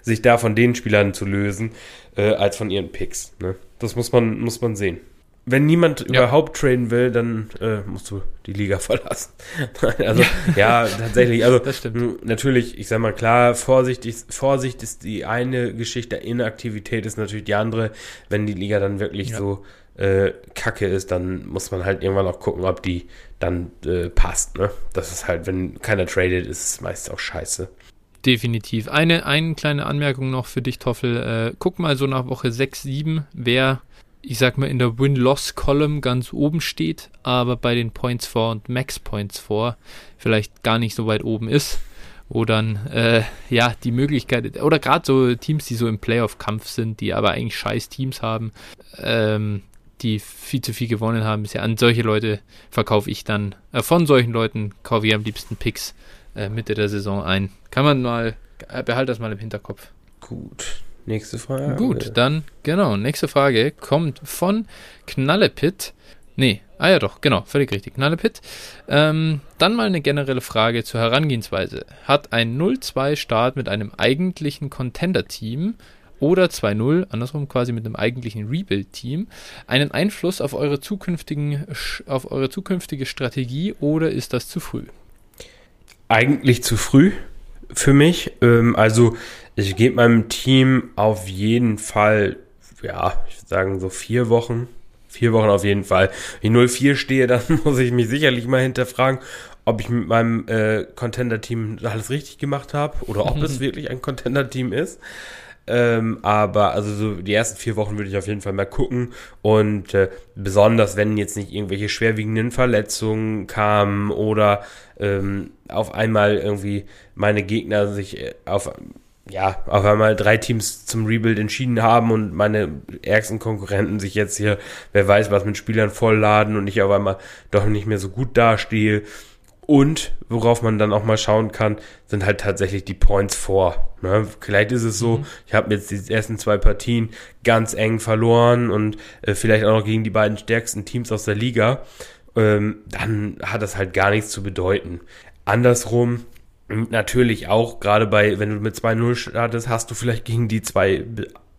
sich da von den Spielern zu lösen, äh, als von ihren Picks. Ne? Das muss man, muss man sehen wenn niemand ja. überhaupt traden will, dann äh, musst du die Liga verlassen. also ja, tatsächlich. Also natürlich, ich sag mal klar, Vorsicht ist, Vorsicht ist die eine Geschichte, Inaktivität ist natürlich die andere. Wenn die Liga dann wirklich ja. so äh, Kacke ist, dann muss man halt irgendwann auch gucken, ob die dann äh, passt. Ne? Das ist halt, wenn keiner tradet, ist es meist auch scheiße. Definitiv. Eine, eine kleine Anmerkung noch für dich, Toffel. Äh, guck mal so nach Woche 6, 7, wer ich sag mal, in der Win-Loss-Column ganz oben steht, aber bei den Points for und Max Points for vielleicht gar nicht so weit oben ist, wo dann, äh, ja, die Möglichkeit, oder gerade so Teams, die so im Playoff-Kampf sind, die aber eigentlich scheiß Teams haben, ähm, die viel zu viel gewonnen haben bisher, an solche Leute verkaufe ich dann, äh, von solchen Leuten kaufe ich am liebsten Picks äh, Mitte der Saison ein. Kann man mal, äh, behalt das mal im Hinterkopf. Gut. Nächste Frage. Gut, dann, genau, nächste Frage kommt von Knallepit. Nee, ah ja doch, genau, völlig richtig. Knallepit. Ähm, dann mal eine generelle Frage zur Herangehensweise. Hat ein 0-2-Start mit einem eigentlichen Contender-Team oder 2-0, andersrum quasi mit einem eigentlichen Rebuild-Team, einen Einfluss auf eure, zukünftigen, auf eure zukünftige Strategie oder ist das zu früh? Eigentlich zu früh für mich. Ähm, also ich gebe meinem Team auf jeden Fall, ja, ich würde sagen so vier Wochen. Vier Wochen auf jeden Fall. Wenn ich 0-4 stehe, dann muss ich mich sicherlich mal hinterfragen, ob ich mit meinem äh, Contender-Team alles richtig gemacht habe oder ob es wirklich ein Contender-Team ist. Ähm, aber also so die ersten vier Wochen würde ich auf jeden Fall mal gucken und äh, besonders wenn jetzt nicht irgendwelche schwerwiegenden Verletzungen kamen oder ähm, auf einmal irgendwie meine Gegner sich äh, auf ja, auf einmal drei Teams zum Rebuild entschieden haben und meine ärgsten Konkurrenten sich jetzt hier, wer weiß was, mit Spielern vollladen und ich auf einmal doch nicht mehr so gut dastehe. Und worauf man dann auch mal schauen kann, sind halt tatsächlich die Points vor. Ne? Vielleicht ist es so, mhm. ich habe jetzt die ersten zwei Partien ganz eng verloren und äh, vielleicht auch noch gegen die beiden stärksten Teams aus der Liga. Ähm, dann hat das halt gar nichts zu bedeuten. Andersrum, natürlich auch, gerade bei, wenn du mit 2-0 startest, hast du vielleicht gegen die zwei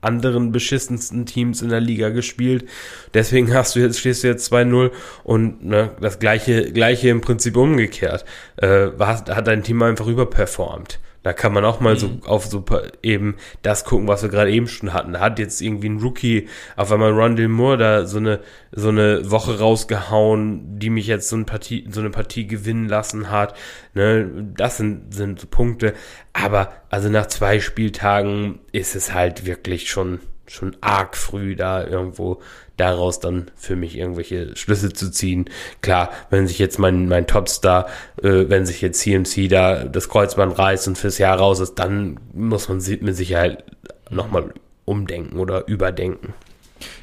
anderen beschissensten Teams in der Liga gespielt. Deswegen hast du jetzt, stehst du jetzt 2-0 und ne, das gleiche, gleiche im Prinzip umgekehrt. Äh, hat dein Team einfach überperformt. Da kann man auch mal mhm. so auf so eben das gucken, was wir gerade eben schon hatten. Da hat jetzt irgendwie ein Rookie auf einmal Rondell Moore da so eine so eine Woche rausgehauen, die mich jetzt so eine Partie so eine Partie gewinnen lassen hat. Ne, das sind sind so Punkte. Aber also nach zwei Spieltagen ist es halt wirklich schon schon arg früh da irgendwo daraus dann für mich irgendwelche Schlüsse zu ziehen. Klar, wenn sich jetzt mein, mein Topstar, äh, wenn sich jetzt CMC da das Kreuzband reißt und fürs Jahr raus ist, dann muss man mit Sicherheit nochmal umdenken oder überdenken.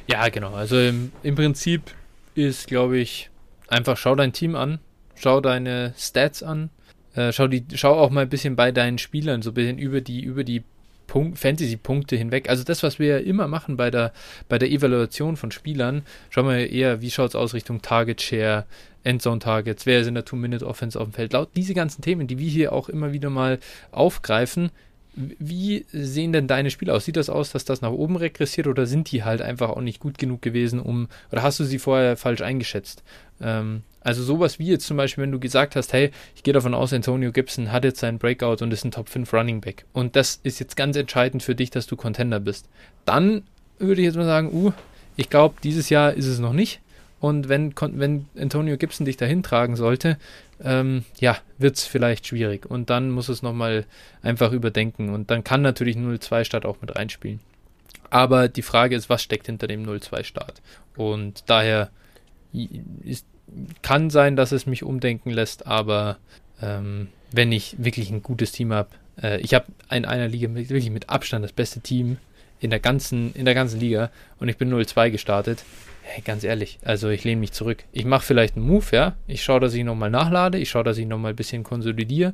Ja, genau. Also im, im Prinzip ist, glaube ich, einfach schau dein Team an, schau deine Stats an, äh, schau, die, schau auch mal ein bisschen bei deinen Spielern, so ein bisschen über die, über die Fantasy-Punkte hinweg. Also das, was wir ja immer machen bei der, bei der Evaluation von Spielern, schauen wir eher, wie schaut es aus Richtung Target Share, Endzone Targets, wer ist in der Two-Minute-Offense auf dem Feld. Laut diese ganzen Themen, die wir hier auch immer wieder mal aufgreifen, wie sehen denn deine Spiele aus? Sieht das aus, dass das nach oben regressiert oder sind die halt einfach auch nicht gut genug gewesen, um, oder hast du sie vorher falsch eingeschätzt? Ähm, also sowas wie jetzt zum Beispiel, wenn du gesagt hast, hey, ich gehe davon aus, Antonio Gibson hat jetzt seinen Breakout und ist ein Top 5 Running Back. Und das ist jetzt ganz entscheidend für dich, dass du Contender bist. Dann würde ich jetzt mal sagen, uh, ich glaube, dieses Jahr ist es noch nicht. Und wenn, wenn Antonio Gibson dich dahin tragen sollte, ähm, ja, wird es vielleicht schwierig. Und dann muss es nochmal einfach überdenken. Und dann kann natürlich 0-2-Start auch mit reinspielen. Aber die Frage ist, was steckt hinter dem 0-2-Start? Und daher ist, kann sein, dass es mich umdenken lässt, aber ähm, wenn ich wirklich ein gutes Team habe, äh, ich habe in einer Liga mit, wirklich mit Abstand das beste Team in der ganzen, in der ganzen Liga und ich bin 0-2 gestartet, hey, ganz ehrlich, also ich lehne mich zurück. Ich mache vielleicht einen Move, ja. Ich schaue, dass ich nochmal nachlade, ich schaue, dass ich nochmal ein bisschen konsolidiere,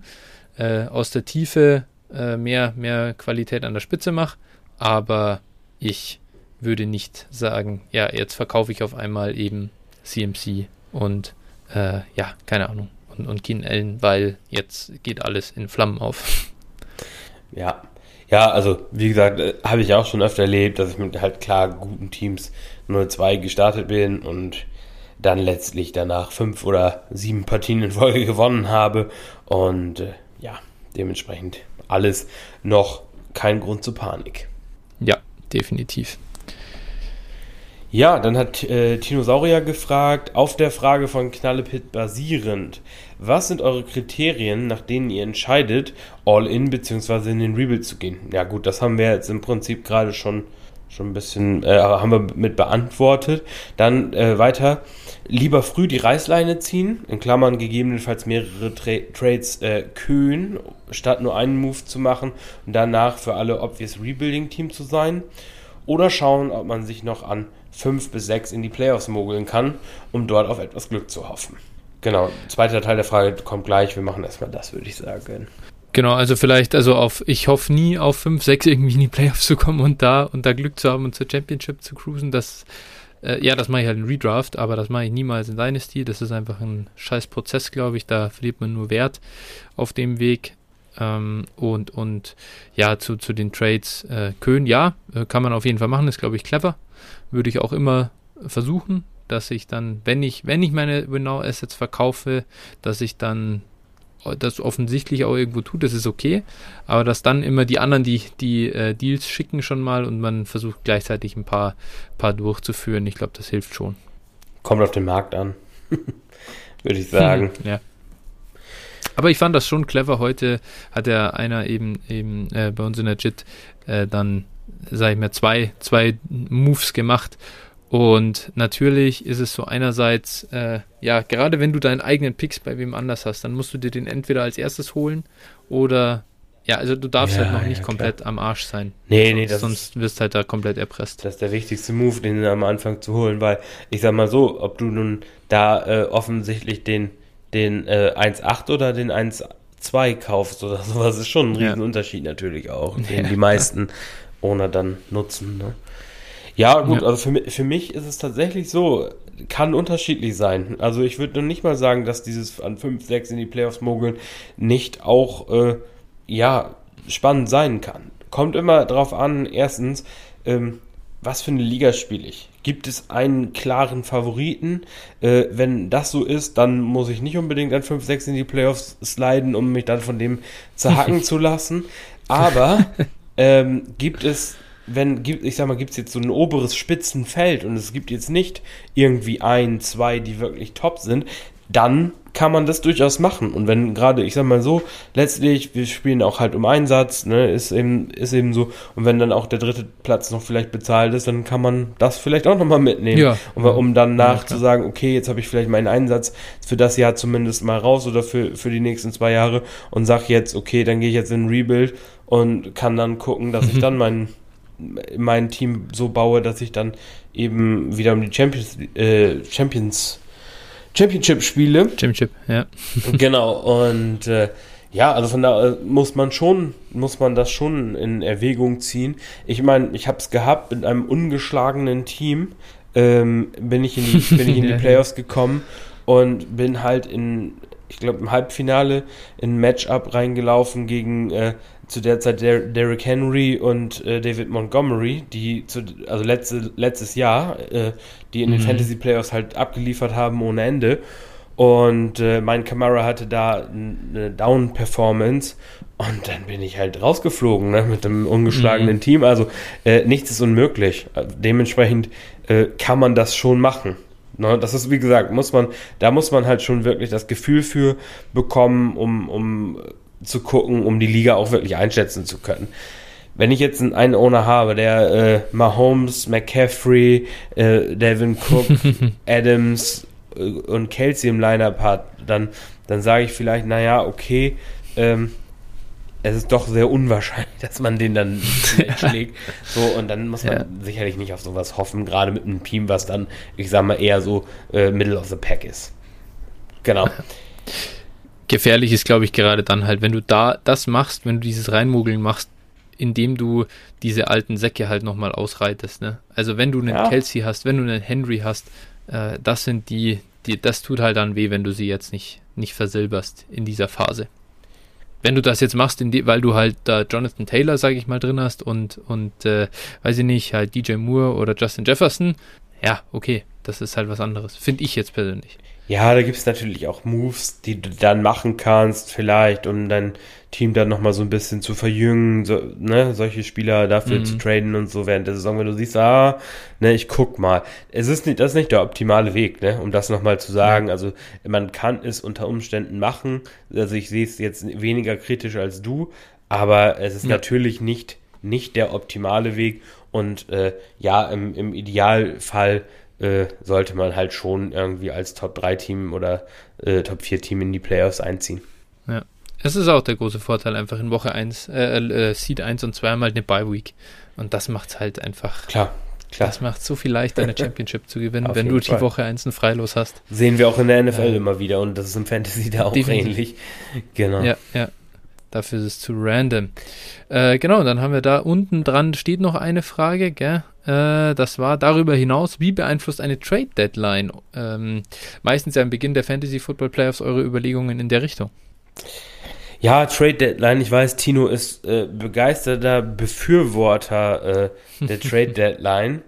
äh, aus der Tiefe äh, mehr, mehr Qualität an der Spitze mache, aber ich würde nicht sagen, ja, jetzt verkaufe ich auf einmal eben CMC und äh, ja, keine Ahnung. Und, und Keen Allen, weil jetzt geht alles in Flammen auf. Ja. Ja, also wie gesagt, äh, habe ich auch schon öfter erlebt, dass ich mit halt klar guten Teams 0-2 gestartet bin und dann letztlich danach fünf oder sieben Partien in Folge gewonnen habe. Und äh, ja, dementsprechend alles noch kein Grund zur Panik. Ja, definitiv. Ja, dann hat äh, Tinosaurier gefragt, auf der Frage von Knallepit basierend, was sind eure Kriterien, nach denen ihr entscheidet, All-In bzw. in den Rebuild zu gehen? Ja gut, das haben wir jetzt im Prinzip gerade schon, schon ein bisschen, äh, haben wir mit beantwortet. Dann äh, weiter, lieber früh die Reißleine ziehen, in Klammern gegebenenfalls mehrere Tra Trades äh, kühn, statt nur einen Move zu machen und danach für alle obvious Rebuilding-Team zu sein. Oder schauen, ob man sich noch an 5 bis 6 in die Playoffs mogeln kann, um dort auf etwas Glück zu hoffen. Genau, zweiter Teil der Frage kommt gleich. Wir machen erstmal das, würde ich sagen. Genau, also vielleicht, also auf, ich hoffe nie auf 5, 6 irgendwie in die Playoffs zu kommen und da und da Glück zu haben und zur Championship zu cruisen. Das, äh, ja, das mache ich halt in Redraft, aber das mache ich niemals in Dynasty. Das ist einfach ein scheiß Prozess, glaube ich. Da verliert man nur Wert auf dem Weg. Ähm, und, und ja, zu, zu den Trades, äh, Köhn, ja, äh, kann man auf jeden Fall machen, ist, glaube ich, clever würde ich auch immer versuchen, dass ich dann, wenn ich, wenn ich meine Winnow Assets verkaufe, dass ich dann das offensichtlich auch irgendwo tut, das ist okay, aber dass dann immer die anderen die, die äh, Deals schicken schon mal und man versucht gleichzeitig ein paar, paar durchzuführen. Ich glaube, das hilft schon. Kommt auf den Markt an, würde ich sagen. ja. Aber ich fand das schon clever. Heute hat ja einer eben, eben äh, bei uns in der JIT äh, dann sag ich mal, zwei, zwei Moves gemacht. Und natürlich ist es so einerseits, äh, ja, gerade wenn du deinen eigenen Picks bei wem anders hast, dann musst du dir den entweder als erstes holen oder Ja, also du darfst Ja, halt noch ja, nicht klar. komplett am Arsch sein. Nee, sonst, nee, das sonst wirst du halt da komplett erpresst. Das ist der wichtigste Move, den am Anfang zu holen, weil ich sag mal so, ob du nun da äh, offensichtlich den, den äh, 1.8 oder den 1.2 kaufst oder sowas, ist schon ein Ja. Riesenunterschied natürlich auch, den Ja, die meisten Owner dann nutzen. Ne? Ja, gut, Ja. also für, für mich ist es tatsächlich so, kann unterschiedlich sein. Also ich würde noch nicht mal sagen, dass dieses an 5, 6 in die Playoffs mogeln nicht auch, äh, ja, spannend sein kann. Kommt immer drauf an, erstens, ähm, was für eine Liga spiele ich? Gibt es einen klaren Favoriten? Äh, wenn das so ist, dann muss ich nicht unbedingt an 5, 6 in die Playoffs sliden, um mich dann von dem zerhacken zu lassen. Aber ähm, gibt es, wenn, ich sag mal, gibt es jetzt so ein oberes Spitzenfeld und es gibt jetzt nicht irgendwie ein, zwei, die wirklich top sind, dann kann man das durchaus machen. Und wenn gerade, ich sag mal so, letztlich, wir spielen auch halt um Einsatz, ne, ist eben, ist eben so. Und wenn dann auch der dritte Platz noch vielleicht bezahlt ist, dann kann man das vielleicht auch nochmal mitnehmen. Ja. Um, um dann Ja, nach klar. zu sagen, okay, jetzt habe ich vielleicht meinen Einsatz für das Jahr zumindest mal raus oder für, für die nächsten zwei Jahre und sag jetzt, okay, dann gehe ich jetzt in Rebuild und kann dann gucken, dass ich dann mein, mein Team so baue, dass ich dann eben wieder um die Champions, äh, Champions, Championship spiele. Championship, ja. genau, und äh, ja, also von da äh, muss man schon, muss man das schon in Erwägung ziehen. Ich meine, ich habe es gehabt mit einem ungeschlagenen Team, ähm, bin ich in die, bin ich in die. Playoffs gekommen und bin halt in, ich glaube im Halbfinale in ein Matchup reingelaufen gegen äh, zu der Zeit Der Derrick Henry und äh, David Montgomery, die zu, also letzte, letztes Jahr, äh, die in den Mhm. Fantasy Playoffs halt abgeliefert haben ohne Ende. Und äh, mein Kamera hatte da eine Down-Performance und dann bin ich halt rausgeflogen ne, mit einem ungeschlagenen Mhm. Team. Also äh, nichts ist unmöglich. Äh, Dementsprechend äh, kann man das schon machen. Ne, das ist, wie gesagt, muss man, da muss man halt schon wirklich das Gefühl für bekommen, um, um zu gucken, um die Liga auch wirklich einschätzen zu können. Wenn ich jetzt einen, einen Owner habe, der äh, Mahomes, McCaffrey, äh, Devin Cook, Adams äh, und Kelsey im Lineup hat, dann, dann sage ich vielleicht, naja, okay, ähm, es ist doch sehr unwahrscheinlich, dass man den dann schlägt. So, und dann muss man Ja. sicherlich nicht auf sowas hoffen, gerade mit einem Team, was dann, ich sag mal, eher so äh, Middle of the Pack ist. Genau. Gefährlich ist, glaube ich, gerade dann halt, wenn du da das machst, wenn du dieses Reinmogeln machst, indem du diese alten Säcke halt nochmal ausreitest. Ne? Also wenn du einen Ja. Kelsey hast, wenn du einen Henry hast, äh, das sind die, die, das tut halt dann weh, wenn du sie jetzt nicht, nicht versilberst in dieser Phase. Wenn du das jetzt machst, die, weil du halt da Jonathan Taylor, sage ich mal, drin hast und, und äh, weiß ich nicht, halt DJ Moore oder Justin Jefferson, ja, okay, das ist halt was anderes. Finde ich jetzt persönlich. Ja, da gibt es natürlich auch Moves, die du dann machen kannst, vielleicht, um dein Team dann nochmal so ein bisschen zu verjüngen, so, ne, solche Spieler dafür Mhm. zu traden und so während der Saison, wenn du siehst, ah, ne, ich guck mal. Es ist nicht, das ist nicht der optimale Weg, ne, um das nochmal zu sagen. Also, man kann es unter Umständen machen. Also, ich sehe es jetzt weniger kritisch als du, aber es ist Ja. natürlich nicht, nicht der optimale Weg und, äh, ja, im, im Idealfall, äh, sollte man halt schon irgendwie als Top-3-Team oder äh, Top-4-Team in die Playoffs einziehen. Ja. Es ist auch der große Vorteil, einfach in Woche 1, äh, äh, Seed 1 und 2 einmal eine Bye-Week. Und das macht es halt einfach, Klar, klar. das macht so viel leichter, eine Championship zu gewinnen, Auf wenn du die Fall. Woche 1 ein Freilos hast. Sehen wir auch in der NFL Ja. immer wieder und das ist im Fantasy da auch Definitiv. ähnlich. Genau. Ja, ja. Dafür ist es zu random. Äh, genau, dann haben wir da unten dran steht noch eine Frage, gell? Äh, das war darüber hinaus, wie beeinflusst eine Trade Deadline ähm, meistens ja am Beginn der Fantasy Football Playoffs eure Überlegungen in der Richtung? Ja, Trade Deadline. Ich weiß, Tino ist äh, begeisterter Befürworter äh, der Trade Deadline.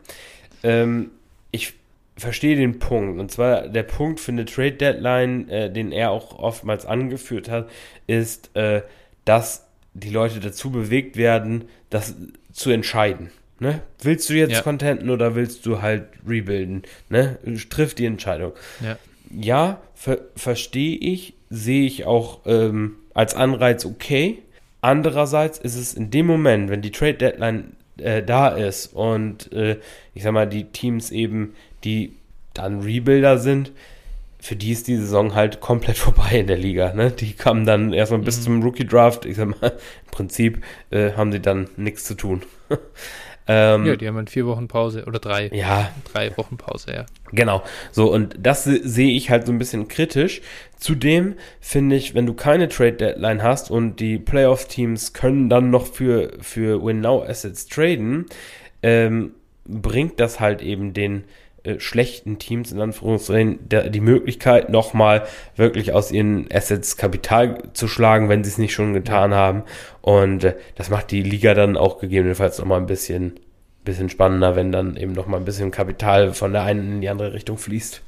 Ähm, ich verstehe den Punkt. Und zwar der Punkt für eine Trade Deadline, äh, den er auch oftmals angeführt hat, ist, dass die Leute dazu bewegt werden, das zu entscheiden. Ne? Willst du jetzt Ja. contenten oder willst du halt rebuilden? Ne? Triff die Entscheidung Ja. ja, ver verstehe ich, sehe ich auch ähm, als Anreiz okay. Andererseits ist es in dem Moment, wenn die Trade Deadline äh, da ist und äh, ich sag mal, die Teams eben, die dann Rebuilder sind, für die ist die Saison halt komplett vorbei in der Liga. Ne? Die kamen dann erstmal bis mhm. zum Rookie-Draft. Ich sag mal, im Prinzip äh, haben sie dann nichts zu tun. ähm, ja, die haben dann vier Wochen Pause oder drei. Ja. Drei Wochen Pause, ja. Genau. So, und das sehe ich halt so ein bisschen kritisch. Zudem finde ich, wenn du keine Trade-Deadline hast und die Playoff-Teams können dann noch für, für Win-Now-Assets traden, ähm, bringt das halt eben den äh, schlechten Teams in Anführungszeichen der, die Möglichkeit, nochmal wirklich aus ihren Assets Kapital zu schlagen, wenn sie es nicht schon getan haben. Und äh, das macht die Liga dann auch gegebenenfalls nochmal ein bisschen, bisschen spannender, wenn dann eben nochmal ein bisschen Kapital von der einen in die andere Richtung fließt.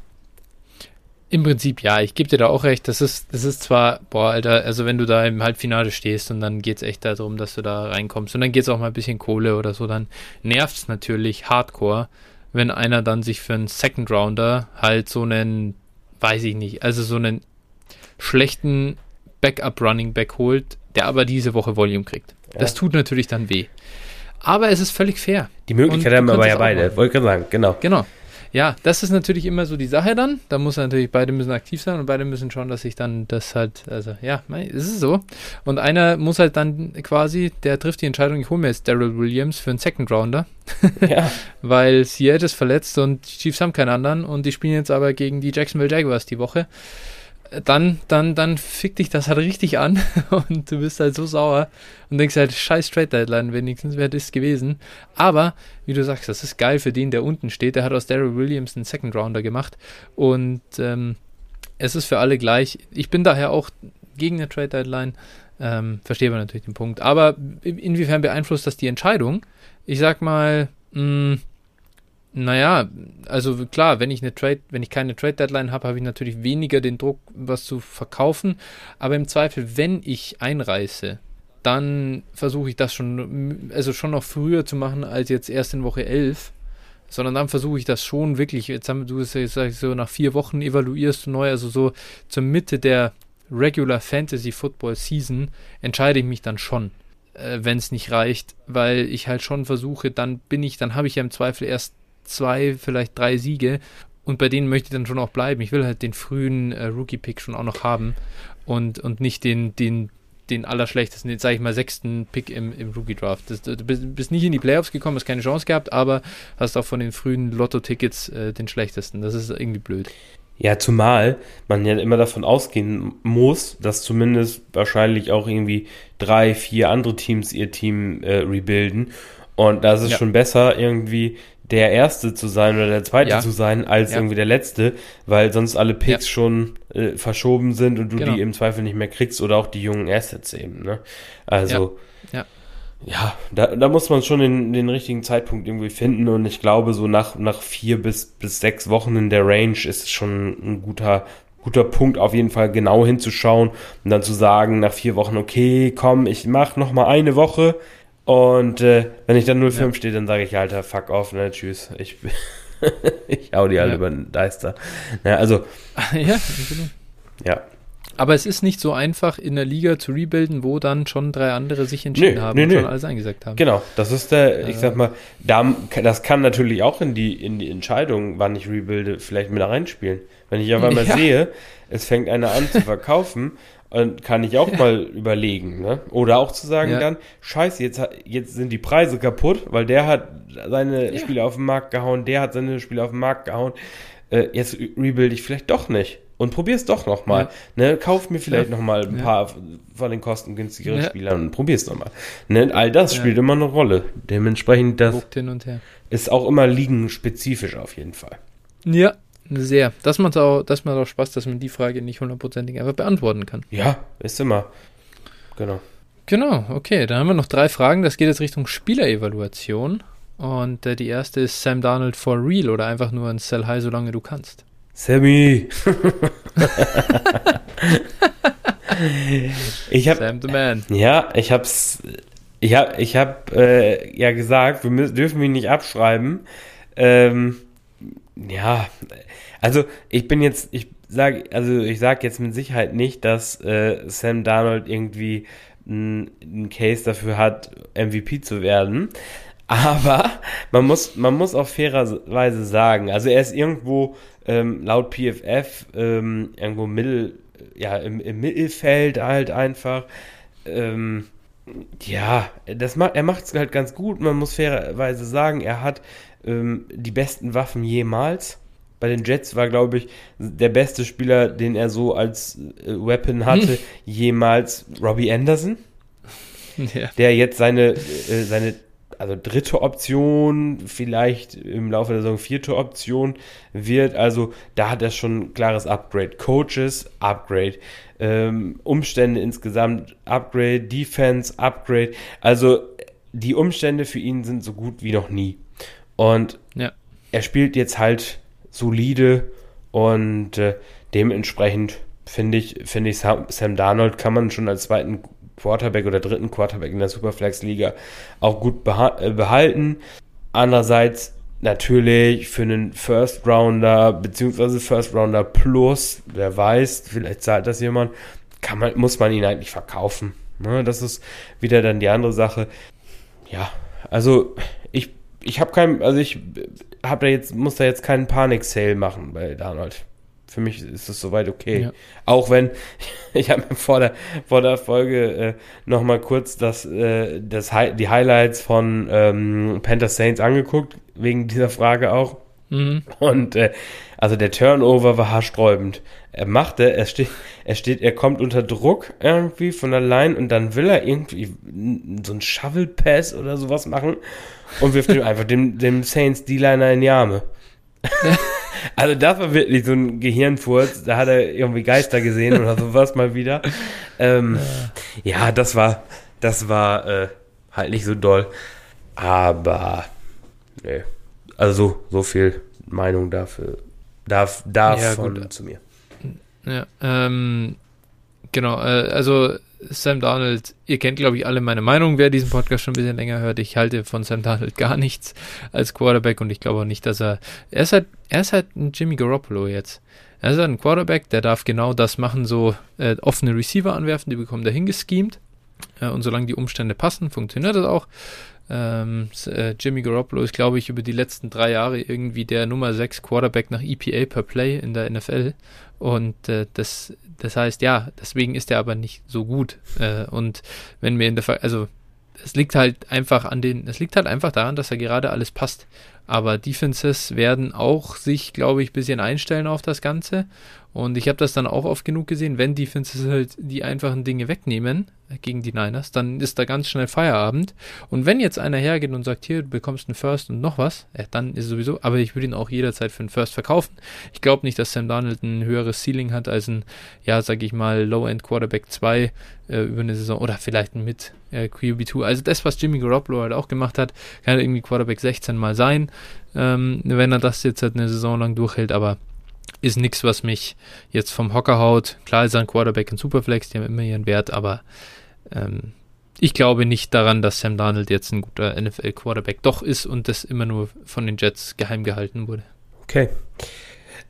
Im Prinzip ja, ich gebe dir da auch recht. Das ist, das ist zwar, boah, Alter, also wenn du da im Halbfinale stehst und dann geht es echt darum, dass du da reinkommst und dann geht es auch mal ein bisschen Kohle oder so, dann nervt es natürlich hardcore, wenn einer dann sich für einen Second Rounder halt so einen, weiß ich nicht, also so einen schlechten Backup Running Back holt, der aber diese Woche Volume kriegt. Ja. Das tut natürlich dann weh. Aber es ist völlig fair. Die Möglichkeit haben aber ja beide, wollte ich sagen, genau. Genau. Ja, das ist natürlich immer so die Sache dann. Da muss natürlich, beide müssen aktiv sein und beide müssen schauen, dass sich dann das halt, also ja, es ist so. Und einer muss halt dann quasi, der trifft die Entscheidung, ich hole mir jetzt Daryl Williams für einen Second Rounder. Ja. Weil Seattle ist verletzt und die Chiefs haben keinen anderen und die spielen jetzt aber gegen die Jacksonville Jaguars die Woche dann, dann, dann fickt dich das halt richtig an und du bist halt so sauer und denkst halt, scheiß Trade Deadline, wenigstens wäre das gewesen. Aber, wie du sagst, das ist geil für den, der unten steht. Der hat aus Daryl Williams einen Second Rounder gemacht und ähm, es ist für alle gleich. Ich bin daher auch gegen eine Trade Deadline, ähm, verstehe aber natürlich den Punkt. Aber inwiefern beeinflusst das die Entscheidung? Ich sag mal, mh, naja, also klar, wenn ich eine Trade, wenn ich keine Trade Deadline habe, habe ich natürlich weniger den Druck, was zu verkaufen. Aber im Zweifel, wenn ich einreiße, dann versuche ich das schon, also schon noch früher zu machen als jetzt erst in Woche 11. Sondern dann versuche ich das schon wirklich, jetzt haben du es jetzt so nach vier Wochen evaluierst du neu, also so zur Mitte der Regular Fantasy Football Season entscheide ich mich dann schon, äh, wenn es nicht reicht, weil ich halt schon versuche, dann bin ich, dann habe ich ja im Zweifel erst zwei, vielleicht drei Siege. Und bei denen möchte ich dann schon auch bleiben. Ich will halt den frühen äh, Rookie-Pick schon auch noch haben und, und nicht den, den, den allerschlechtesten, den, sag ich mal, sechsten Pick im, im Rookie-Draft. Du bist, bist nicht in die Playoffs gekommen, hast keine Chance gehabt, aber hast auch von den frühen Lotto-Tickets äh, den schlechtesten. Das ist irgendwie blöd. Ja, zumal man ja immer davon ausgehen muss, dass zumindest wahrscheinlich auch irgendwie drei, vier andere Teams ihr Team äh, rebuilden. Und da ist es ja. schon besser, irgendwie der Erste zu sein oder der Zweite ja. zu sein, als ja. irgendwie der Letzte, weil sonst alle Picks ja. schon äh, verschoben sind und du genau. die im Zweifel nicht mehr kriegst oder auch die jungen Assets eben. Ne? Also, ja, ja da, da muss man schon den, den richtigen Zeitpunkt irgendwie finden und ich glaube, so nach, nach vier bis, bis sechs Wochen in der Range ist es schon ein guter guter Punkt, auf jeden Fall genau hinzuschauen und dann zu sagen, nach vier Wochen, okay, komm, ich mach noch mal eine Woche, und äh, wenn ich dann 0,5 ja. stehe, dann sage ich, Alter, fuck off, ne, tschüss. Ich, ich hau die alle ja. über den Deister. Na, also. ja, genau. Ja. Aber es ist nicht so einfach, in der Liga zu rebuilden, wo dann schon drei andere sich entschieden nee, haben nee, und nee. schon alles eingesagt haben. Genau, das ist der, ich äh, sag mal, da, das kann natürlich auch in die, in die Entscheidung, wann ich rebuilde, vielleicht mit reinspielen. Wenn ich auf einmal ja. sehe, es fängt einer an zu verkaufen und kann ich auch ja. mal überlegen, ne? Oder auch zu sagen ja. dann, scheiße, jetzt, jetzt sind die Preise kaputt, weil der hat seine. Spiele auf den Markt gehauen, der hat seine Spiele auf den Markt gehauen. Äh, jetzt rebuild ich vielleicht doch nicht. Und probier's doch nochmal. Ja. Ne? Kauf mir vielleicht ja. nochmal ein paar von den kostengünstigeren ja. Spielern und probier's nochmal. Ne? All das spielt immer eine Rolle. Dementsprechend, das ist auch immer ligenspezifisch auf jeden Fall. Ja, sehr. Das macht auch, das macht auch Spaß, dass man die Frage nicht hundertprozentig einfach beantworten kann. Ja, ist immer. Genau. Genau, okay. Dann haben wir noch drei Fragen. Das geht jetzt Richtung Spielerevaluation. Und äh, die erste ist Sam Darnold for real oder einfach nur ein Sell High, solange du kannst. Sammy! ich hab, Sam the Man. Ja, ich hab's. Ich hab, ich hab äh, ja gesagt, wir müssen, dürfen ihn nicht abschreiben. Ähm, ja, also ich bin jetzt, ich sage, also ich sage jetzt mit Sicherheit nicht, dass äh, Sam Darnold irgendwie einen Case dafür hat, MVP zu werden. Aber man muss, man muss auch fairerweise sagen, also er ist irgendwo ähm, laut PFF ähm, irgendwo mittel, ja, im, im, Mittelfeld halt einfach. Ähm, ja, das macht, er macht es halt ganz gut. Man muss fairerweise sagen, er hat ähm, die besten Waffen jemals. Bei den Jets war, glaube ich, der beste Spieler, den er so als äh, Weapon hatte, hm. jemals Robbie Anderson. Ja. Der jetzt seine, äh, seine also dritte Option, vielleicht im Laufe der Saison vierte Option wird. Also da hat er schon ein klares Upgrade. Coaches, Upgrade. Ähm, Umstände insgesamt, Upgrade. Defense, Upgrade. Also die Umstände für ihn sind so gut wie noch nie. Und ja. er spielt jetzt halt solide und äh, dementsprechend finde ich, finde ich Sam Darnold kann man schon als zweiten Quarterback oder dritten Quarterback in der Superflex-Liga auch gut äh, behalten. Andererseits natürlich für einen First Rounder beziehungsweise First Rounder Plus, wer weiß, vielleicht zahlt das jemand, kann man, muss man ihn eigentlich verkaufen. Ne, das ist wieder dann die andere Sache. Ja, also ich, ich habe kein, also ich habe da jetzt, muss da jetzt keinen Panik-Sale machen bei Donald. Für mich ist es soweit okay. Ja. Auch wenn, ich habe mir vor der, vor der Folge äh, nochmal kurz das, äh, das, die Highlights von ähm, Panther Saints angeguckt, wegen dieser Frage auch. Mhm. Und äh, also der Turnover war haarsträubend. Er machte, er steht, er steht, er kommt unter Druck irgendwie von der Line und dann will er irgendwie so ein Shovel Pass oder sowas machen und wirft ihm einfach dem, dem Saints D-Liner in die Arme. Also das war wirklich so ein Gehirnfurz. Da hat er irgendwie Geister gesehen oder sowas mal wieder. Ähm, ja. ja, das war, das war äh, halt nicht so doll. Aber nee. Also so viel Meinung dafür. Darf, davon ja, zu mir. Ja, ähm, genau, äh, also Sam Darnold, ihr kennt, glaube ich, alle meine Meinung, wer diesen Podcast schon ein bisschen länger hört. Ich halte von Sam Darnold gar nichts als Quarterback und ich glaube auch nicht, dass er. Er ist halt, er ist halt ein Jimmy Garoppolo jetzt. Er ist halt ein Quarterback, der darf genau das machen, so äh, offene Receiver anwerfen, die bekommen dahin geschemt. Äh, und solange die Umstände passen, funktioniert das auch. Ähm, äh, Jimmy Garoppolo ist, glaube ich, über die letzten drei Jahre irgendwie der Nummer 6 Quarterback nach EPA per Play in der NFL. Und äh, das, das heißt, ja, deswegen ist er aber nicht so gut. Äh, und wenn wir in der, Ver also es liegt halt einfach an den, es liegt halt einfach daran, dass er gerade alles passt. Aber Defenses werden auch sich, glaube ich, ein bisschen einstellen auf das Ganze. Und ich habe das dann auch oft genug gesehen, wenn Defenses halt die einfachen Dinge wegnehmen gegen die Niners, dann ist da ganz schnell Feierabend. Und wenn jetzt einer hergeht und sagt, hier, du bekommst einen First und noch was, äh, dann ist es sowieso, aber ich würde ihn auch jederzeit für einen First verkaufen. Ich glaube nicht, dass Sam Darnold ein höheres Ceiling hat als ein, ja, sag ich mal, Low-End Quarterback 2 äh, über eine Saison oder vielleicht mit äh, QB2. Also das, was Jimmy Garoppolo halt auch gemacht hat, kann irgendwie Quarterback 16 mal sein, ähm, wenn er das jetzt halt eine Saison lang durchhält, aber ist nichts, was mich jetzt vom Hocker haut. Klar ist ein Quarterback ein Superflex, die haben immer ihren Wert, aber ähm, ich glaube nicht daran, dass Sam Darnold jetzt ein guter NFL-Quarterback doch ist und das immer nur von den Jets geheim gehalten wurde. Okay.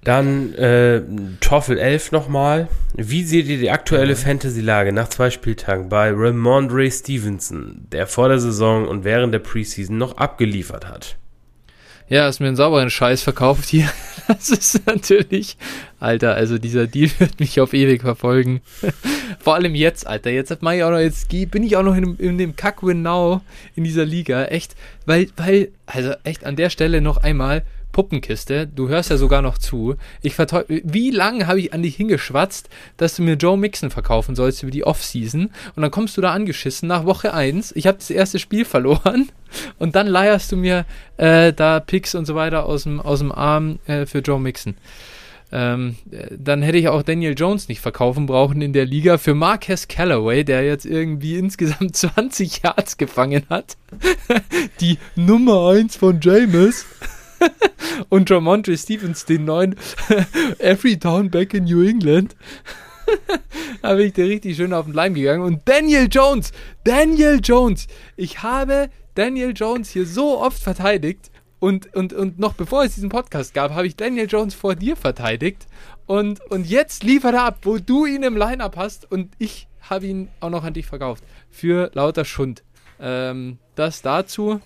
Dann äh, Toffel 11 nochmal. Wie seht ihr die aktuelle Fantasy-Lage nach zwei Spieltagen bei Ramondre Stevenson, der vor der Saison und während der Preseason noch abgeliefert hat? Ja, hast mir einen sauberen Scheiß verkauft hier. Das ist natürlich, Alter, also dieser Deal wird mich auf ewig verfolgen. Vor allem jetzt, Alter. Jetzt hat ich auch noch, jetzt bin ich auch noch in, in dem Kack-Win Now in dieser Liga. Echt, weil, weil, also echt an der Stelle noch einmal, Puppenkiste, du hörst ja sogar noch zu. Ich wie lange habe ich an dich hingeschwatzt, dass du mir Joe Mixon verkaufen sollst über die Offseason und dann kommst du da angeschissen nach Woche 1. Ich habe das erste Spiel verloren und dann leierst du mir äh, da Picks und so weiter aus dem, aus dem Arm äh, für Joe Mixon. Ähm, dann hätte ich auch Daniel Jones nicht verkaufen brauchen in der Liga für Marquez Callaway, der jetzt irgendwie insgesamt 20 Yards gefangen hat. Die Nummer 1 von James. und Jamontre Stevens, den neuen Every Town Back in New England. da bin ich dir richtig schön auf den Leim gegangen. Und Daniel Jones, Daniel Jones, ich habe Daniel Jones hier so oft verteidigt. Und, und, und noch bevor es diesen Podcast gab, habe ich Daniel Jones vor dir verteidigt. Und, und jetzt liefert er ab, wo du ihn im Line-Up hast. Und ich habe ihn auch noch an dich verkauft. Für lauter Schund. Ähm, das dazu.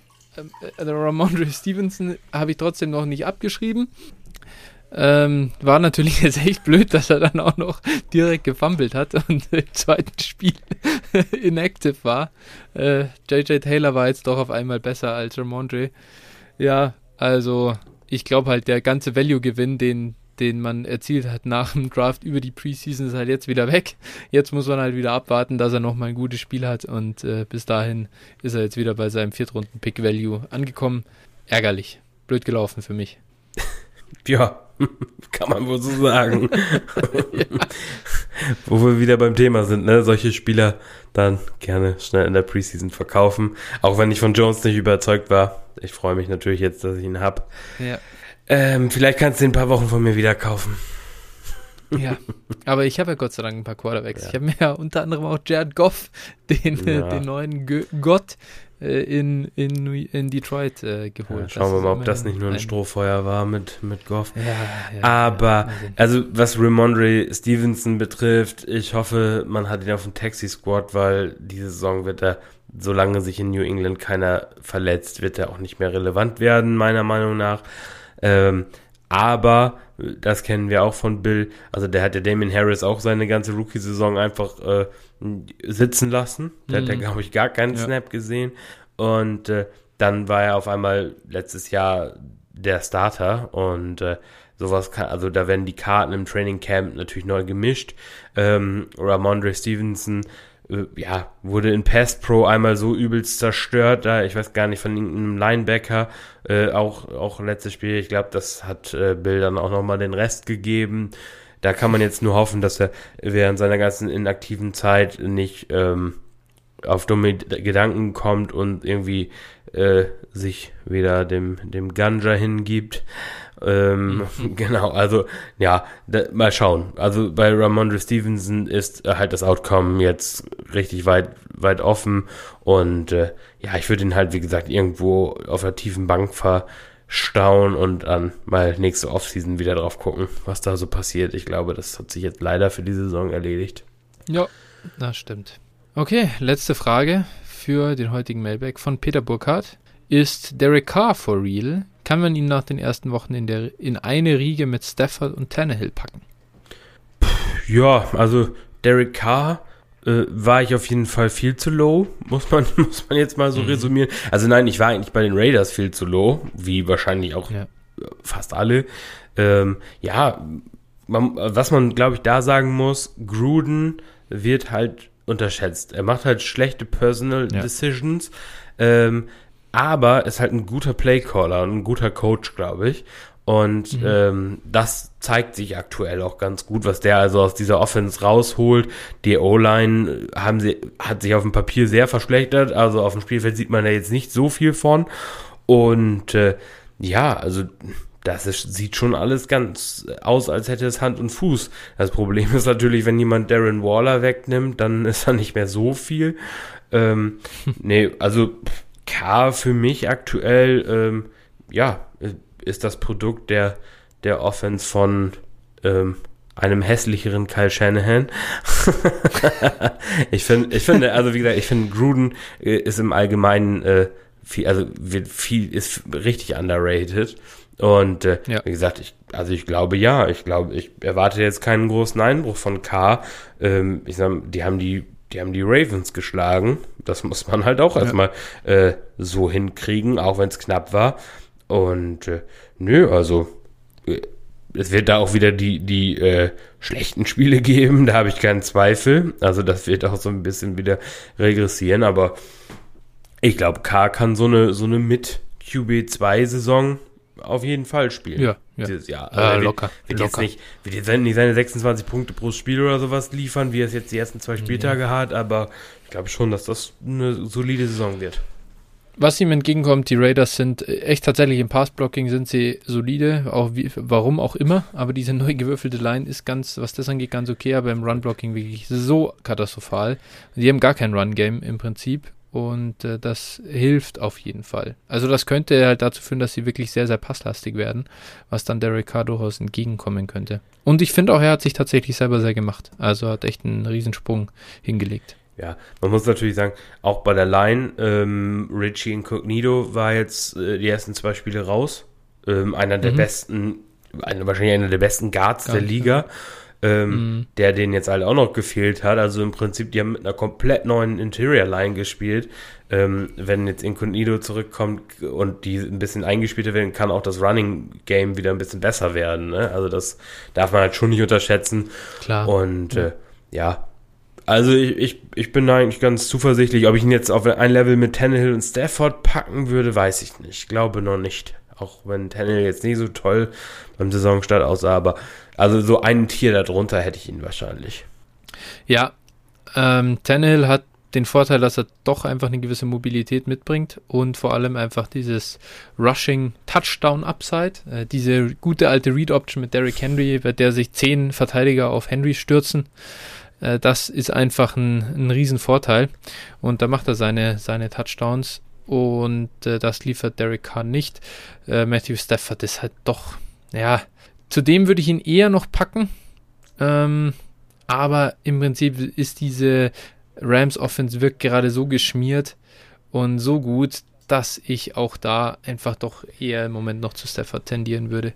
Äh, Ramondre Stevenson habe ich trotzdem noch nicht abgeschrieben. Ähm, war natürlich jetzt echt blöd, dass er dann auch noch direkt gefummelt hat und im zweiten Spiel inactive war. Äh, JJ Taylor war jetzt doch auf einmal besser als Ramondre. Ja, also ich glaube halt, der ganze Value-Gewinn, den, den man erzielt hat nach dem Draft über die Preseason, ist halt jetzt wieder weg. Jetzt muss man halt wieder abwarten, dass er nochmal ein gutes Spiel hat und äh, bis dahin ist er jetzt wieder bei seinem Viertrunden-Pick-Value angekommen. Ärgerlich. Blöd gelaufen für mich. Ja, kann man wohl so sagen. ja. Wo wir wieder beim Thema sind, ne? Solche Spieler dann gerne schnell in der Preseason verkaufen. Auch wenn ich von Jones nicht überzeugt war. Ich freue mich natürlich jetzt, dass ich ihn hab. Ja. Ähm, vielleicht kannst du ihn ein paar Wochen von mir wieder kaufen. Ja, aber ich habe ja Gott sei Dank ein paar Quarterbacks. Ja. Ich habe mir ja unter anderem auch Jared Goff, den, ja. den neuen G Gott, äh, in, in, in Detroit äh, geholt. Ja, schauen wir mal, ob das nicht nur ein, ein Strohfeuer war mit, mit Goff. Aber, also was Ramondre Stevenson betrifft, ich hoffe, man hat ihn auf dem Taxi-Squad, weil diese Saison wird er, solange sich in New England keiner verletzt, wird er auch nicht mehr relevant werden, meiner Meinung nach. Ähm, aber das kennen wir auch von Bill. Also der hat ja Damien Harris auch seine ganze Rookie-Saison einfach äh, sitzen lassen. Der mhm. hat ja, mhm. glaube ich, gar keinen ja. Snap gesehen. Und äh, dann war er auf einmal letztes Jahr der Starter und äh, sowas kann, also da werden die Karten im Training Camp natürlich neu gemischt. Ähm, Ramondre Stevenson äh, ja, wurde in Pass Pro einmal so übelst zerstört, da ich weiß gar nicht von irgendeinem Linebacker, äh, auch, auch letztes Spiel, ich glaube, das hat äh, Bill dann auch nochmal den Rest gegeben. Da kann man jetzt nur hoffen, dass er während seiner ganzen inaktiven Zeit nicht ähm, auf dumme Gedanken kommt und irgendwie äh, sich wieder dem, dem Ganja hingibt. Ähm, mhm. Genau, also ja, da, mal schauen. Also bei Ramondre Stevenson ist äh, halt das Outcome jetzt richtig weit, weit offen und äh, ja, ich würde ihn halt, wie gesagt, irgendwo auf der tiefen Bank verstauen und dann mal nächste Offseason wieder drauf gucken, was da so passiert. Ich glaube, das hat sich jetzt leider für die Saison erledigt. Ja, das stimmt. Okay, letzte Frage für den heutigen Mailback von Peter Burkhardt. Ist Derek Carr for real? Kann man ihn nach den ersten Wochen in, der, in eine Riege mit Stafford und Tannehill packen? Ja, also Derek Carr äh, war ich auf jeden Fall viel zu low, muss man, muss man jetzt mal so mhm. resümieren. Also nein, ich war eigentlich bei den Raiders viel zu low, wie wahrscheinlich auch ja. fast alle. Ähm, ja, man, was man, glaube ich, da sagen muss, Gruden wird halt unterschätzt. Er macht halt schlechte Personal ja. Decisions, ähm, aber ist halt ein guter Playcaller und ein guter Coach, glaube ich. Und mhm. ähm, das zeigt sich aktuell auch ganz gut, was der also aus dieser Offense rausholt. Die O-Line haben sie, hat sich auf dem Papier sehr verschlechtert. Also auf dem Spielfeld sieht man da jetzt nicht so viel von. Und äh, ja, also das ist, sieht schon alles ganz aus, als hätte es Hand und Fuß. Das Problem ist natürlich, wenn jemand Darren Waller wegnimmt, dann ist da nicht mehr so viel. Ähm, nee, also K für mich aktuell, ähm, ja, ist das Produkt der, der Offense von ähm, einem hässlicheren Kyle Shanahan. ich finde, ich finde, also wie gesagt, ich finde Gruden äh, ist im Allgemeinen äh, viel, also wird viel, ist richtig underrated. Und äh, ja. wie gesagt, ich, also ich glaube ja, ich glaube, ich erwarte jetzt keinen großen Einbruch von K. Ähm, ich sag, die haben die, die haben die Ravens geschlagen. Das muss man halt auch ja. erstmal äh, so hinkriegen, auch wenn es knapp war. Und äh, nö, also äh, es wird da auch wieder die, die äh, schlechten Spiele geben, da habe ich keinen Zweifel. Also das wird auch so ein bisschen wieder regressieren, aber ich glaube, K kann so eine, so eine mit QB2-Saison auf jeden Fall spielen. Ja, ja. Dieses Jahr. Also äh, locker. Wird, locker. Jetzt nicht, wird jetzt nicht seine 26 Punkte pro Spiel oder sowas liefern, wie er es jetzt die ersten zwei Spieltage ja. hat, aber ich glaube schon, dass das eine solide Saison wird. Was ihm entgegenkommt, die Raiders sind echt tatsächlich im Passblocking sind sie solide, auch wie, warum auch immer, aber diese neu gewürfelte Line ist ganz, was das angeht, ganz okay, aber im Runblocking wirklich so katastrophal. Die haben gar kein Run-Game im Prinzip und äh, das hilft auf jeden Fall. Also das könnte halt dazu führen, dass sie wirklich sehr, sehr passlastig werden, was dann Derek Carr durchaus entgegenkommen könnte. Und ich finde auch, er hat sich tatsächlich selber sehr gemacht. Also hat echt einen Riesensprung hingelegt. Ja, man muss natürlich sagen, auch bei der Line, ähm, Richie Incognito war jetzt äh, die ersten zwei Spiele raus. Ähm, einer der Mhm. besten, eine, wahrscheinlich einer der besten Guards der Guards, Liga, ähm, Mhm. der denen jetzt halt auch noch gefehlt hat. Also im Prinzip, die haben mit einer komplett neuen Interior-Line gespielt. Ähm, wenn jetzt Incognito zurückkommt und die ein bisschen eingespielter werden, kann auch das Running-Game wieder ein bisschen besser werden. Ne? Also das darf man halt schon nicht unterschätzen. Klar. Und äh, ja, also ich, ich, ich bin da eigentlich ganz zuversichtlich. Ob ich ihn jetzt auf ein Level mit Tannehill und Stafford packen würde, weiß ich nicht. Ich glaube noch nicht. Auch wenn Tannehill jetzt nicht so toll beim Saisonstart aussah, aber also so ein Tier darunter hätte ich ihn wahrscheinlich. Ja, ähm, Tannehill hat den Vorteil, dass er doch einfach eine gewisse Mobilität mitbringt und vor allem einfach dieses Rushing Touchdown Upside, äh, diese gute alte Read Option mit Derrick Henry, bei der sich zehn Verteidiger auf Henry stürzen. Äh, das ist einfach ein, ein Riesenvorteil und da macht er seine, seine Touchdowns und äh, das liefert Derrick Carr nicht. Äh, Matthew Stafford ist halt doch, ja, zudem würde ich ihn eher noch packen. Ähm, aber im Prinzip ist diese Rams Offense wirkt gerade so geschmiert und so gut, dass ich auch da einfach doch eher im Moment noch zu Stafford tendieren würde.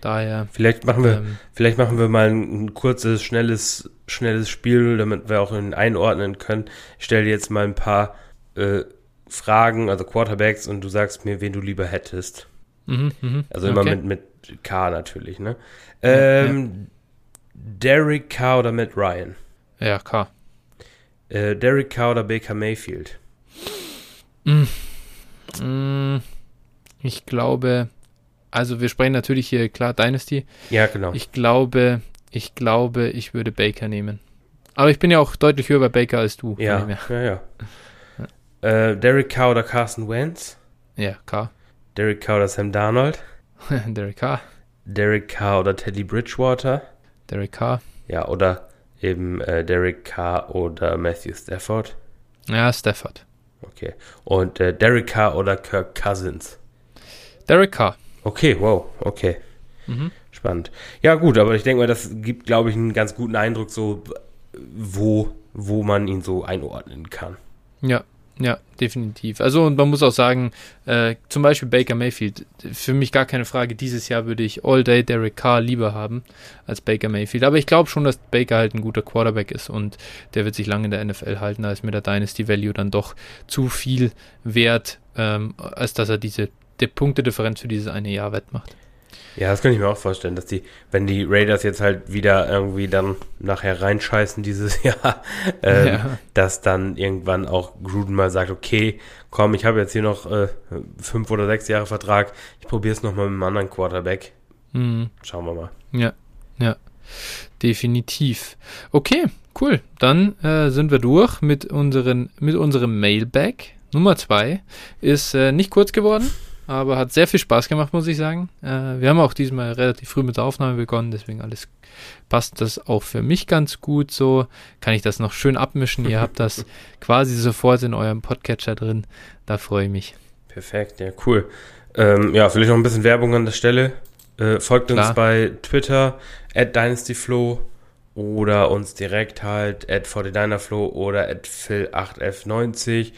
Daher, Vielleicht machen wir, ähm, vielleicht machen wir mal ein, ein kurzes, schnelles, schnelles Spiel, damit wir auch ihn einordnen können. Ich stelle jetzt mal ein paar äh, Fragen, also Quarterbacks, und du sagst mir, wen du lieber hättest. mhm, mhm, Also immer okay. mit, mit K natürlich, ne? Ähm, Derek Carr oder Matt Ryan? Ja, klar. Äh, Derek Carr oder Baker Mayfield? Mm, ich glaube, also wir sprechen natürlich hier klar Dynasty. Ja, genau. Ich glaube, ich glaube, ich würde Baker nehmen. Aber ich bin ja auch deutlich höher bei Baker als du. ja, ja, ja. Äh, Derek Carr oder Carson Wentz? Ja, K. Derek Carr oder Sam Darnold? Derek K. Derek Carr oder Teddy Bridgewater? Derek K. Ja, oder eben äh, Derek Carr oder Matthew Stafford? Ja, Stafford. Okay. Und äh, Derek Carr oder Kirk Cousins? Derek K. Okay, wow, okay. Mhm. Spannend. Ja, gut, aber ich denke mal, das gibt, glaube ich, einen ganz guten Eindruck, so wo, wo man ihn so einordnen kann. Ja, ja, definitiv. Also und man muss auch sagen, äh, zum Beispiel Baker Mayfield, für mich gar keine Frage, dieses Jahr würde ich All Day Derek Carr lieber haben als Baker Mayfield. Aber ich glaube schon, dass Baker halt ein guter Quarterback ist und der wird sich lange in der NFL halten, da ist mir der Dynasty Value dann doch zu viel wert, ähm, als dass er diese die Punktedifferenz für dieses eine Jahr wettmacht. Ja, das könnte ich mir auch vorstellen, dass die, wenn die Raiders jetzt halt wieder irgendwie dann nachher reinscheißen dieses Jahr, ähm, Ja. dass dann irgendwann auch Gruden mal sagt, okay, komm, ich habe jetzt hier noch äh, fünf oder sechs Jahre Vertrag, ich probiere es nochmal mit einem anderen Quarterback. Mhm. Schauen wir mal. Ja, ja, definitiv. Okay, cool. Dann äh, sind wir durch mit, unseren, mit unserem Mailbag. Nummer zwei ist äh, nicht kurz geworden, aber hat sehr viel Spaß gemacht, muss ich sagen. Äh, wir haben auch diesmal relativ früh mit der Aufnahme begonnen, deswegen alles passt das auch für mich ganz gut so. Kann ich das noch schön abmischen. Ihr habt das quasi sofort in eurem Podcatcher drin. Da freue ich mich. Perfekt, ja, cool. Ähm, ja, vielleicht noch ein bisschen Werbung an der Stelle. Äh, folgt uns Klar. bei Twitter, at DynastyFlow oder uns direkt halt at 49erFlow oder at Phil8F90.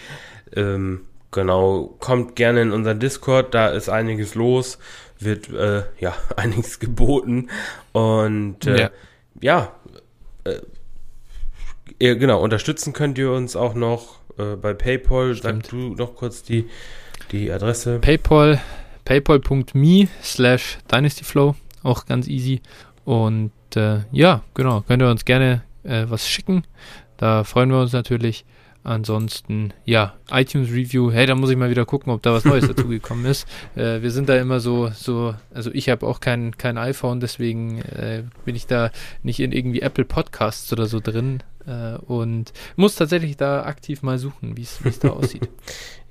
Ähm, genau, kommt gerne in unseren Discord, da ist einiges los, wird äh, ja einiges geboten und äh, Ja. ja, äh, genau, unterstützen könnt ihr uns auch noch äh, bei PayPal. Sag Stimmt. du noch kurz die, die Adresse. PayPal, paypal.me slash dynastyflow, auch ganz easy. Und äh, ja, genau, könnt ihr uns gerne äh, was schicken. Da freuen wir uns natürlich. Ansonsten, ja, iTunes Review, hey, da muss ich mal wieder gucken, ob da was Neues dazugekommen ist. Äh, wir sind da immer so, so, also ich habe auch kein, kein iPhone, deswegen äh, bin ich da nicht in irgendwie Apple Podcasts oder so drin äh, und muss tatsächlich da aktiv mal suchen, wie es da aussieht.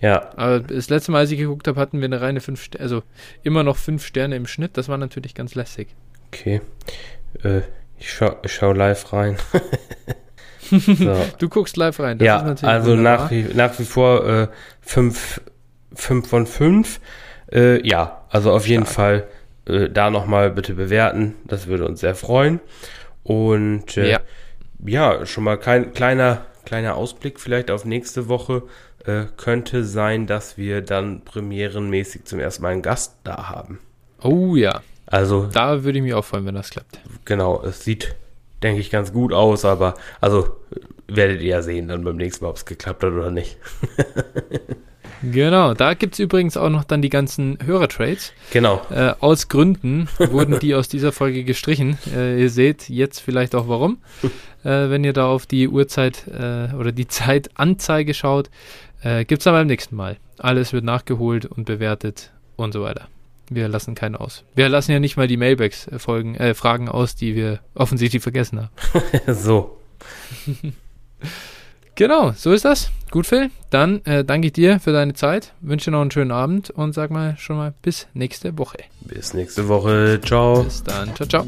Ja, Aber das letzte Mal, als ich geguckt habe, hatten wir eine reine 5 Sterne, also immer noch 5 Sterne im Schnitt. Das war natürlich ganz lässig. okay. Äh, ich schau, ich schau live rein. so. Du guckst live rein. Das ist Ja, natürlich also wunderbar. nach wie, nach wie vor äh, fünf, fünf von fünf. Äh, ja, also auf jeden Stark. Fall äh, da nochmal bitte bewerten. Das würde uns sehr freuen. Und äh, Ja. ja, schon mal kein kleiner, kleiner Ausblick vielleicht auf nächste Woche. Äh, könnte sein, dass wir dann premierenmäßig zum ersten Mal einen Gast da haben. Oh ja. Also. Da würde ich mich auch freuen, wenn das klappt. Genau, es sieht, denke ich, ganz gut aus, aber also werdet ihr ja sehen dann beim nächsten Mal, ob es geklappt hat oder nicht. Genau, da gibt es übrigens auch noch dann die ganzen Hörertrades. Genau. Äh, aus Gründen wurden die aus dieser Folge gestrichen. Äh, ihr seht jetzt vielleicht auch warum. Äh, wenn ihr da auf die Uhrzeit äh, oder die Zeitanzeige schaut, äh, gibt es dann beim nächsten Mal. Alles wird nachgeholt und bewertet und so weiter. Wir lassen keinen aus. Wir lassen ja nicht mal die Mailbacks äh, folgen, äh, Fragen aus, die wir offensichtlich vergessen haben. so. Genau, so ist das. Gut, Phil. Dann äh, danke ich dir für deine Zeit, wünsche dir noch einen schönen Abend und sag mal schon mal bis nächste Woche. Bis nächste Woche. Ciao. Bis dann. Ciao, ciao.